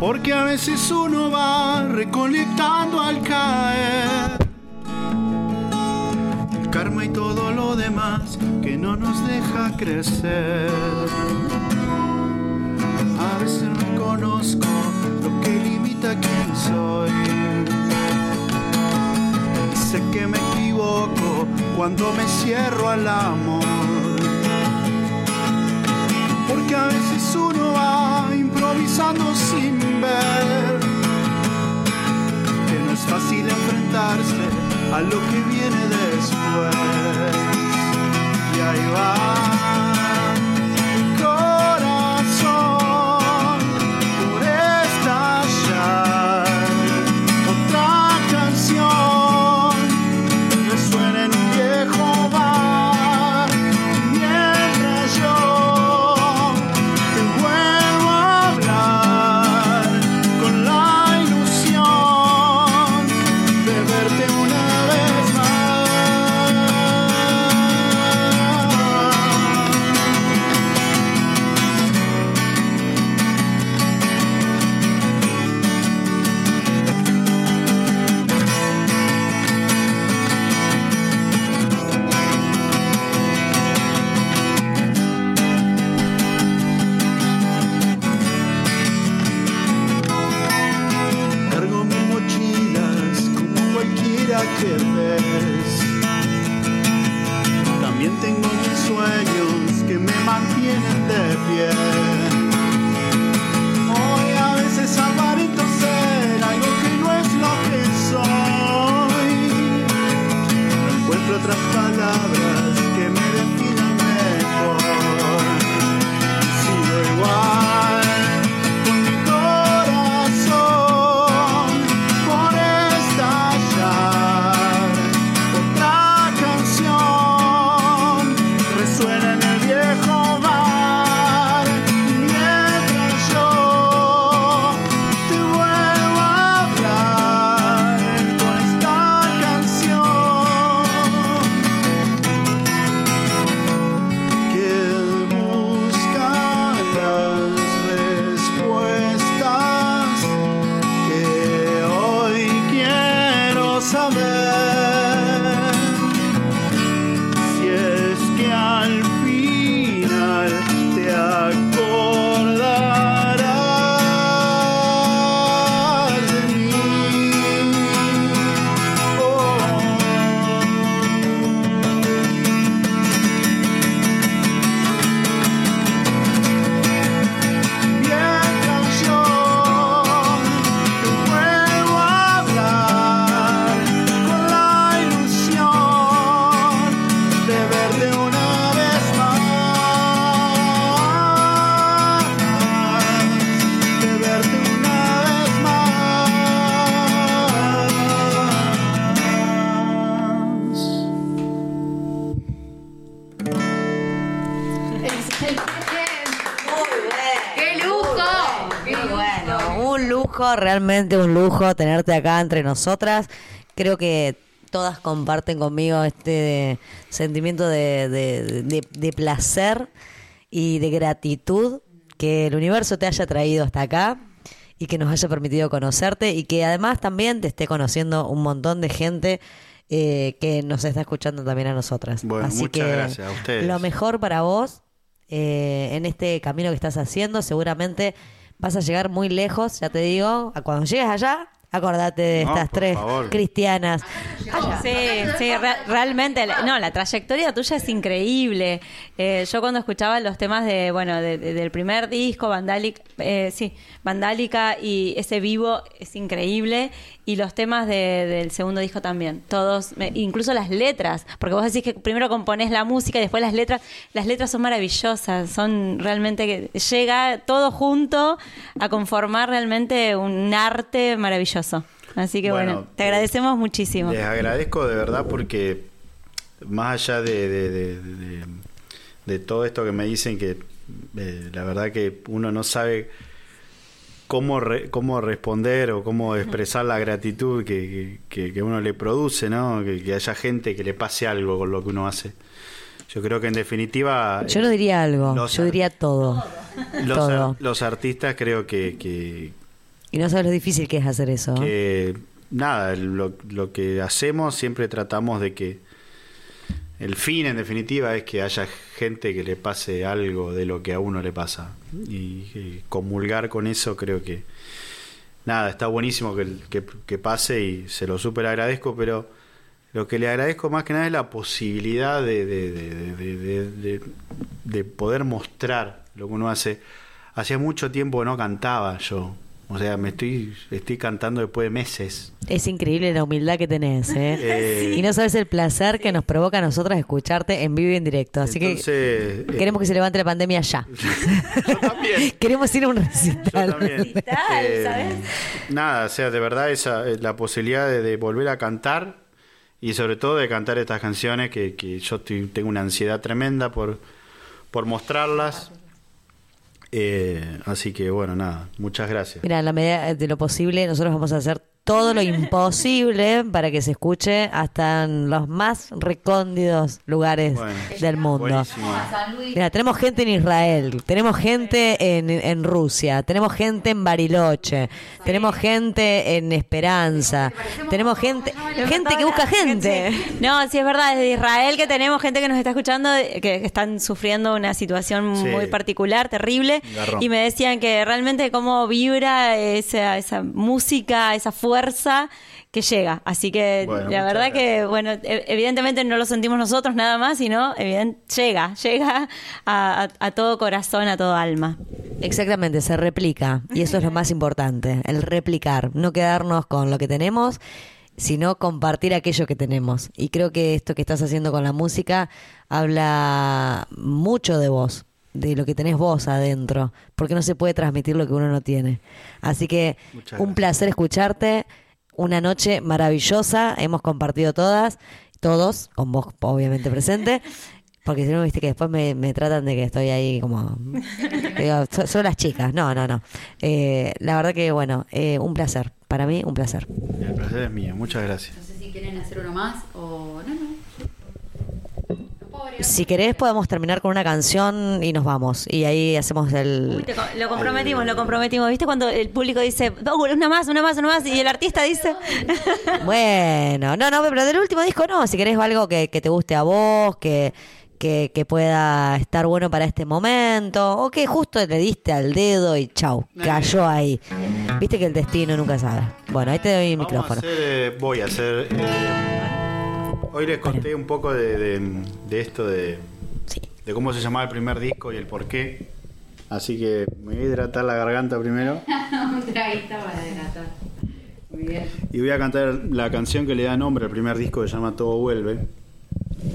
Porque a veces uno va recolectando al caer. El karma y todo lo demás que no nos deja crecer. A veces no conozco lo que limita quién soy. Sé que me equivoco cuando me cierro al amor. Porque a veces uno va improvisando sin ver que no es fácil enfrentarse a lo que viene después. Y ahí va realmente un lujo tenerte acá entre nosotras. Creo que todas comparten conmigo este sentimiento de, de- de- de placer y de gratitud que el universo te haya traído hasta acá y que nos haya permitido conocerte y que además también te esté conociendo un montón de gente eh, que nos está escuchando también a nosotras. Bueno, Así muchas que gracias a ustedes. lo mejor para vos eh, en este camino que estás haciendo. Seguramente vas a llegar muy lejos, ya te digo. A cuando llegues allá, acordate de No, estas por tres favor. cristianas. Sí, sí, re- realmente, no, la trayectoria tuya es increíble. Eh, yo cuando escuchaba los temas de, bueno, de- de- del primer disco, Vandálica, sí, Vandálica y ese vivo es increíble y los temas de- del segundo disco también, todos, me- incluso las letras, porque vos decís que primero componés la música y después las letras, las letras son maravillosas, son realmente que llega todo junto a conformar realmente un arte maravilloso. Así que bueno, Bueno, te agradecemos muchísimo. Les agradezco de verdad porque más allá de, de- de- de- de todo esto que me dicen que eh, la verdad que uno no sabe cómo, re- cómo responder o cómo expresar la gratitud que, que- que uno le produce, ¿no? Que, que haya gente que le pase algo con lo que uno hace. Yo creo que en definitiva... Yo no diría algo, Los yo diría todo. los, todo. ar- los artistas creo que, que, Y no sabes lo difícil que es hacer eso. que nada, lo, que hacemos siempre tratamos de que el fin en definitiva es que haya gente que le pase algo de lo que a uno le pasa y, comulgar con eso creo que nada, está buenísimo que, que, pase y se lo súper agradezco, pero lo que le agradezco más que nada es la posibilidad de- de- de- de poder mostrar lo que uno hace. Hacía mucho tiempo que no cantaba yo. O sea, me estoy, estoy cantando después de meses. Es increíble la humildad que tenés, ¿eh? Eh, Y no sabes el placer que nos provoca a nosotras escucharte en vivo y en directo. Así Entonces, que eh, queremos que se levante la pandemia ya. yo también. queremos ir a un Yo recital. también. Recital, Eh, ¿sabes? Nada, o sea, de verdad esa la posibilidad de, de volver a cantar y sobre todo de cantar estas canciones que, que yo estoy- tengo una ansiedad tremenda por, por mostrarlas. Eh, así que bueno, nada, muchas gracias. Mira, en la medida de lo posible, nosotros vamos a hacer todo lo imposible para que se escuche hasta en los más recóndidos lugares Bueno, del mundo. Mira, tenemos gente en Israel, tenemos gente en, en Rusia, tenemos gente en Bariloche, tenemos gente en Esperanza, tenemos gente, gente que busca gente. No, sí es verdad, desde Israel que tenemos gente que nos está escuchando que que están sufriendo una situación Sí. muy particular, terrible, Garrón. y me decían que realmente cómo vibra esa, esa música, esa fuerza que llega. Así que Bueno, la verdad que, bueno, e- evidentemente no lo sentimos nosotros nada más, sino evident- llega, llega a, a- a todo corazón, a todo alma. Exactamente, se replica. Y eso es lo más importante, el replicar. No quedarnos con lo que tenemos, sino compartir aquello que tenemos. Y creo que esto que estás haciendo con la música habla mucho de vos, de lo que tenés vos adentro, porque no se puede transmitir lo que uno no tiene. Así que Muchas un gracias. placer escucharte. Una noche maravillosa, hemos compartido todas, todos, con vos obviamente presente. Porque si no, viste que después me, me tratan de que estoy ahí como... que digo, "So- son las chicas. No, no, no. Eh, la verdad que, bueno, eh, un placer. Para mí, un placer. El placer es mío, muchas gracias. No sé si quieren hacer uno más o no, no. Si querés, podemos terminar con una canción y nos vamos. Y ahí hacemos el... Uy, te co- lo comprometimos, lo comprometimos. ¿Viste cuando el público dice, "Oh, una más, una más, una más? Y el artista dice... Bueno, no, no, pero del último disco no. Si querés algo que, que te guste a vos, que, que, que pueda estar bueno para este momento, o que justo le diste al dedo y chau, cayó ahí. Viste que el destino nunca sabe. Bueno, ahí te doy el a micrófono. hacer, eh, voy a hacer. eh, hoy les conté un poco de, de- de esto de, Sí. de cómo se llamaba el primer disco y el por qué. Así que me voy a hidratar la garganta primero Un traguito para hidratar. Muy bien. y voy a cantar la canción que le da nombre al primer disco que se llama Todo Vuelve.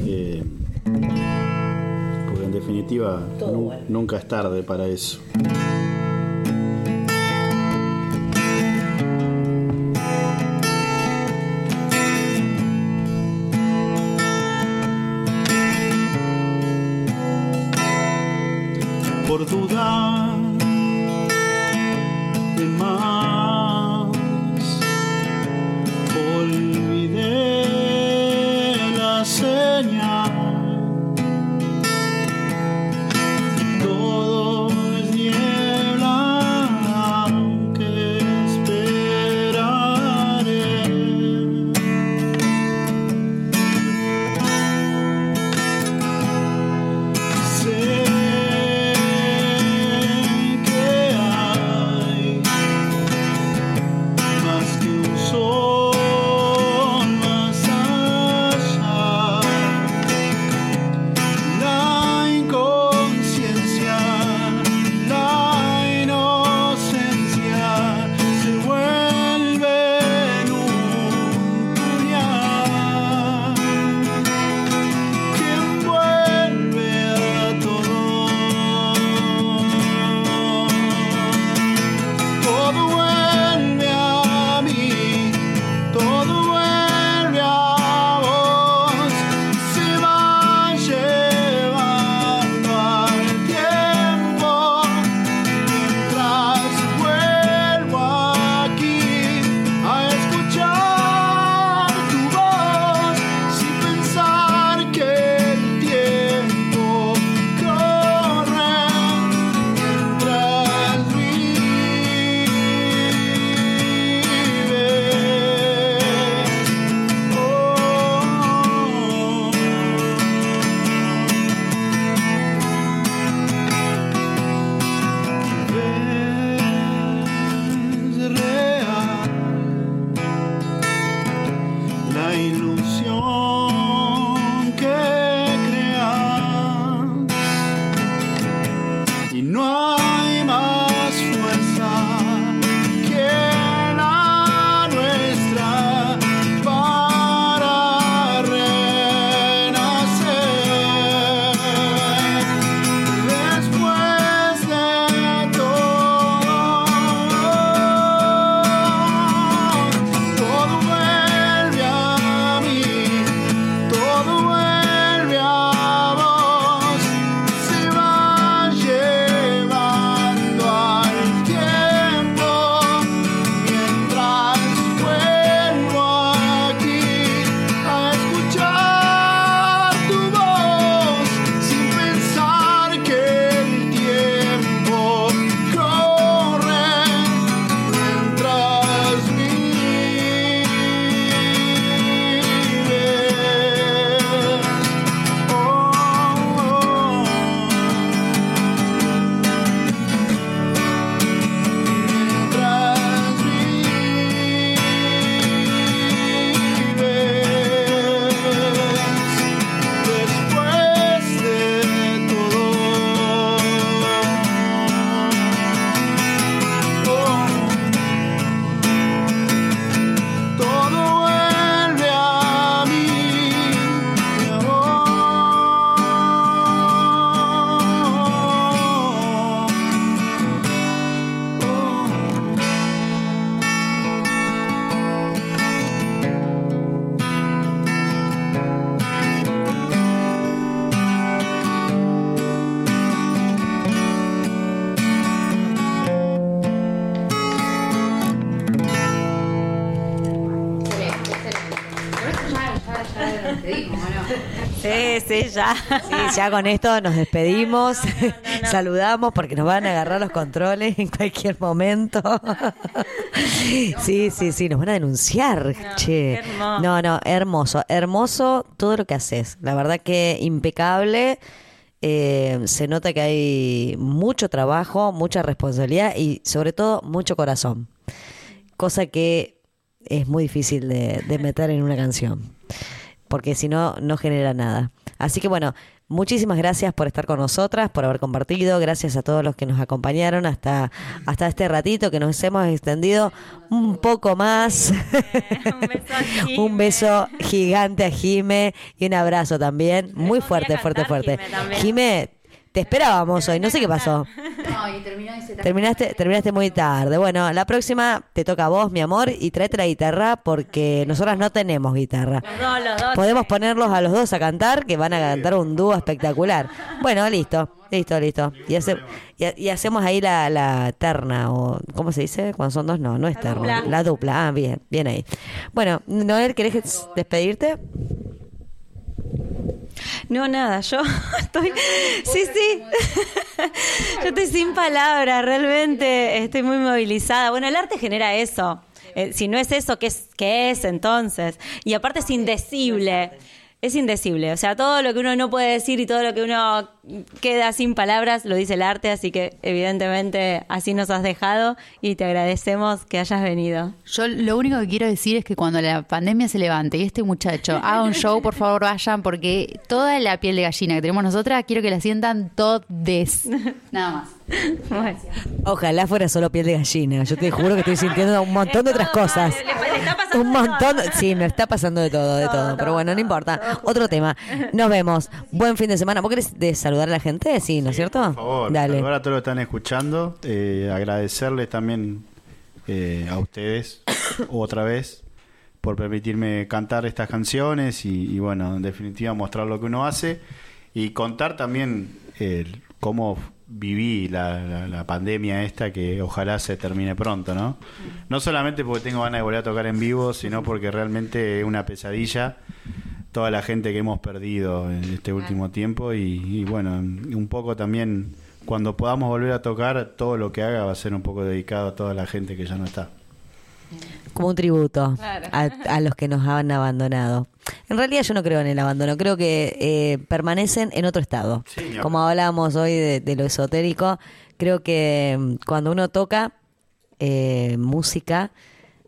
Eh, porque en definitiva nu- nunca es tarde para eso. Ya. Sí, ya con esto nos despedimos, saludamos porque nos van a agarrar los controles en cualquier momento. Sí, sí, sí, nos van a denunciar, che. No, no, hermoso, hermoso todo lo que haces. La verdad que impecable. Eh, se nota que hay mucho trabajo, mucha responsabilidad y sobre todo mucho corazón. Cosa que es muy difícil de, de meter en una canción porque si no, no genera nada. Así que bueno, muchísimas gracias por estar con nosotras, por haber compartido, gracias a todos los que nos acompañaron hasta, hasta este ratito que nos hemos extendido un poco más. Un beso. Un beso gigante a Jime y un abrazo también, muy fuerte, fuerte, fuerte. Jime, te esperábamos hoy, no sé qué pasó. No, y Terminaste, terminaste muy tarde. Bueno, la próxima te toca a vos, mi amor, y tráete la guitarra porque nosotras no tenemos guitarra. Los dos, los dos. Podemos ponerlos a los dos a cantar, que van a cantar un dúo espectacular. Bueno, listo, listo, listo. Y, hace- y, y hacemos ahí la, la terna, o ¿cómo se dice? Cuando son dos, no, no es terna. La dupla, ah, bien, bien ahí. Bueno, Noel, ¿querés despedirte? No, nada, yo estoy. Sí, sí. Yo estoy sin palabras, realmente estoy muy movilizada. Bueno, el arte genera eso. Eh, si no es eso, ¿qué es, ¿qué es entonces? Y aparte es indecible. Es indecible. O sea, todo lo que uno no puede decir y todo lo que uno queda sin palabras lo dice el arte, así que evidentemente así nos has dejado y te agradecemos que hayas venido. Yo lo único que quiero decir es que cuando la pandemia se levante y este muchacho haga un show, por favor vayan, porque toda la piel de gallina que tenemos nosotras quiero que la sientan todes. Nada más. Bueno. Ojalá fuera solo piel de gallina. Yo te juro que estoy sintiendo un montón de otras cosas. Un de montón. todo. Sí, me está pasando de todo, de todo. Pero bueno, no importa. Otro tema. Nos vemos. Buen fin de semana. ¿Vos querés de saludar a la gente? Sí, ¿no es cierto? Por favor, Dale. saludar a todos los que están escuchando, eh, agradecerles también eh, a ustedes otra vez por permitirme cantar estas canciones y, y, bueno, en definitiva mostrar lo que uno hace y contar también eh, cómo viví la, la- la pandemia esta que ojalá se termine pronto, ¿no? No solamente porque tengo ganas de volver a tocar en vivo, sino porque realmente es una pesadilla toda la gente que hemos perdido en este último tiempo y, y bueno, un poco también cuando podamos volver a tocar, todo lo que haga va a ser un poco dedicado a toda la gente que ya no está. Como un tributo Claro. a, a los que nos han abandonado. En realidad yo no creo en el abandono, creo que eh, permanecen en otro estado. Sí. Como hablábamos hoy de, de lo esotérico, creo que mm, cuando uno toca eh, música,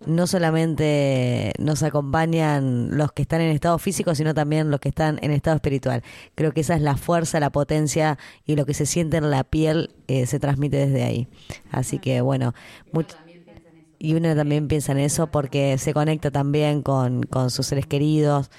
no solamente nos acompañan los que están en estado físico, sino también los que están en estado espiritual. Creo que esa es la fuerza, la potencia y lo que se siente en la piel eh, se transmite desde ahí. Así que bueno, much- y uno también piensa en eso porque se conecta también con, con sus seres queridos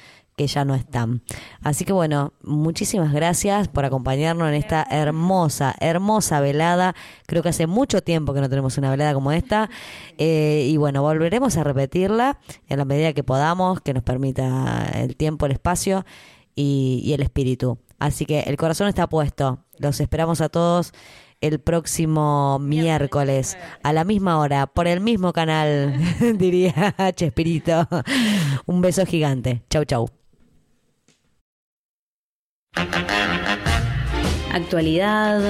que ya no están. Así que bueno, muchísimas gracias por acompañarnos en esta hermosa, hermosa velada. Creo que hace mucho tiempo que no tenemos una velada como esta. Eh, y bueno, volveremos a repetirla en la medida que podamos, que nos permita el tiempo, el espacio y, y el espíritu. Así que el corazón está puesto. Los esperamos a todos el próximo miércoles a la misma hora por el mismo canal, diría Chespirito. Un beso gigante. Chau, chau. Actualidad,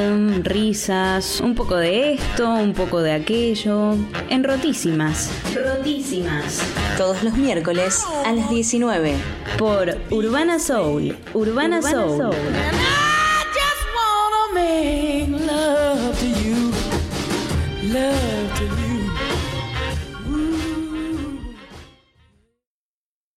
risas, un poco de esto, un poco de aquello. En Rotísimas. Rotísimas. Todos los miércoles a las 19. Por Urbana Soul. Urbana, Soul. And I just wanna make love to you, love to you.